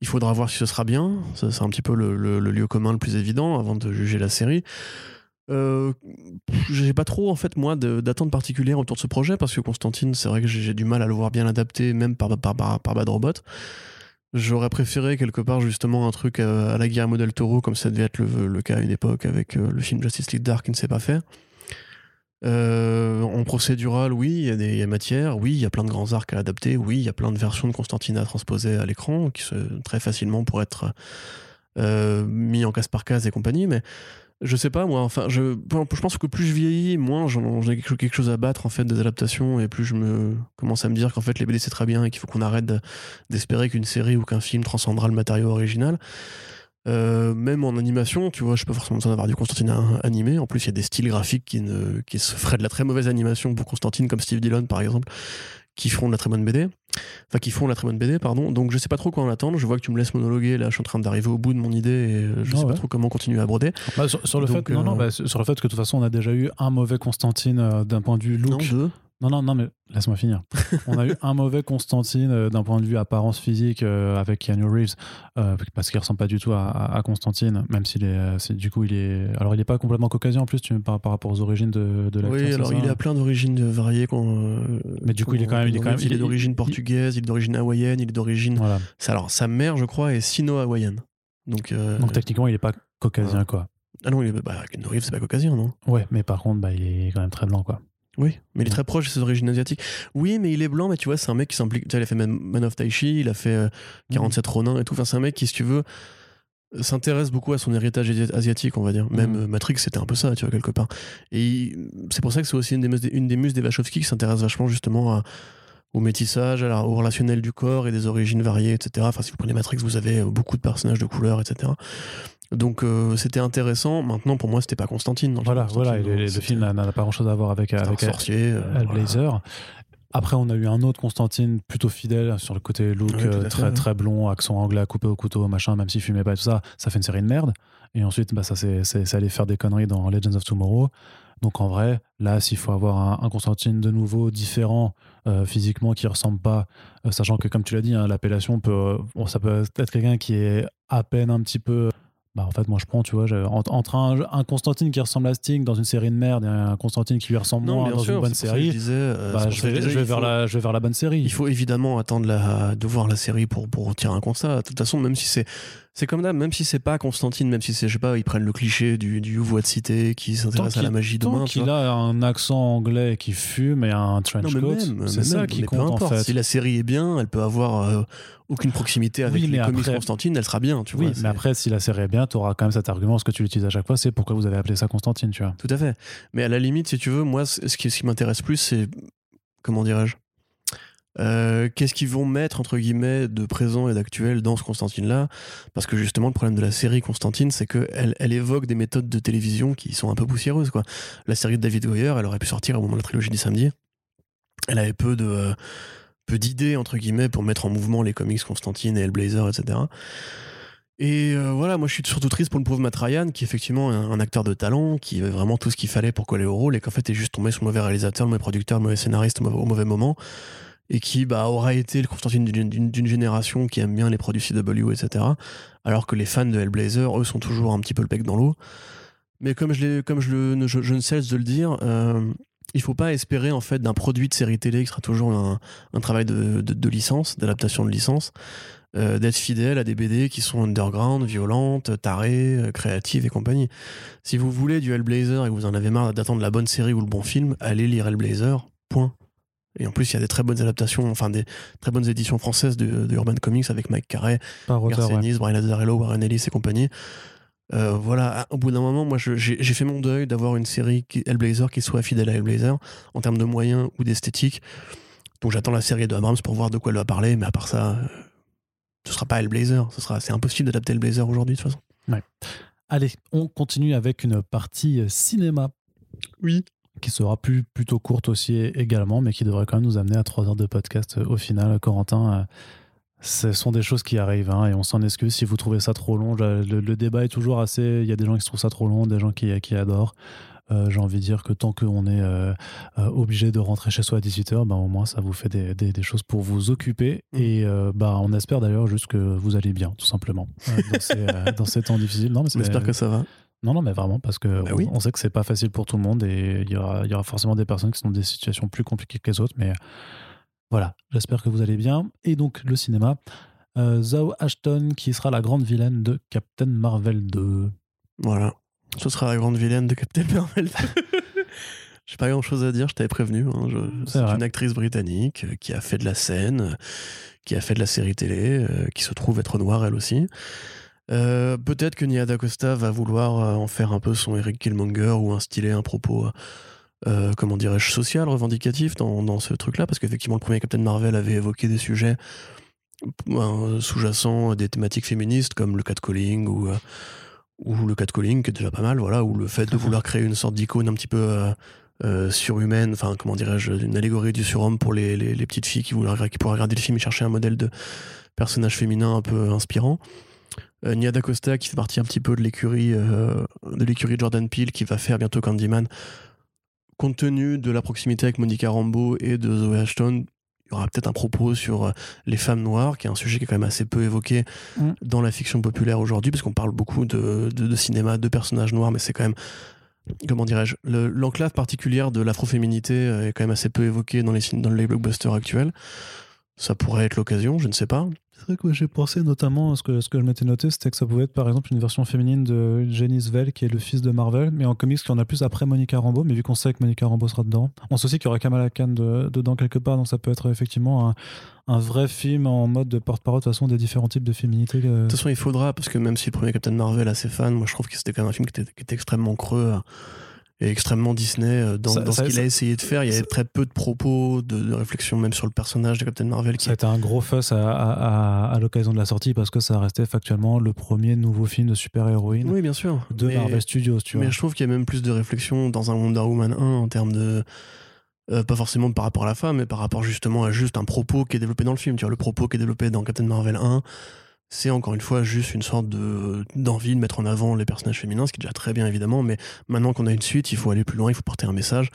il faudra voir si ce sera bien. C'est un petit peu le, lieu commun le plus évident avant de juger la série. Euh, j'ai pas trop en fait moi d'attente particulière autour de ce projet parce que Constantine c'est vrai que j'ai du mal à le voir bien adapté même par, par, par, par Bad Robot. J'aurais préféré quelque part justement un truc à, la Guillermo del Toro, comme ça devait être le, cas à une époque avec euh, le film Justice League Dark qui ne s'est pas fait. Euh, en procédural, oui, il y, a des matières, oui, il y a plein de grands arcs à adapter, oui, il y a plein de versions de Constantine à transposer à l'écran qui se, très facilement pour être euh, mis en case par case et compagnie, mais je sais pas moi enfin je, je pense que plus je vieillis moins j'ai quelque chose à battre en fait des adaptations et plus je me commence à me dire qu'en fait les BD c'est très bien et qu'il faut qu'on arrête d'espérer qu'une série ou qu'un film transcendra le matériau original. Euh, même en animation tu vois je peux forcément besoin d'avoir du Constantine animé. En plus il y a des styles graphiques qui, ne, qui se feraient de la très mauvaise animation pour Constantine comme Steve Dillon par exemple qui feront de la très bonne BD. Enfin, qui font la très bonne BD, pardon. Donc, je sais pas trop quoi en attendre. Je vois que tu me laisses monologuer. Là, je suis en train d'arriver au bout de mon idée et je sais pas trop comment continuer à broder. Bah, sur, le fait, non, non, euh, bah, sur le fait que de toute façon, on a déjà eu un mauvais Constantine euh, d'un point de vue look. Non, deux. Non, non, non, mais laisse-moi finir. On a eu un mauvais Constantine euh, d'un point de vue apparence physique euh, avec Keanu Reeves, euh, parce qu'il ressemble pas du tout à, Constantine, même s'il est, du coup, il est. Alors, il est pas complètement caucasien en plus, tu, par, par rapport aux origines de, de l'acteur. Oui, alors il a plein d'origines variées. mais du coup, il est quand même. Il est, quand même, il est d'origine portugaise, il est d'origine hawaïenne, il est d'origine. Voilà. Alors, sa mère, je crois, est sino-hawaïenne. Donc, Donc, techniquement, il est pas caucasien, quoi. Ah non, il est, bah, Keanu Reeves, c'est pas caucasien, non? Ouais, mais par contre, bah, il est quand même très blanc, quoi. Oui, mais il est très proche de ses origines asiatiques. Oui, mais il est blanc, mais tu vois, c'est un mec qui s'implique. Tu il a fait Man of Taichi, il a fait 47 euh, Ronin et tout. Enfin, c'est un mec qui, si tu veux, s'intéresse beaucoup à son héritage asiatique, on va dire. Même mm. euh, Matrix, c'était un peu ça, tu vois, quelque part. Et c'est pour ça que c'est aussi une des, muses, une des muses des Wachowski qui s'intéresse vachement justement au métissage, au relationnel du corps et des origines variées, etc. Enfin, si vous prenez Matrix, vous avez euh, beaucoup de personnages de couleur, etc. Donc euh, c'était intéressant. Maintenant, pour moi, c'était pas Constantine. voilà, voilà. le, film n'a pas grand chose à voir avec, avec sorcier, euh, Après, on a eu un autre Constantine plutôt fidèle sur le côté look euh, très très blond, accent anglais coupé au couteau, machin, même s'il fumait pas et tout ça, ça fait une série de merde. Et ensuite, bah, ça c'est allé faire des conneries dans Legends of Tomorrow. Donc en vrai, là, s'il faut avoir un, Constantine de nouveau différent physiquement, qui ressemble pas, sachant que comme tu l'as dit, hein, l'appellation peut, ça peut être quelqu'un qui est à peine un petit peu bah en fait moi je prends tu vois entre un, Constantine qui ressemble à Sting dans une série de merde et un Constantine qui lui ressemble moins dans une bonne série je, bah, je, vais, je, vais vers la, je vais vers la bonne série. il faut évidemment attendre la, de voir la série pour, pour tirer un constat. De toute façon même si c'est c'est comme d'hab, même si c'est pas Constantine, même si c'est, je sais pas, ils prennent le cliché du, du voix de cité qui s'intéresse à la magie de main. qu'il a un accent anglais qui fume et un trench coat, c'est ça qui compte en fait. Si la série est bien, elle peut avoir euh, aucune proximité avec les comics Constantine, elle sera bien, tu oui, mais après, si la série est bien, tu auras quand même cet argument, ce que tu l'utilises à chaque fois, c'est pourquoi vous avez appelé ça Constantine, tu vois. Tout à fait. Mais à la limite, si tu veux, moi, ce qui, ce qui m'intéresse plus, c'est comment dirais-je euh, qu'est-ce qu'ils vont mettre entre guillemets de présent et d'actuel dans ce Constantine-là? Parce que justement, le problème de la série Constantine, c'est qu'elle elle évoque des méthodes de télévision qui sont un peu poussiéreuses. La série de David Goyer, elle aurait pu sortir au moment de la trilogie du samedi. Elle avait peu euh, d'idées entre guillemets pour mettre en mouvement les comics Constantine et Hellblazer, etc. Et euh, voilà, moi je suis surtout triste pour le pauvre Matt Ryan, qui est effectivement un, un, acteur de talent, qui avait vraiment tout ce qu'il fallait pour coller au rôle, et qu'en fait est juste tombé sur le mauvais réalisateur, le mauvais producteur, le mauvais scénariste au mauvais moment et qui bah, aura été le Constantine d'une génération qui aime bien les produits CW, etc. Alors que les fans de Hellblazer, eux, sont toujours un petit peu le pec dans l'eau. Mais comme je, ne cesse de le dire, euh, il faut pas espérer en fait d'un produit de série télé qui sera toujours un, travail de, de, licence, d'adaptation de licence, euh, d'être fidèle à des BD qui sont underground, violentes, tarées, euh, créatives et compagnie. Si vous voulez du Hellblazer et que vous en avez marre d'attendre la bonne série ou le bon film, allez lire Hellblazer. Point. Et en plus, il y a des très bonnes adaptations, enfin des très bonnes éditions françaises de, Urban Comics avec Mike Carré, Garcenis, Brian Azzarello, Warren Ellis et compagnie. Euh, voilà, au bout d'un moment, moi j'ai fait mon deuil d'avoir une série qui, Hellblazer qui soit fidèle à Hellblazer en termes de moyens ou d'esthétique. Donc j'attends la série de Abrams pour voir de quoi elle va parler, mais à part ça, euh, ce sera pas Hellblazer. Ce sera, c'est impossible d'adapter Hellblazer aujourd'hui de toute façon. Ouais. Allez, on continue avec une partie euh, cinéma. Oui qui sera plus, plutôt courte aussi également, mais qui devrait quand même nous amener à trois heures de podcast euh, au final. Corentin, euh, ce sont des choses qui arrivent hein, et on s'en excuse si vous trouvez ça trop long. Le, débat est toujours assez. Il y a des gens qui trouvent ça trop long, des gens qui, qui adorent. Euh, j'ai envie de dire que tant qu'on est obligé de rentrer chez soi à 18h, bah, au moins ça vous fait des, des, choses pour vous occuper. Mmh. Et bah, on espère d'ailleurs juste que vous allez bien, tout simplement, dans, ces, dans, ces, temps difficiles. Non, mais on espère que ça va. Non, non, mais vraiment, parce que bah on, sait que c'est pas facile pour tout le monde et il y aura, y aura forcément des personnes qui sont dans des situations plus compliquées que les autres. Mais voilà, j'espère que vous allez bien. Et donc, le cinéma, euh, Zhao Ashton qui sera la grande vilaine de Captain Marvel 2. Voilà, ce sera la grande vilaine de Captain Marvel 2. J'ai pas grand chose à dire, je t'avais prévenu. Hein. c'est une actrice britannique euh, qui a fait de la scène, euh, qui a fait de la série télé, qui se trouve être noire elle aussi. Euh, peut-être que Nia D'Acosta va vouloir euh, en faire un peu son Eric Killmonger ou instiller un propos, euh, comment dirais-je, social, revendicatif dans, dans ce truc-là, parce qu'effectivement, le premier Captain Marvel avait évoqué des sujets sous-jacents, des thématiques féministes comme le catcalling ou, ou le catcalling, qui est déjà pas mal, voilà, ou le fait de vouloir créer une sorte d'icône un petit peu surhumaine, enfin, comment dirais-je, une allégorie du surhomme pour les, les, les petites filles qui, voudraient, qui pourraient regarder le film et chercher un modèle de personnage féminin un peu inspirant. Euh, Nia D'Acosta qui fait partie un petit peu de l'écurie euh, de l'écurie Jordan Peele qui va faire bientôt Candyman. Compte tenu de la proximité avec Monica Rambeau et de Zoe Ashton, il y aura peut-être un propos sur euh, les femmes noires, qui est un sujet qui est quand même assez peu évoqué mm. dans la fiction populaire aujourd'hui, parce qu'on parle beaucoup de, de, cinéma, de personnages noirs, mais c'est quand même, comment dirais-je, l'enclave particulière de l'afroféminité est quand même assez peu évoquée dans les, dans les blockbusters actuels. Ça pourrait être l'occasion, je ne sais pas. Que j'ai pensé notamment, ce que, ce que je m'étais noté, c'était que ça pouvait être par exemple une version féminine de Jenny Svel, qui est le fils de Marvel, mais en comics, qui en a plus après Monica Rambeau, mais vu qu'on sait que Monica Rambeau sera dedans. On sait aussi qu'il y aura Kamala Khan dedans quelque part, donc ça peut être effectivement un, un vrai film en mode de porte-parole de toute façon des différents types de féminité. De toute façon, il faudra, parce que même si le premier Captain Marvel a ses fans, moi je trouve que c'était quand même un film qui était, qui était extrêmement creux et extrêmement Disney euh, dans, ce qu'il a essayé de faire. Il y avait très peu de propos, de, réflexion même sur le personnage de Captain Marvel. Qui... Ça a été un gros fuss à, à, l'occasion de la sortie parce que ça restait factuellement le premier nouveau film de super-héroïne oui, bien sûr. de Marvel Studios. Tu mais vois. je trouve qu'il y a même plus de réflexion dans un Wonder Woman 1 en termes de... Euh, pas forcément par rapport à la femme, mais par rapport justement à juste un propos qui est développé dans le film. Tu vois, le propos qui est développé dans Captain Marvel 1, c'est encore une fois juste une sorte de d'envie de mettre en avant les personnages féminins, ce qui est déjà très bien évidemment, mais maintenant qu'on a une suite, il faut aller plus loin, il faut porter un message.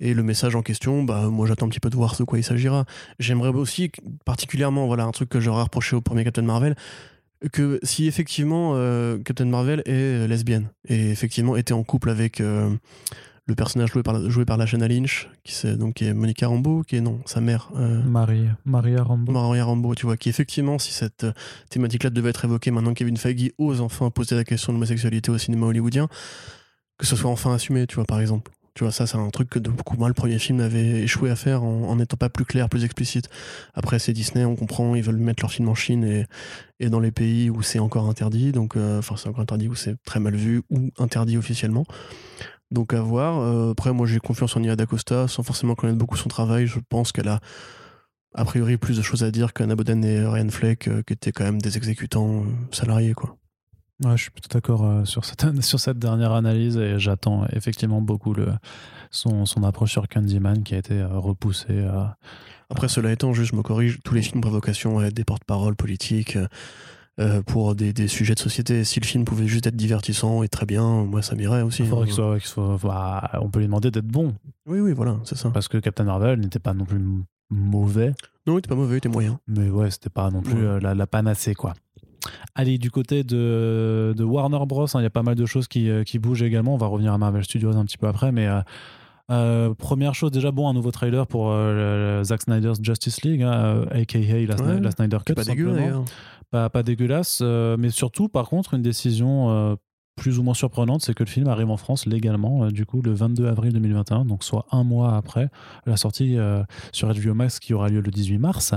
Et le message en question, bah moi j'attends un petit peu de voir de quoi il s'agira. J'aimerais aussi particulièrement, voilà, un truc que j'aurais reproché au premier Captain Marvel, que si effectivement euh, Captain Marvel est lesbienne et effectivement était en couple avec euh, le personnage joué par, joué par la Lynch, qui, est, donc, qui est Monica Rambeau, qui est non, sa mère. euh, Marie, Maria Rambo. Maria Rambeau, tu vois, qui effectivement, si cette euh, thématique-là devait être évoquée maintenant que Kevin Feige ose enfin poser la question de l'homosexualité au cinéma hollywoodien, que ce soit enfin assumé, tu vois, par exemple. Tu vois, ça, c'est un truc que de beaucoup moins le premier film avait échoué à faire en n'étant pas plus clair, plus explicite. Après, c'est Disney, on comprend, ils veulent mettre leur film en Chine et, et dans les pays où c'est encore interdit, donc, euh, enfin, c'est encore interdit, où c'est très mal vu, ou interdit officiellement. Donc, à voir. Euh, après, moi, j'ai confiance en Nia D'Acosta, sans forcément connaître beaucoup son travail. Je pense qu'elle a, a priori, plus de choses à dire qu'Anna Boden et Ryan Fleck, euh, qui étaient quand même des exécutants euh, salariés, quoi. Ouais, je suis plutôt d'accord sur, cette, sur cette dernière analyse et j'attends effectivement beaucoup le, son, son approche sur Candyman qui a été repoussée. Après, cela étant, juste, je me corrige, tous les films ont vocation à être des porte-paroles politiques euh, pour des, des sujets de société. Si le film pouvait juste être divertissant et très bien, moi, ça m'irait aussi. il faudrait hein. qu'il soit, qu'il soit- bah, on peut lui demander d'être bon Oui, oui, voilà, c'est ça. parce que Captain Marvel n'était pas non plus mauvais, Non, il était pas mauvais, il était moyen. mais ouais, c'était pas non plus Ouais. euh, la, la panacée quoi. Allez, du côté de, de Warner Bros, hein, il y a pas mal de choses qui, euh, qui bougent également. On va revenir à Marvel Studios un petit peu après, mais euh, euh, première chose, déjà, bon, un nouveau trailer pour euh, Zack Snyder's Justice League, hein, aka la, Sny- Ouais, la Snyder Cut. Pas dégueu. Pas, pas dégueulasse, euh, mais surtout, par contre, une décision euh, plus ou moins surprenante, c'est que le film arrive en France légalement, euh, du coup, le 22 avril 2021, donc soit un mois après la sortie euh, sur HBO Max qui aura lieu le 18 mars.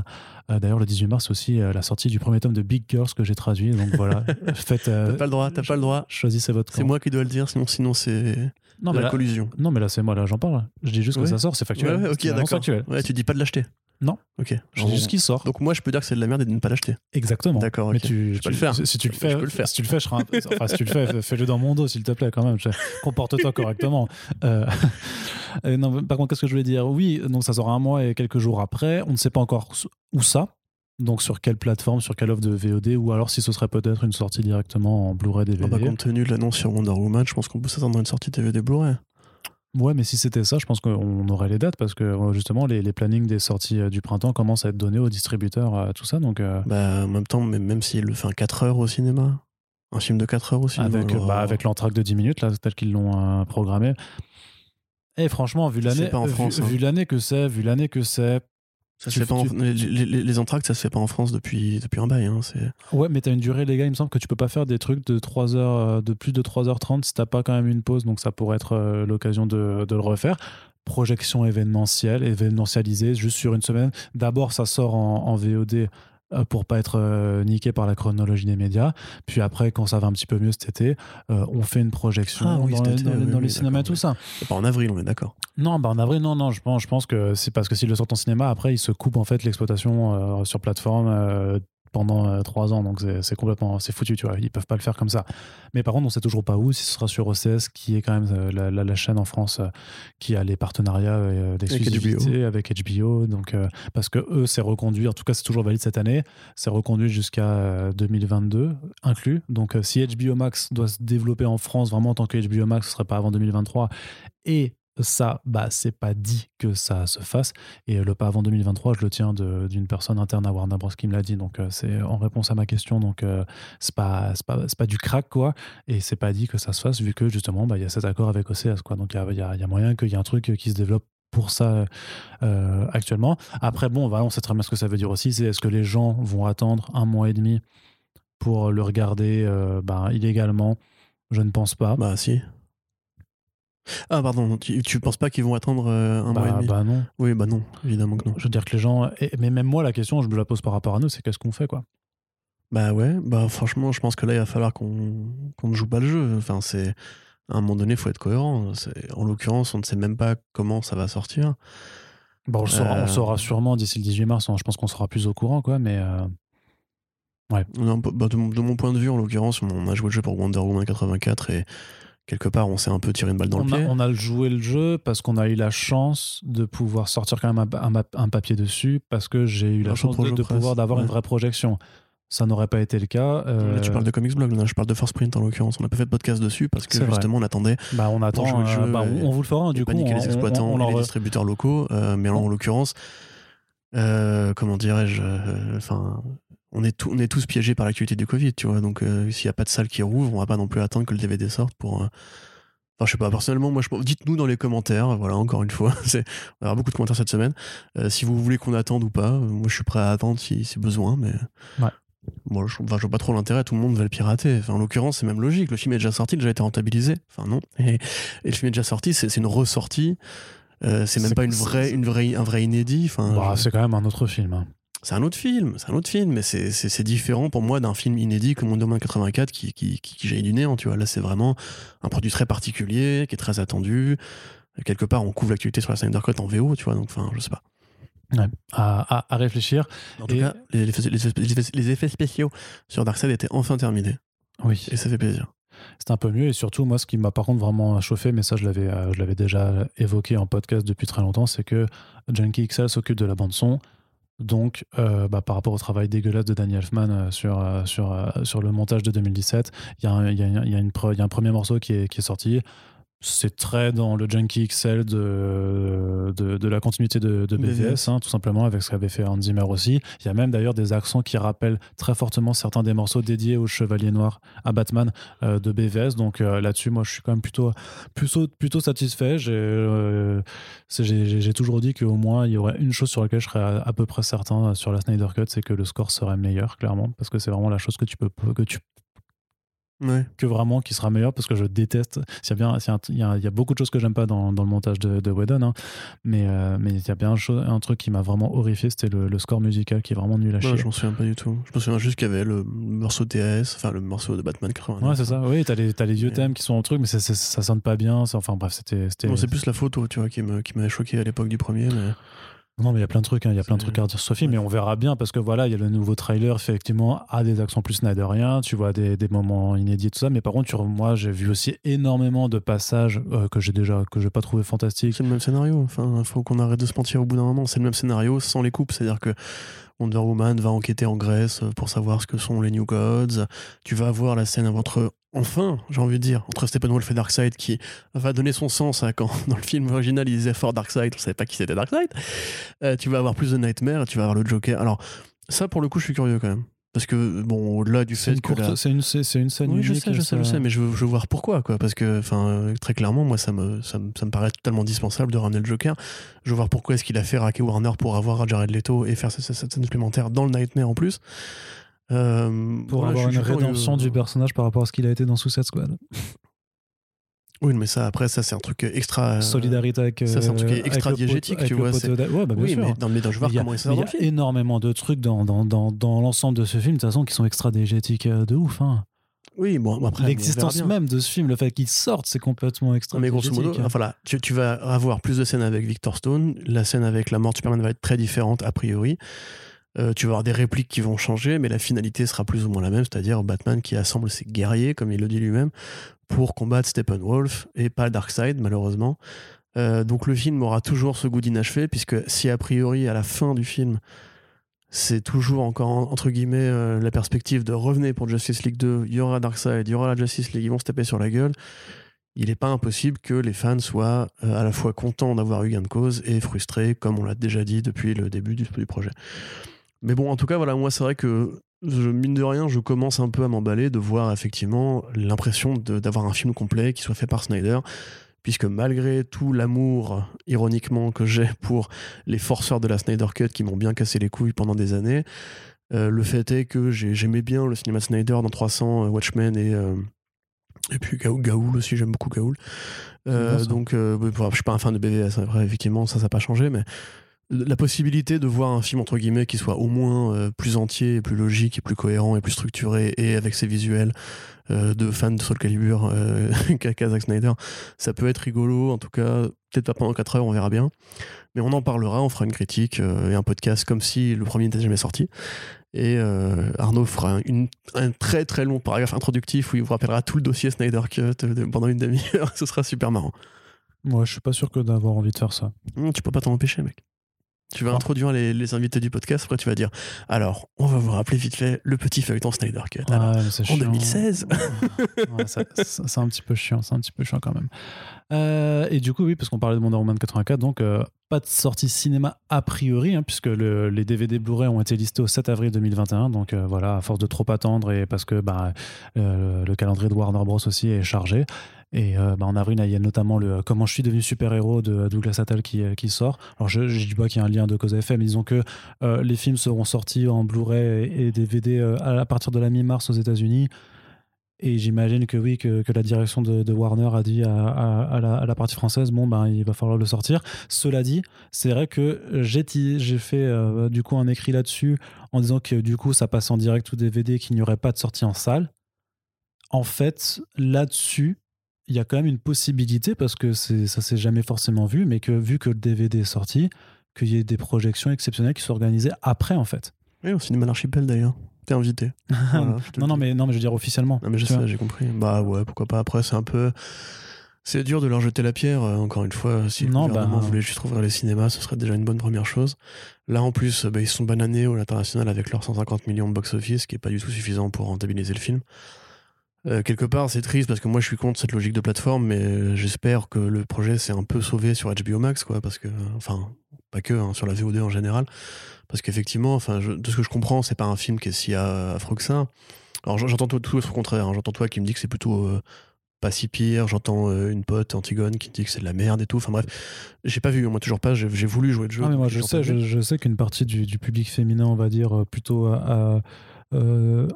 Euh, D'ailleurs, le 18 mars aussi, la sortie du premier tome de Big Girls que j'ai traduit, donc voilà, faites. T'as pas le droit, t'as pas le droit. Choisissez votre C'est moi qui dois le dire, sinon, sinon c'est non, mais la là, collusion. non, mais là, c'est moi, là, j'en parle. Je dis juste que ça sort, c'est factuel. Ouais, ouais, ok, d'accord. Ouais, tu dis pas de l'acheter. Non. Ok. Je dis juste qu'il sort. Donc moi, je peux dire que c'est de la merde et de ne pas l'acheter. Exactement. D'accord. Mais tu, Je peux tu- le faire. Si, si tu le Je fais, peux le faire. si tu le fais, je serai un enfin, si tu le fais, fais-le dans mon dos, s'il te plaît, quand même. Je- Comporte-toi correctement. Euh, euh, non, par contre, qu'est-ce que je voulais dire? Oui, donc ça sera un mois et quelques jours après. On ne sait pas encore où ça. Donc sur quelle plateforme, sur quelle offre de VOD, ou alors si ce serait peut-être une sortie directement en Blu-ray DVD. Ah bah, compte tenu de l'annonce sur Wonder Woman, je pense qu'on peut s'attendre à une sortie DVD Blu-ray. Ouais, mais si c'était ça, je pense qu'on aurait les dates parce que euh, justement les, les plannings des sorties euh, du printemps commencent à être donnés aux distributeurs, euh, tout ça. Donc euh, Bah, en même temps, même s'il le fait un 4 heures au cinéma, un film de 4 heures au cinéma. avec, alors, bah, avec l'entraque de 10 minutes, là, tel qu'ils l'ont euh, programmé. Et franchement, vu l'année, vu- hein. vu l'année que c'est, vu l'année que c'est, ça se fait pas en- tu- les, les- les- les entractes, ça se fait pas en France depuis, depuis un bail. Hein, ouais, mais t'as une durée légale, il me semble que tu peux pas faire des trucs de 3 heures, euh, de plus de 3h30 si t'as pas quand même une pause, donc ça pourrait être euh, l'occasion de, de le refaire. Projection événementielle, événementialisée, juste sur une semaine. D'abord, ça sort en, en VOD pour pas être euh, niqué par la chronologie des médias. Puis après, quand ça va un petit peu mieux cet été, euh, on fait une projection Ah oui, dans, les- été, dans les- oui, dans oui, les cinémas tout ça. pas en avril, on est d'accord. Non, bah en avril, non, non, je pense, je pense que c'est parce que s'ils le sortent en cinéma, après, ils se coupent en fait l'exploitation euh, sur plateforme euh, pendant euh, trois ans, donc c'est complètement, c'est foutu, tu vois, ils peuvent pas le faire comme ça. Mais par contre, on sait toujours pas où, si ce sera sur OCS, qui est quand même euh, la, la- la chaîne en France euh, qui a les partenariats d'exclusivité avec HBO, donc euh, parce que eux, c'est reconduit, en tout cas, c'est toujours valide cette année, c'est reconduit jusqu'à euh, 2022 inclus. Donc, si HBO Max doit se développer en France vraiment en tant que HBO Max, ce serait pas avant 2023. Et ça, bah, c'est pas dit que ça se fasse. Et le pas avant 2023, je le tiens d'une personne interne à Warner Bros. qui me l'a dit. Donc, euh, c'est en réponse à ma question. Donc, euh, c'est pas, pas, pas du crack, quoi. Et c'est pas dit que ça se fasse, vu que justement, bah, il y a cet accord avec OCS, quoi. Donc, il y a, moyen qu'il y ait un truc qui se développe pour ça euh, actuellement. Après, bon, voilà, on sait très bien ce que ça veut dire aussi. C'est est-ce que les gens vont attendre un mois et demi pour le regarder ben, illégalement? Je ne pense pas. Bah, si. Ah, pardon, tu, tu penses pas qu'ils vont attendre euh, un mois et bah, demi bah non. Oui, bah non, évidemment que non. Je veux dire que les gens. et- mais même moi, la question, je me la pose par rapport à nous, c'est qu'est-ce qu'on fait, quoi? Bah ouais, bah franchement, je pense que là, il va falloir qu'on qu'on ne joue pas le jeu. Enfin, c'est. À un moment donné, il faut être cohérent. En l'occurrence, on ne sait même pas comment ça va sortir. Bon, on le saura, on Euh. le saura sûrement d'ici le 18 mars. hein. Je pense qu'on sera plus au courant, quoi. Mais euh, Non, bah, de, mon, de mon point de vue, en l'occurrence, on a joué le jeu pour Wonder Woman 84 et quelque part, on s'est un peu tiré une balle dans on, le a, pied. on a joué le jeu parce qu'on a eu la chance de pouvoir sortir quand même un, un- un papier dessus parce que j'ai eu la chance de, pouvoir d'avoir ouais. une vraie projection. Ça n'aurait pas été le cas. euh, Là, tu parles de Comics Blog, là, je parle de Force Print en l'occurrence. On n'a pas fait de podcast dessus parce que justement, on attendait bah, on attend. jouer le euh, jeu bah, on, on vous le fera. hein, du coup, on, les exploitants on les distributeurs locaux. euh, mais en l'occurrence, euh, comment dirais-je, euh, enfin, on est, on est tous piégés par l'actualité du Covid, tu vois. Donc, s'il n'y a pas de salle qui rouvre, on va pas non plus attendre que le DVD sorte pour. Enfin, je sais pas, personnellement, moi, je... dites-nous dans les commentaires, voilà, encore une fois, on va avoir beaucoup de commentaires cette semaine. si vous voulez qu'on attende ou pas, moi, je suis prêt à attendre si, si besoin, mais. Ouais. Moi, je, vois pas trop l'intérêt, tout le monde va le pirater. Enfin, en l'occurrence, c'est même logique. Le film est déjà sorti, il a déjà été rentabilisé. Enfin, non. Et, le film est déjà sorti, c'est une ressortie. Euh, c'est même pas une vraie, une vraie, un vrai inédit. Enfin, bah, C'est quand même un autre film. Hein. C'est un autre film, c'est un autre film, mais c'est différent pour moi d'un film inédit comme Wonder Man 84 qui, qui, qui, qui jaillit du néant, tu vois. Là, c'est vraiment un produit très particulier, qui est très attendu. Quelque part, on couvre l'actualité sur la Snyder Cut en VO, tu vois, donc, enfin, je sais pas. Ouais, à, à, réfléchir. En tout cas, les, les, effets spéciaux sur Darkseid étaient enfin terminés. Oui. Et ça fait plaisir. C'est un peu mieux et surtout moi ce qui m'a par contre vraiment chauffé mais ça je l'avais euh, je l'avais déjà évoqué en podcast depuis très longtemps c'est que Junkie XL s'occupe de la bande son donc euh, bah, par rapport au travail dégueulasse de Danny Elfman euh, sur, sur, sur le montage de 2017 il y, a, un premier morceau qui est sorti c'est très dans le Junkie XL de, de, la continuité de, BVS, hein, tout simplement, avec ce qu'avait fait Hans Zimmer aussi. Il y a même d'ailleurs des accents qui rappellent très fortement certains des morceaux dédiés au Chevalier Noir, à Batman euh, de BVS. Donc euh, là-dessus, moi, je suis quand même plutôt, plutôt, plutôt satisfait. Euh, j'ai toujours dit qu'au moins, il y aurait une chose sur laquelle je serais à, peu près certain sur la Snyder Cut, c'est que le score serait meilleur, clairement, parce que c'est vraiment la chose que tu peux, que tu que vraiment qui sera meilleur parce que je déteste. Il y y, y a beaucoup de choses que j'aime pas dans, dans, le montage de, de Whedon, hein, mais, euh, mais il y a bien un, truc qui m'a vraiment horrifié, c'était le, le, score musical qui est vraiment nul à chier. je m'en souviens pas du tout. Je me souviens juste qu'il y avait le morceau TS, enfin le morceau de Batman 89. Ouais, c'est ça. Oui, t'as les, as les vieux thèmes qui sont en truc, mais ça, ça sonne pas bien. Enfin bref, c'était. c'est plus la photo, tu vois, qui m'avait qui choqué à l'époque du premier. Mais... Non, mais il y a plein de trucs, hein. il y a plein de trucs à dire sur ce film, mais on verra bien parce que voilà, il y a le nouveau trailer, effectivement, a des accents plus Snyderiens, tu vois des, des, moments inédits, tout ça. Mais par contre, moi, j'ai vu aussi énormément de passages euh, que j'ai déjà, que j'ai pas trouvé fantastiques. C'est le même scénario. Enfin, il faut qu'on arrête de se mentir au bout d'un moment. C'est le même scénario sans les coupes. C'est-à-dire que Wonder Woman va enquêter en Grèce pour savoir ce que sont les New Gods. Tu vas avoir la scène entre enfin, j'ai envie de dire, entre Steppenwolf et Darkseid qui va donner son sens à quand dans le film original il disait fort Darkseid, on savait pas qui c'était Darkseid. Euh, tu vas avoir plus de Nightmare, tu vas avoir le Joker. Alors, ça pour le coup, je suis curieux quand même. Parce que, bon, au-delà du fait que. C'est une, une, scène Oui, je sais, je sais, je sais, mais je veux, je veux voir pourquoi, quoi. Parce que, enfin, très clairement, moi, ça me, ça, me, ça, me, paraît totalement dispensable de ramener le Joker. Je veux voir pourquoi est-ce qu'il a fait raquer Warner pour avoir Jared Leto et faire cette, cette scène supplémentaire dans le Nightmare en plus. Euh, pour avoir une rédemption du personnage par rapport à ce qu'il a été dans Suicide Squad. Oui, mais ça, après, ça, c'est un truc extra. Euh, Solidarité avec. Ça, c'est un truc extra diégétique, tu vois. Ouais, bah, bien oui, sûr. mais dans, mais dans, je vois comment il y a énormément de trucs dans, dans, dans, dans l'ensemble de ce film, de toute façon, qui sont extra diégétiques euh, de ouf. Hein. Oui, bon, après. L'existence même de ce film, le fait qu'il sorte, c'est complètement extra. Mais grosso modo, voilà, tu, tu, vas avoir plus de scènes avec Victor Stone. La scène avec la mort de Superman va être très différente, a priori. Euh, tu vas avoir des répliques qui vont changer, mais la finalité sera plus ou moins la même, c'est-à-dire Batman qui assemble ses guerriers, comme il le dit lui-même, pour combattre Steppenwolf et pas Darkseid, malheureusement. Euh, donc le film aura toujours ce goût d'inachevé, puisque si a priori à la fin du film, c'est toujours encore entre guillemets euh, la perspective de revenir pour Justice League 2, il y aura Darkseid, il y aura la Justice League, ils vont se taper sur la gueule. Il n'est pas impossible que les fans soient à la fois contents d'avoir eu gain de cause et frustrés, comme on l'a déjà dit depuis le début du projet. Mais bon, en tout cas, voilà, moi, c'est vrai que, je, mine de rien, je commence un peu à m'emballer de voir effectivement l'impression d'avoir un film complet qui soit fait par Snyder, puisque malgré tout l'amour, ironiquement, que j'ai pour les forceurs de la Snyder Cut qui m'ont bien cassé les couilles pendant des années, euh, le fait est que j'aimais bien le cinéma Snyder dans 300, euh, Watchmen et. Euh, et puis Gaoul aussi, j'aime beaucoup Gaoul. donc, je suis pas un fan de BVS, hein, effectivement, ça, ça n'a pas changé, mais la possibilité de voir un film entre guillemets qui soit au moins euh, plus entier, plus logique, et plus cohérent et plus structuré et avec ses visuels euh, de fans de Soul Calibur euh, qu'à Zack Snyder, ça peut être rigolo. En tout cas, peut-être pas pendant 4 heures, on verra bien. Mais on en parlera, on fera une critique et un podcast comme si le premier n'était jamais sorti. Et Arnaud fera une, un très très long paragraphe introductif où il vous rappellera tout le dossier Snyder Cut pendant une demi-heure. Ce sera super marrant. Moi, je suis pas sûr que d'avoir envie de faire ça. Mmh, tu peux pas t'en empêcher, mec. Tu vas introduire les, invités du podcast, après tu vas dire alors, on va vous rappeler vite fait le petit feuilleton Snyder Cut. en 2016. c'est un petit peu chiant, c'est un petit peu chiant quand même. Euh, et du coup, oui, parce qu'on parlait de Wonder Woman 84, donc euh, pas de sortie cinéma a priori, hein, puisque les DVD Blu-ray ont été listés au 7 avril 2021. Donc euh, voilà, à force de trop attendre et parce que bah, le calendrier de Warner Bros aussi est chargé. Et bah, en avril, il y a notamment le Comment je suis devenu super-héros de Douglas Attal qui, qui sort. Alors je ne dis pas qu'il y a un lien de cause à effet, mais disons que les films seront sortis en Blu-ray et DVD à partir de la mi-mars aux États-Unis. Et j'imagine que oui, que, que, la direction de, Warner a dit à, la, partie française, bon, ben, il va falloir le sortir. Cela dit, c'est vrai que j'ai, fait euh, du coup un écrit là-dessus en disant que du coup ça passe en direct ou DVD, qu'il n'y aurait pas de sortie en salle. En fait, là-dessus, il y a quand même une possibilité parce que ça s'est jamais forcément vu, mais que vu que le DVD est sorti, qu'il y ait des projections exceptionnelles qui soient organisées après en fait. Oui, au cinéma l'archipel d'ailleurs. T'es invité. non, non, mais, non, mais je veux dire officiellement. Non, mais je sais, j'ai compris. Bah ouais, pourquoi pas. Après, c'est un peu. C'est dur de leur jeter la pierre, euh, encore une fois. Si le gouvernement bah... voulait juste ouvrir les cinémas, ce serait déjà une bonne première chose. Là, en plus, bah, ils sont bananés au l'international avec leurs 150 millions de box-office, qui est pas du tout suffisant pour rentabiliser le film. Euh, quelque part, c'est triste parce que moi, je suis contre cette logique de plateforme, mais j'espère que le projet s'est un peu sauvé sur HBO Max, quoi, parce que, enfin, pas que, hein, sur la VOD en général. Parce qu'effectivement, enfin, de ce que je comprends, c'est pas un film qui est si affreux que ça. Alors j'entends tout, tout au contraire. Hein. J'entends toi qui me dit que c'est plutôt euh, pas si pire. J'entends euh, une pote Antigone qui dit que c'est de la merde et tout. Enfin bref, j'ai pas vu. Moi toujours pas. J'ai voulu jouer le jeu. Ah, mais moi je sais, je, sais qu'une partie du, public féminin, on va dire euh, plutôt à,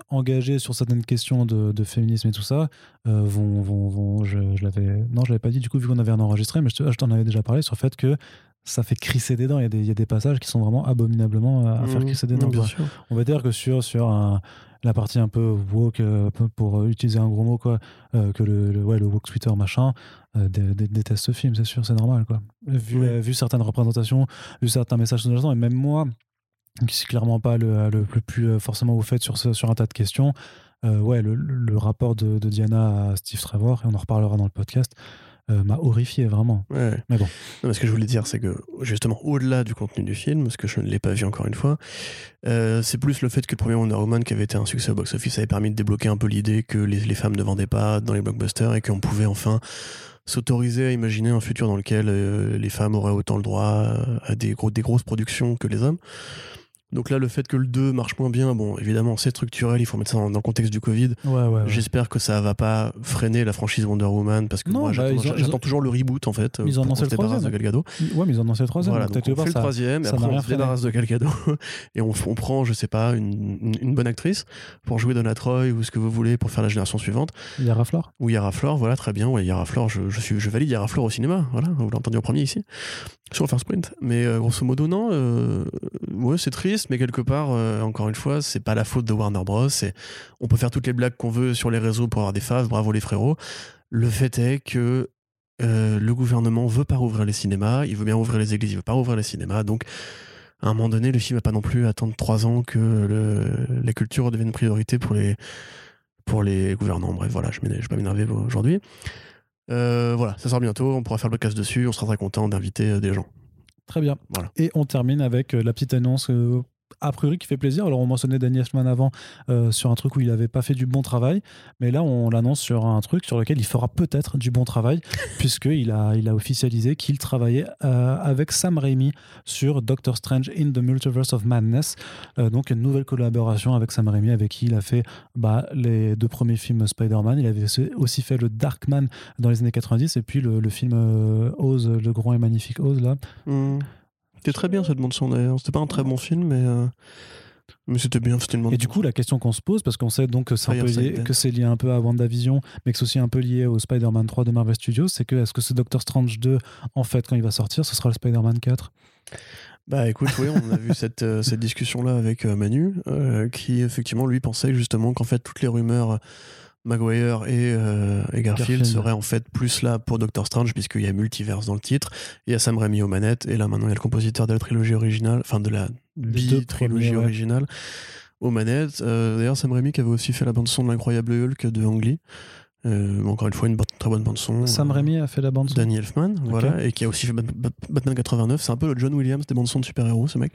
engagé sur certaines questions de, féminisme et tout ça, vont, vont, vont, je, l'avais, non, je l'avais pas dit du coup vu qu'on avait un enregistré, mais je, je t'en avais déjà parlé sur le fait que ça fait crisser des dents. Il y, a des, il y a des passages qui sont vraiment abominablement à, faire mmh. crisser des dents. On va dire que sur, sur la partie un peu woke, euh, pour utiliser un gros mot, quoi, euh, que le, ouais, le woke Twitter machin, euh, déteste ce film, c'est sûr, c'est normal. Quoi. Vu, vu certaines représentations, vu certains messages sous et même moi, qui suis clairement pas le, le, plus forcément au fait sur, sur un tas de questions, ouais, le, le rapport de, de, Diana à Steve Trevor, et on en reparlera dans le podcast, euh, m'a horrifié vraiment. Mais bon. ce que je voulais dire, c'est que justement, au-delà du contenu du film, ce que je ne l'ai pas vu encore une fois, euh, c'est plus le fait que le premier Wonder Woman, qui avait été un succès au box-office, avait permis de débloquer un peu l'idée que les, les, femmes ne vendaient pas dans les blockbusters et qu'on pouvait enfin s'autoriser à imaginer un futur dans lequel euh, les femmes auraient autant le droit à des, gros, des grosses productions que les hommes. Donc là, le fait que le 2 marche moins bien, bon, évidemment, c'est structurel, il faut mettre ça dans, le contexte du Covid. J'espère que ça va pas freiner la franchise Wonder Woman, parce que moi, bah, j'attends toujours le reboot, en fait. Ils en ont le troisième. de Gal Ouais, mais ils en ont le troisième. Voilà, donc on fait le troisième, et après on se débarrasse de Gal Gadot, et on, prend, je sais pas, une, une, bonne actrice pour jouer Donna Troy ou ce que vous voulez pour faire la génération suivante. Yara Flor Ou Yara Flor, voilà, très bien. Ouais, Yara Flor, je, je, suis, je valide Yara Flor au cinéma, voilà, vous entendu en premier ici, sur First Sprint. Mais euh, grosso modo, non, euh, ouais, c'est triste, mais quelque part, euh, encore une fois, c'est pas la faute de Warner Bros. On peut faire toutes les blagues qu'on veut sur les réseaux pour avoir des faves, bravo les frérots. Le fait est que euh, le gouvernement veut pas rouvrir les cinémas, il veut bien ouvrir les églises, il veut pas rouvrir les cinémas, donc à un moment donné, le film va pas non plus attendre trois ans que le, la culture devienne une priorité pour les, pour les gouvernants. Bref, voilà, je ne vais pas m'énerver aujourd'hui. Euh, voilà, ça sort bientôt, on pourra faire le podcast dessus, on sera très content d'inviter des gens. Très bien. Voilà. Et on termine avec la petite annonce a priori qui fait plaisir. Alors on mentionnait Danny Elfman avant euh, sur un truc où il n'avait pas fait du bon travail, mais là on l'annonce sur un truc sur lequel il fera peut-être du bon travail, puisqu'il a, il a officialisé qu'il travaillait euh, avec Sam Raimi sur Doctor Strange in the Multiverse of Madness. Euh, donc une nouvelle collaboration avec Sam Raimi, avec qui il a fait bah, les deux premiers films Spider-Man. Il avait aussi fait le Darkman dans les années 90 et puis le, film Oz, le grand et magnifique Oz là. Mmh. C'était très bien cette bande-son d'ailleurs. C'était pas un très bon film, mais. Euh, mais c'était bien, c'était une Et du coup, la question qu'on se pose, parce qu'on sait donc que c'est, lié, que c'est lié un peu à WandaVision, mais que c'est aussi un peu lié au Spider-Man 3 de Marvel Studios, c'est que est-ce que ce Doctor Strange 2, en fait, quand il va sortir, ce sera le Spider-Man 4 bah écoute, oui, on a vu cette, euh, cette discussion-là avec euh, Manu, qui effectivement lui pensait justement qu'en fait toutes les rumeurs Maguire euh, et, Garfield, seraient en fait plus là pour Doctor Strange puisqu'il y a multiverse dans le titre. Il y a Sam Raimi aux manettes et là maintenant il y a le compositeur de la trilogie originale, enfin de la bi-trilogie originale aux manettes. Euh, d'ailleurs Sam Raimi qui avait aussi fait la bande son de l'incroyable Hulk de Ang Lee. Euh, encore une fois, une très bonne bande son. Sam Raimi a fait la bande son. Danny Elfman, voilà, et qui a aussi fait Batman 89. C'est un peu le John Williams des bandes son de super-héros, ce mec,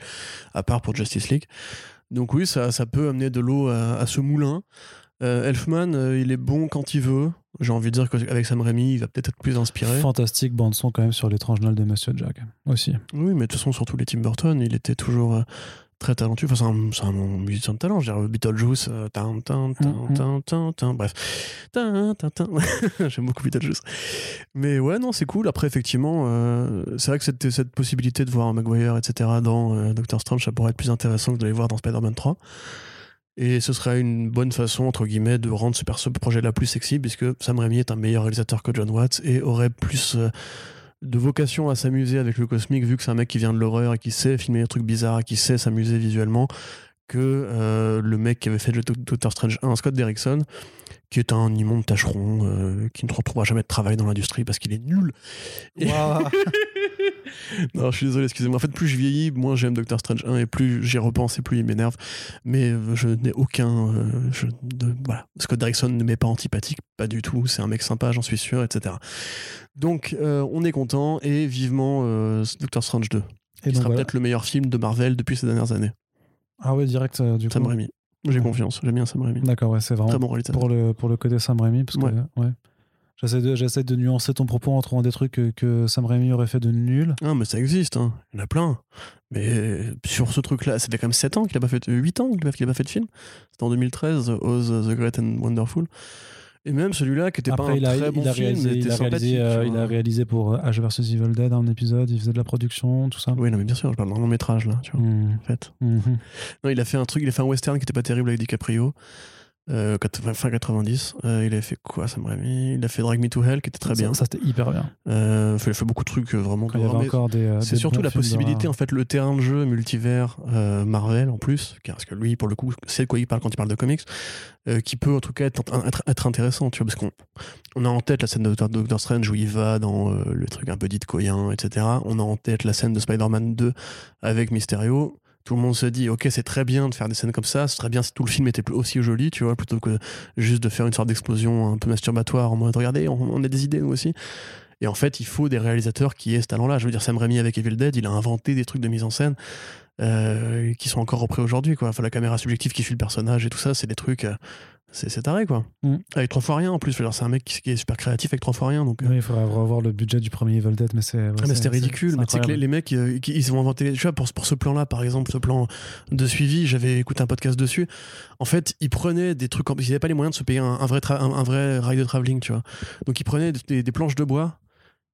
à part pour Justice League. Donc oui, ça, ça peut amener de l'eau à, ce moulin. Euh, Elfman, euh, il est bon quand il veut. J'ai envie de dire qu'avec Sam Raimi, il va peut-être être plus inspiré. Fantastique bande-son quand même sur l'étrange Noël de Monsieur Jack aussi. Oui, mais de toute façon, surtout les Tim Burton, il était toujours euh, très talentueux. Enfin, c'est un, un musicien de talent. Je veux dire, Beetlejuice, euh, tin, tin, tin, tin, tin, bref. Tin, tin, tin. J'aime beaucoup Beetlejuice. Mais ouais, non, c'est cool. Après, effectivement, euh, c'est vrai que cette, cette possibilité de voir un Maguire, etc., dans Doctor Strange, ça pourrait être plus intéressant que de les voir dans Spider-Man 3. Et ce serait une bonne façon, entre guillemets, de rendre ce, projet-là plus sexy, puisque Sam Raimi est un meilleur réalisateur que John Watts et aurait plus euh, de vocation à s'amuser avec le cosmique, vu que c'est un mec qui vient de l'horreur et qui sait filmer des trucs bizarres et qui sait s'amuser visuellement, que euh, le mec qui avait fait le Do- Doctor Strange 1, Scott Derrickson, qui est un immonde tâcheron, euh, qui ne retrouvera jamais de travail dans l'industrie parce qu'il est nul. non, je suis désolé, excusez-moi. En fait, plus je vieillis, moins j'aime Doctor Strange 1 et plus j'y repense et plus il m'énerve. Mais euh, je n'ai aucun. euh, je, de- voilà. Scott Derrickson ne m'est pas antipathique, pas du tout. C'est un mec sympa, j'en suis sûr, etc. Donc, euh, on est content et vivement euh, Doctor Strange 2. Et qui sera voilà. peut-être le meilleur film de Marvel depuis ces dernières années. Ah ouais, direct du coup. Sam Raimi. J'ai Ouais. confiance, j'aime bien Sam Raimi. D'accord, ouais, c'est vraiment Très bon pour le, pour le côté Sam Raimi. Parce que, Ouais. ouais. J'essaie de, j'essaie de nuancer ton propos en trouvant des trucs que, que Sam Raimi aurait fait de nul. Ah, mais ça existe, hein. il y en a plein. Mais sur ce truc-là, c'était quand même 7 ans qu'il a pas fait, 8 ans qu'il a, pas fait de film. C'était en 2013, Oz The Great and Wonderful. Et même celui-là, qui était pas un Après, il a, très bon a film, réalisé, mais il était a réalisé, euh, il a réalisé pour euh, Ash vs Evil Dead un épisode, il faisait de la production, tout ça. Oui, non, mais bien sûr, je parle d'un long métrage là, tu vois, Hmm. en fait. Mhm. Non, il a fait un truc, il a fait un western qui était pas terrible avec DiCaprio, euh, fin 90. Euh, il a fait quoi, Sam Raimi Il a fait Drag Me to Hell, qui était très Ça- bien. Ça, c'était hyper bien. Euh, il a fait beaucoup de trucs vraiment il y avait encore des. C'est surtout la possibilité, en fait, le terrain de jeu multivers Marvel en plus, car- parce que lui, pour le coup, c'est de quoi il parle quand il parle de comics, qui peut en tout cas être, être, être intéressant, tu vois, parce qu'on on a en tête la scène de Doctor, Strange où il va dans le truc un peu dit de Coyen, etc. On a en tête la scène de Spider-Man 2 avec Mysterio. Tout le monde se dit, ok, c'est très bien de faire des scènes comme ça, ce serait bien si tout le film était aussi joli, tu vois, plutôt que juste de faire une sorte d'explosion un peu masturbatoire en mode, regardez, on, on a des idées nous aussi. Et en fait, il faut des réalisateurs qui aient ce talent-là. Je veux dire, Sam Raimi avec Evil Dead, il a inventé des trucs de mise en scène euh, qui sont encore repris aujourd'hui. Quoi. Enfin, la caméra subjective qui suit le personnage et tout ça, c'est des trucs. euh, c'est taré, quoi. Mm. Avec trois fois rien en plus. C'est un mec qui, est super créatif avec trois fois rien. Donc, euh, Oui, il faudrait revoir le budget du premier Evil Dead, mais c'est. ouais, ah, mais c'était ridicule. c'est Mais tu sais que les, mecs, euh, qui- ils ont inventé. Tu vois, pour, ce- pour ce plan-là, par exemple, ce plan de suivi, j'avais écouté un podcast dessus. En fait, ils prenaient des trucs. Ils n'avaient pas les moyens de se payer un, un vrai, un, un vrai rail de travelling, tu vois. Donc, ils prenaient des, des planches de bois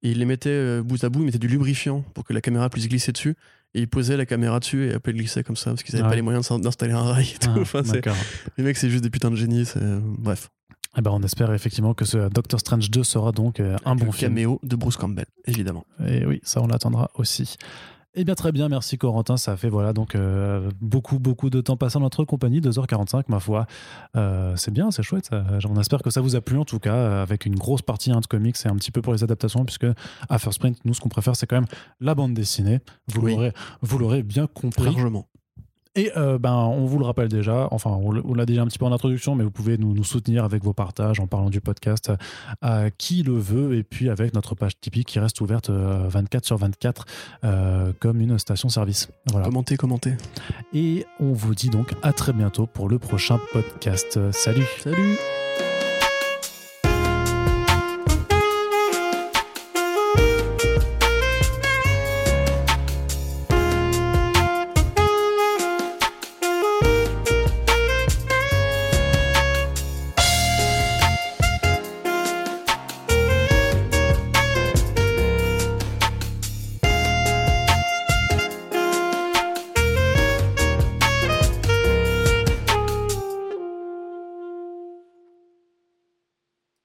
et ils les mettaient euh, bout à bout. Ils mettaient du lubrifiant pour que la caméra puisse glisser dessus. Et ils posaient la caméra dessus et après ils glissaient comme ça parce qu'ils n'avaient Ah pas les moyens d'installer un rail et tout. Ah, Enfin, les mecs, c'est juste des putains de génies. c'est- Bref. Eh ben, on espère effectivement que ce Doctor Strange 2 sera donc euh, un Avec bon le film. caméo de Bruce Campbell, évidemment. Et oui, ça on l'attendra aussi. Eh bien très bien, merci Corentin, ça a fait voilà donc euh, beaucoup beaucoup de temps passé en notre compagnie, 2h45 ma foi. Euh, c'est bien, c'est chouette. Euh, on espère que ça vous a plu en tout cas, avec une grosse partie hein, de comics et un petit peu pour les adaptations, puisque à First Print, nous ce qu'on préfère c'est quand même la bande dessinée. Vous Oui. l'aurez vous l'aurez bien compris. Largement. Et euh, ben, on vous le rappelle déjà, enfin, on l'a déjà un petit peu en introduction, mais vous pouvez nous, nous soutenir avec vos partages en parlant du podcast euh, à qui le veut, et puis avec notre page Tipeee qui reste ouverte euh, 24 sur 24 euh, comme une station-service. Voilà. Commentez, commentez. Et on vous dit donc à très bientôt pour le prochain podcast. Euh, Salut Salut